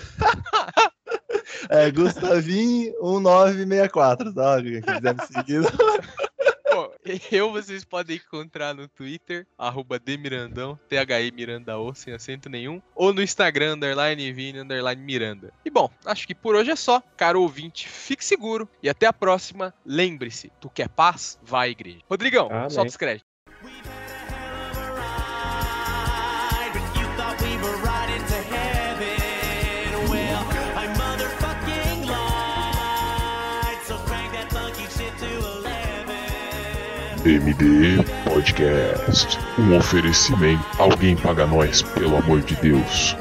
É Gustavinho1964, tá? Quem quiser me seguir. Bom, eu vocês podem encontrar no Twitter, arroba Demirandão, THI Mirandao, sem acento nenhum, ou no Instagram, underline Vini, underline Miranda. E bom, acho que por hoje é só. Caro ouvinte, fique seguro e até a próxima. Lembre-se, tu quer paz? Vai à igreja. Rodrigão, Amém. solta os créditos. MD Podcast. Um oferecimento. Alguém paga nós, pelo amor de Deus.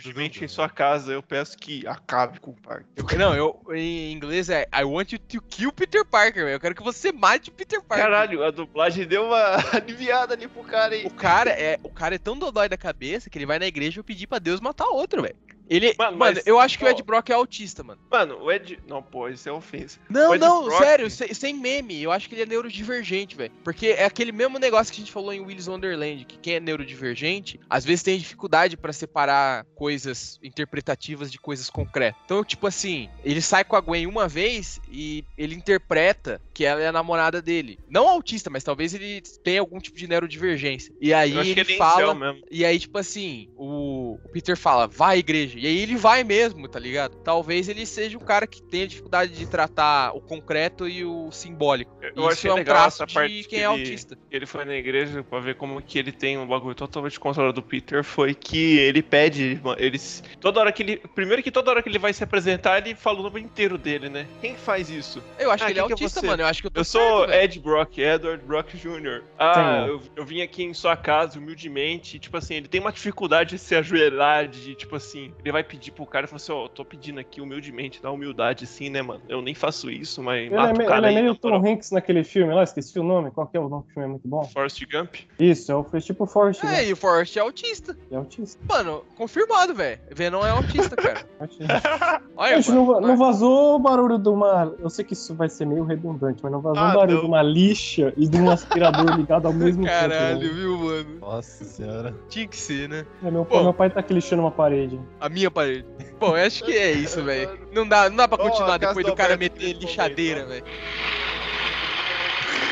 Vi humildemente em sua casa. Eu peço que acabe com o parque. Eu- não, eu em inglês é I want you to kill Peter Parker, velho. Eu quero que você mate o Peter Parker. Caralho, a dublagem deu uma aliviada ali pro cara aí. O cara é, o cara é tão dodói da cabeça que ele vai na igreja e pedir pra Deus matar outro, velho. Ele, Mano, mano, mas, eu acho que o ó, Ed Brock é autista, mano. Mano, o Ed. Não, pô, isso é ofensa. Não, O não, Brock- sério, sem, sem meme. Eu acho que ele é neurodivergente, velho. Porque é aquele mesmo negócio que a gente falou em Willis Wonderland, que quem é neurodivergente, às vezes tem dificuldade pra separar coisas interpretativas de coisas concretas. Então, tipo assim, ele sai com a Gwen uma vez e ele interpreta que ela é a namorada dele. Não autista, mas talvez ele tenha algum tipo de neurodivergência. E aí ele ele é fala. incel mesmo. E aí, tipo assim, o o Peter fala, vai igreja. E aí ele vai mesmo, tá ligado? Talvez ele seja um cara que tenha dificuldade de tratar o concreto e o simbólico. Eu Isso é um traço de parte quem que é ele- autista. Ele foi na igreja pra ver como que ele tem um bagulho totalmente controlado do Peter. Foi que ele pede. Eles. Toda hora que ele. Primeiro que toda hora que ele vai se apresentar, ele fala o nome inteiro dele, né? Quem que faz isso? Eu acho Ah, que ele é é autista, você? mano. Eu acho que eu tô Eu sou certo. Ed Brock, Edward Brock Jr. Ah, eu, eu vim aqui em sua casa humildemente. e, Tipo assim, ele tem uma dificuldade de se ajoelhar, de tipo assim, ele vai pedir pro cara e fala assim: Ó, eu tô pedindo aqui humildemente, dá humildade assim, né, mano? Eu nem faço isso, mas Ele é, mato me- o cara ele é aí. meio na Tom. Hanks naquele filme lá, esqueci o nome. Qual que é o nome do filme? É muito bom. Forrest Gump. Isso, é o foi tipo Forrest É, e o Forrest é autista. É autista. Mano, confirmado, velho. Venom é autista, cara. autista. Olha, Gente, mano, não, va- não vazou o barulho de uma. Eu sei que isso vai ser meio redundante, mas não vazou Ah, o barulho não. de uma lixa e de um aspirador ligado ao mesmo tempo. Caralho, viu, mano? Nossa senhora. Tinha que ser, né? É, meu, Pô. meu pai tá aqui lixando uma parede. A minha parede. Bom, eu acho que é isso, velho. Não dá, não dá pra continuar depois do cara meter lixadeira, velho.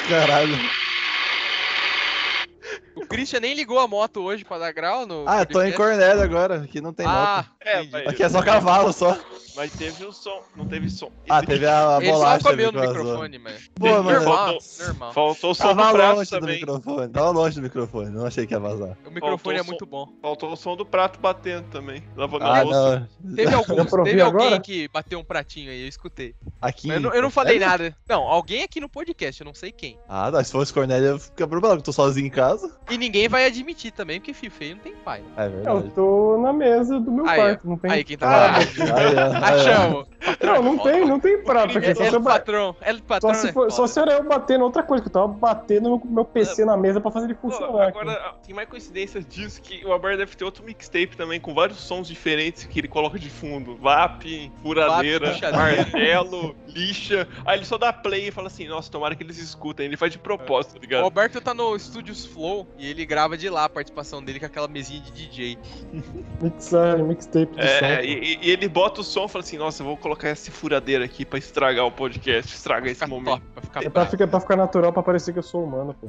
Caralho. O Christian nem ligou a moto hoje pra dar grau no. Ah, eu tô em. Cornélio agora, aqui não tem Ah, moto. É, mas- Aqui é só cavalo, só. Mas teve o som, não teve som. Ah, teve a, a Ele só bolacha comeu no que microfone, mas. Pô, mano, normal, faltou- normal. Faltou o som Tava do prato longe do também. microfone, tava longe do microfone, não achei que ia vazar. O microfone é Faltou muito som. bom. Faltou o som do prato batendo também. Lavando a Ah, louça. não. Teve alguns, teve alguém agora? que bateu um pratinho aí, eu escutei. Aqui. Eu, não, eu não falei Sério? nada. Não, alguém aqui no podcast, eu não sei quem. Ah, não, se fosse Cornélio, fica problema, que eu tô sozinho em casa. E ninguém vai admitir também, porque filho feio não tem pai. Né? É Eu verdade. tô na mesa do meu Aí, quarto, não tem. Aí, quem tá Ah, ó. Achamos. Não, não tem, não tem prato aqui. É, Só é eu ba- patrão. É patrão, Só se, for, só Foda. se era eu batendo outra coisa, que eu tava batendo no meu PC na mesa pra fazer ele funcionar. aqui. agora, tem mais coincidências disso que o Alberto deve ter outro mixtape também, com vários sons diferentes que ele coloca de fundo. VAP, furadeira, martelo, lixa. Aí ele só dá play e fala assim, nossa, tomara que eles escutem. Ele faz de propósito, tá O ligado? Alberto tá no Studios Flow e ele grava de lá a participação dele com aquela mesinha de DJ. Mixar, mixtape de É, som. e, e ele bota o som e fala assim, nossa, eu vou colocar essa furadeira aqui pra estragar o podcast, estragar esse momento. top, pra ficar É pra, ficar, pra ficar natural, pra parecer que eu sou humano, pô.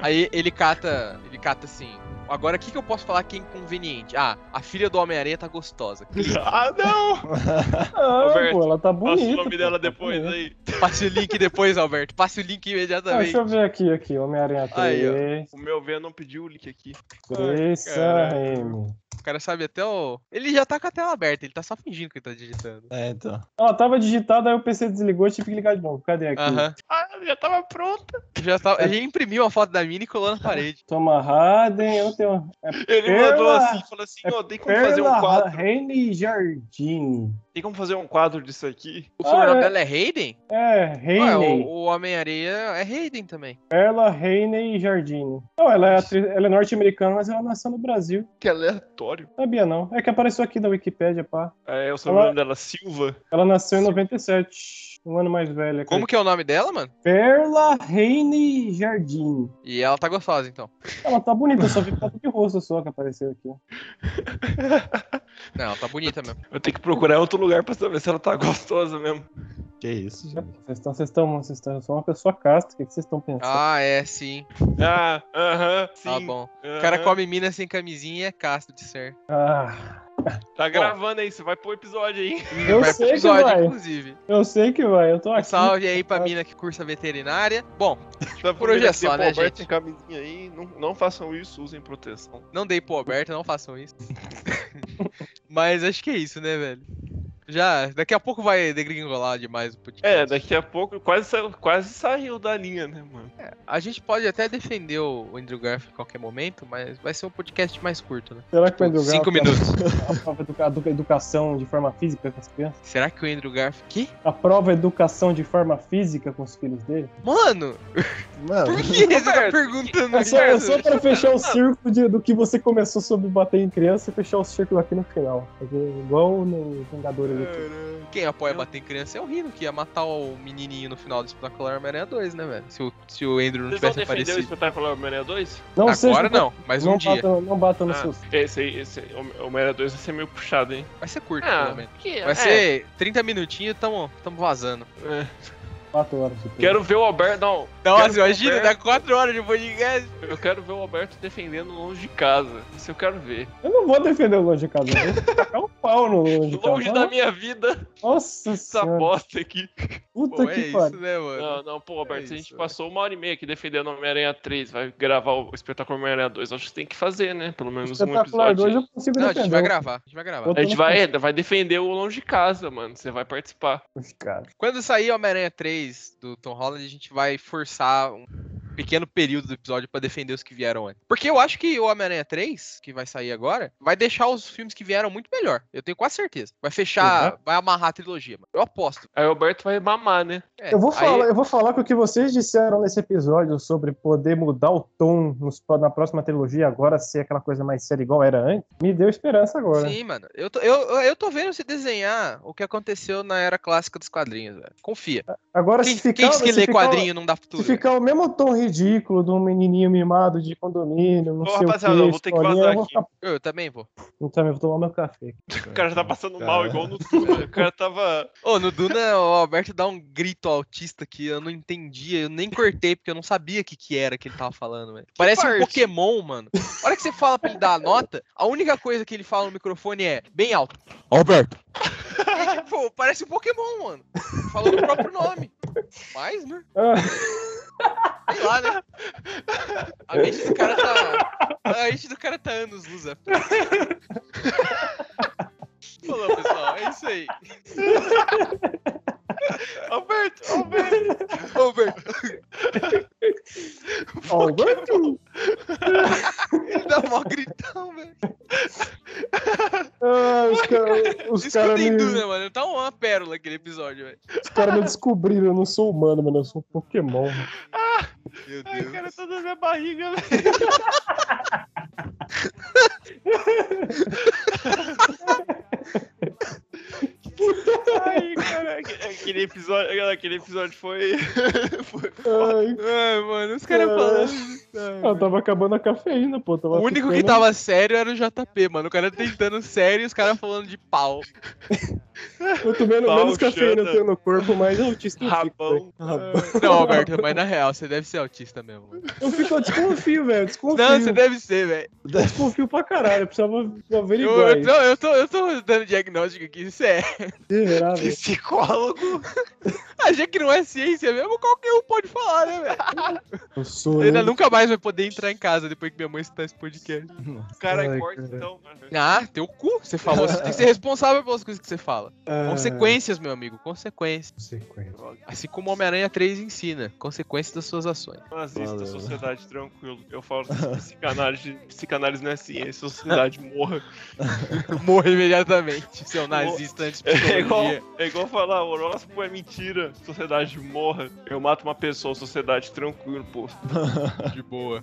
Aí ele cata, ele cata assim. Agora o que, que eu posso falar que é inconveniente? Ah, a filha do Homem-Aranha tá gostosa. Ah, não! Ah, Alberto, pô, ela tá Passa bonita. o nome dela tá depois bonita. aí. Passe o link depois, Alberto. Passe o link Ah, imediatamente. deixa eu ver aqui, aqui, Homem-Aranha Aí, ó. 3. O meu V não pediu o link aqui. 3 caralho. Cara sabe até o. Ele já tá com a tela aberta, ele tá só fingindo que ele tá digitando. É, então. Ela tava digitada, aí o PC desligou, tive que ligar de novo. Cadê aqui? Aham. Ah, já tava pronta. Já, tá, já imprimiu a foto da mina e colou na parede. Toma Harden, eu tenho. É Ele Perla- mandou assim, falou assim, ó, tem como fazer um quadro. Rene Jardine. Tem como fazer um quadro disso aqui? O sobrenome é. dela é Hayden? É, Ué, Rene. o, o Homem-Areia é Hayden também. Perla Rene Jardine. Não, ela é, atriz- ela é norte-americana, mas ela nasceu no Brasil. Que aleatório. Sabia não. É que apareceu aqui na Wikipédia, pá. É, o sobrenome Ela- dela, Silva. Ela nasceu em 97. Um ano mais velha. Como que é o nome dela, mano? Perla Reine Jardine. E ela tá gostosa, então. Ela tá bonita, eu só vi foto de rosto só que apareceu aqui. Não, ela tá bonita mesmo. Eu tenho que procurar em outro lugar pra saber se ela tá gostosa mesmo. Que isso, gente. Vocês estão, vocês estão, vocês estão, eu sou uma pessoa casta, o que, vocês estão pensando? Ah, é, sim. Ah, aham, sim. Tá bom. O cara come mina sem camisinha e é casto de ser. Ah, Tá gravando aí, você vai pro episódio aí. eu vai pro sei que episódio, vai. inclusive. Eu sei que vai, eu tô Um aqui. salve aí pra mina que cursa veterinária. Bom, Pra Por hoje é que só, né, Alberto gente? em camisinha aí, não, não façam isso, usem proteção. não dei pro Alberto, não façam isso. Mas acho que é isso, né, velho? Já, daqui a pouco vai degringolar demais o podcast. É, daqui a pouco quase, saiu- quase saiu da linha, né, mano? A gente pode até defender o Andrew Garfield em qualquer momento, mas vai ser um podcast mais curto, né? Será que o Andrew Cinco Garfield- minutos. A prova educa- educa- educação de forma física com as crianças? Será que o Andrew Garfield. Que? A prova educação de forma física com os filhos dele? Mano, Mano, por que você tá perguntando É isso? só, é só pra fechar o círculo de- do que você começou sobre bater em criança e fechar o círculo aqui no final. Fazer igual no Vingadores aqui. Quem apoia bater em criança é o Rino, que ia matar o menininho no final do Espetacular Homem-Aranha 2, né, velho? Se o, se o Andrew não Vocês vão tivesse defender o aparecido. Espetacular Homem-Aranha 2? Não Agora seja- não, mas um não dia. Bata, não bata nos Ah, seus. esse aí, esse Homem-Aranha 2 vai ser meio puxado, hein? Vai ser curto, Ah, pelo menos. que- Vai é, ser 30 minutinhos, tamo, tamo vazando. é. 4 horas. Quero ver o Alberto. Não, Nossa, imagina, dá 4 horas de podcast. eu quero ver o Alberto defendendo longe de casa. Isso eu quero ver. Eu não vou defender o longe de casa, eu vou tacar um pau no longe de casa. Longe da minha vida, Nossa essa senhora, bosta aqui. puta Pô, é que isso, pariu. né, mano? Não, não, pô, Alberto, É se a gente passou uma hora e meia aqui defendendo Homem-Aranha 3, vai gravar o espetáculo Homem-Aranha 2. Acho que tem que fazer, né? Pelo menos um episódio. 2 eu consigo Não, a gente vai gravar, a gente vai gravar. A gente vai, vai defender o longe de casa, mano. Você vai participar. Os caras. Quando sair Homem-Aranha 3 do Tom Holland, a gente vai forçar um pequeno período do episódio pra defender os que vieram antes. Porque eu acho que o Homem-Aranha 3, que vai sair agora, vai deixar os filmes que vieram muito melhor. Eu tenho quase certeza. Vai fechar, vai amarrar a trilogia, mano. Eu aposto. Aí o Alberto vai mamar, né? É, Eu vou, aí- falar, eu vou falar que o que vocês disseram nesse episódio sobre poder mudar o tom nos- na próxima trilogia, agora ser aquela coisa mais séria igual era antes, me deu esperança agora. Sim, mano. Eu tô, eu, eu- tô vendo se desenhar o que aconteceu na era clássica dos quadrinhos, velho. Confia. Agora, Quem, se ficar, quem disse que se lê ficar- quadrinho não dá Se futuro? ficar o mesmo tom ridículo de um menininho mimado de condomínio, não Ô, sei rapaziada, o eu quê, vou ter que vazar eu aqui. ficar- Eu também vou. Eu também vou tomar meu café. O cara já tá passando mal, igual no Duna. O cara tava. Ô, no Duna, o Alberto dá um grito autista que eu não entendia, eu nem cortei, porque eu não sabia o que, que era que ele tava falando, velho. Parece um parte? Pokémon, mano. A hora que você fala pra ele dar a nota, a única coisa que ele fala no microfone é bem alto. Alberto. E, tipo, parece um Pokémon, mano. Falando o próprio nome. Mas, né? Sei lá, né? A mente do cara tá. A mente do cara tá anos luz à frente. Falou, pessoal. É isso aí. Alberto, Alberto. Alberto. Alberto! Ele dá mó gritão, velho. Ah, os caras os me, Duna, mano. Tá uma pérola aquele episódio, velho. os cara me descobriram, eu não sou humano, mano, eu sou um Pokémon. Meu Ai, Deus. cara, tá na minha barriga, velho. Ai, cara, aque- aquele episódio, aquele episódio foi. foi Ai, Ai, mano, os caras falando. isso. Ai, eu tava acabando a cafeína, pô. Tava O único que ficando- tava sério era o JP, mano. O cara tentando sério e os caras falando de pau. Quanto menos, Pau, menos cafeína eu tenho no corpo, mais autista eu fico. Rabão. Não, Alberto, mas na real, você deve ser autista mesmo. Eu fico, eu desconfio, velho. Desconfio. Não, você deve ser, velho. Desconfio pra caralho. Eu precisava Eu, averiguar. eu, isso. tô, eu, tô, eu tô dando diagnóstico aqui, isso é. Será? Psicólogo. Ah, já que não é ciência mesmo, qualquer um pode falar, né, velho? Eu sou. Ainda né? nunca mais vai poder entrar em casa depois que minha mãe escutar esse podcast. Cara, Ai, corta cara. então. Ah, teu cu. Você falou, você tem que ser responsável pelas coisas que você fala. Ah, Consequências, meu amigo, consequências. Consequência. Assim como o Homem-Aranha 3 ensina, consequências das suas ações. Nazista, Valeu. sociedade tranquilo. Eu falo que psicanálise, psicanálise não é ciência, sociedade morra. Morra imediatamente, seu nazista antes É igual, é igual falar, o horóscopo é mentira, sociedade morra. Eu mato uma pessoa, sociedade tranquilo, pô. de boa.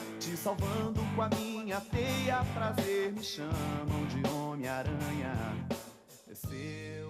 te salvando com a minha teia. Prazer me chamam de Homem-Aranha. Desceu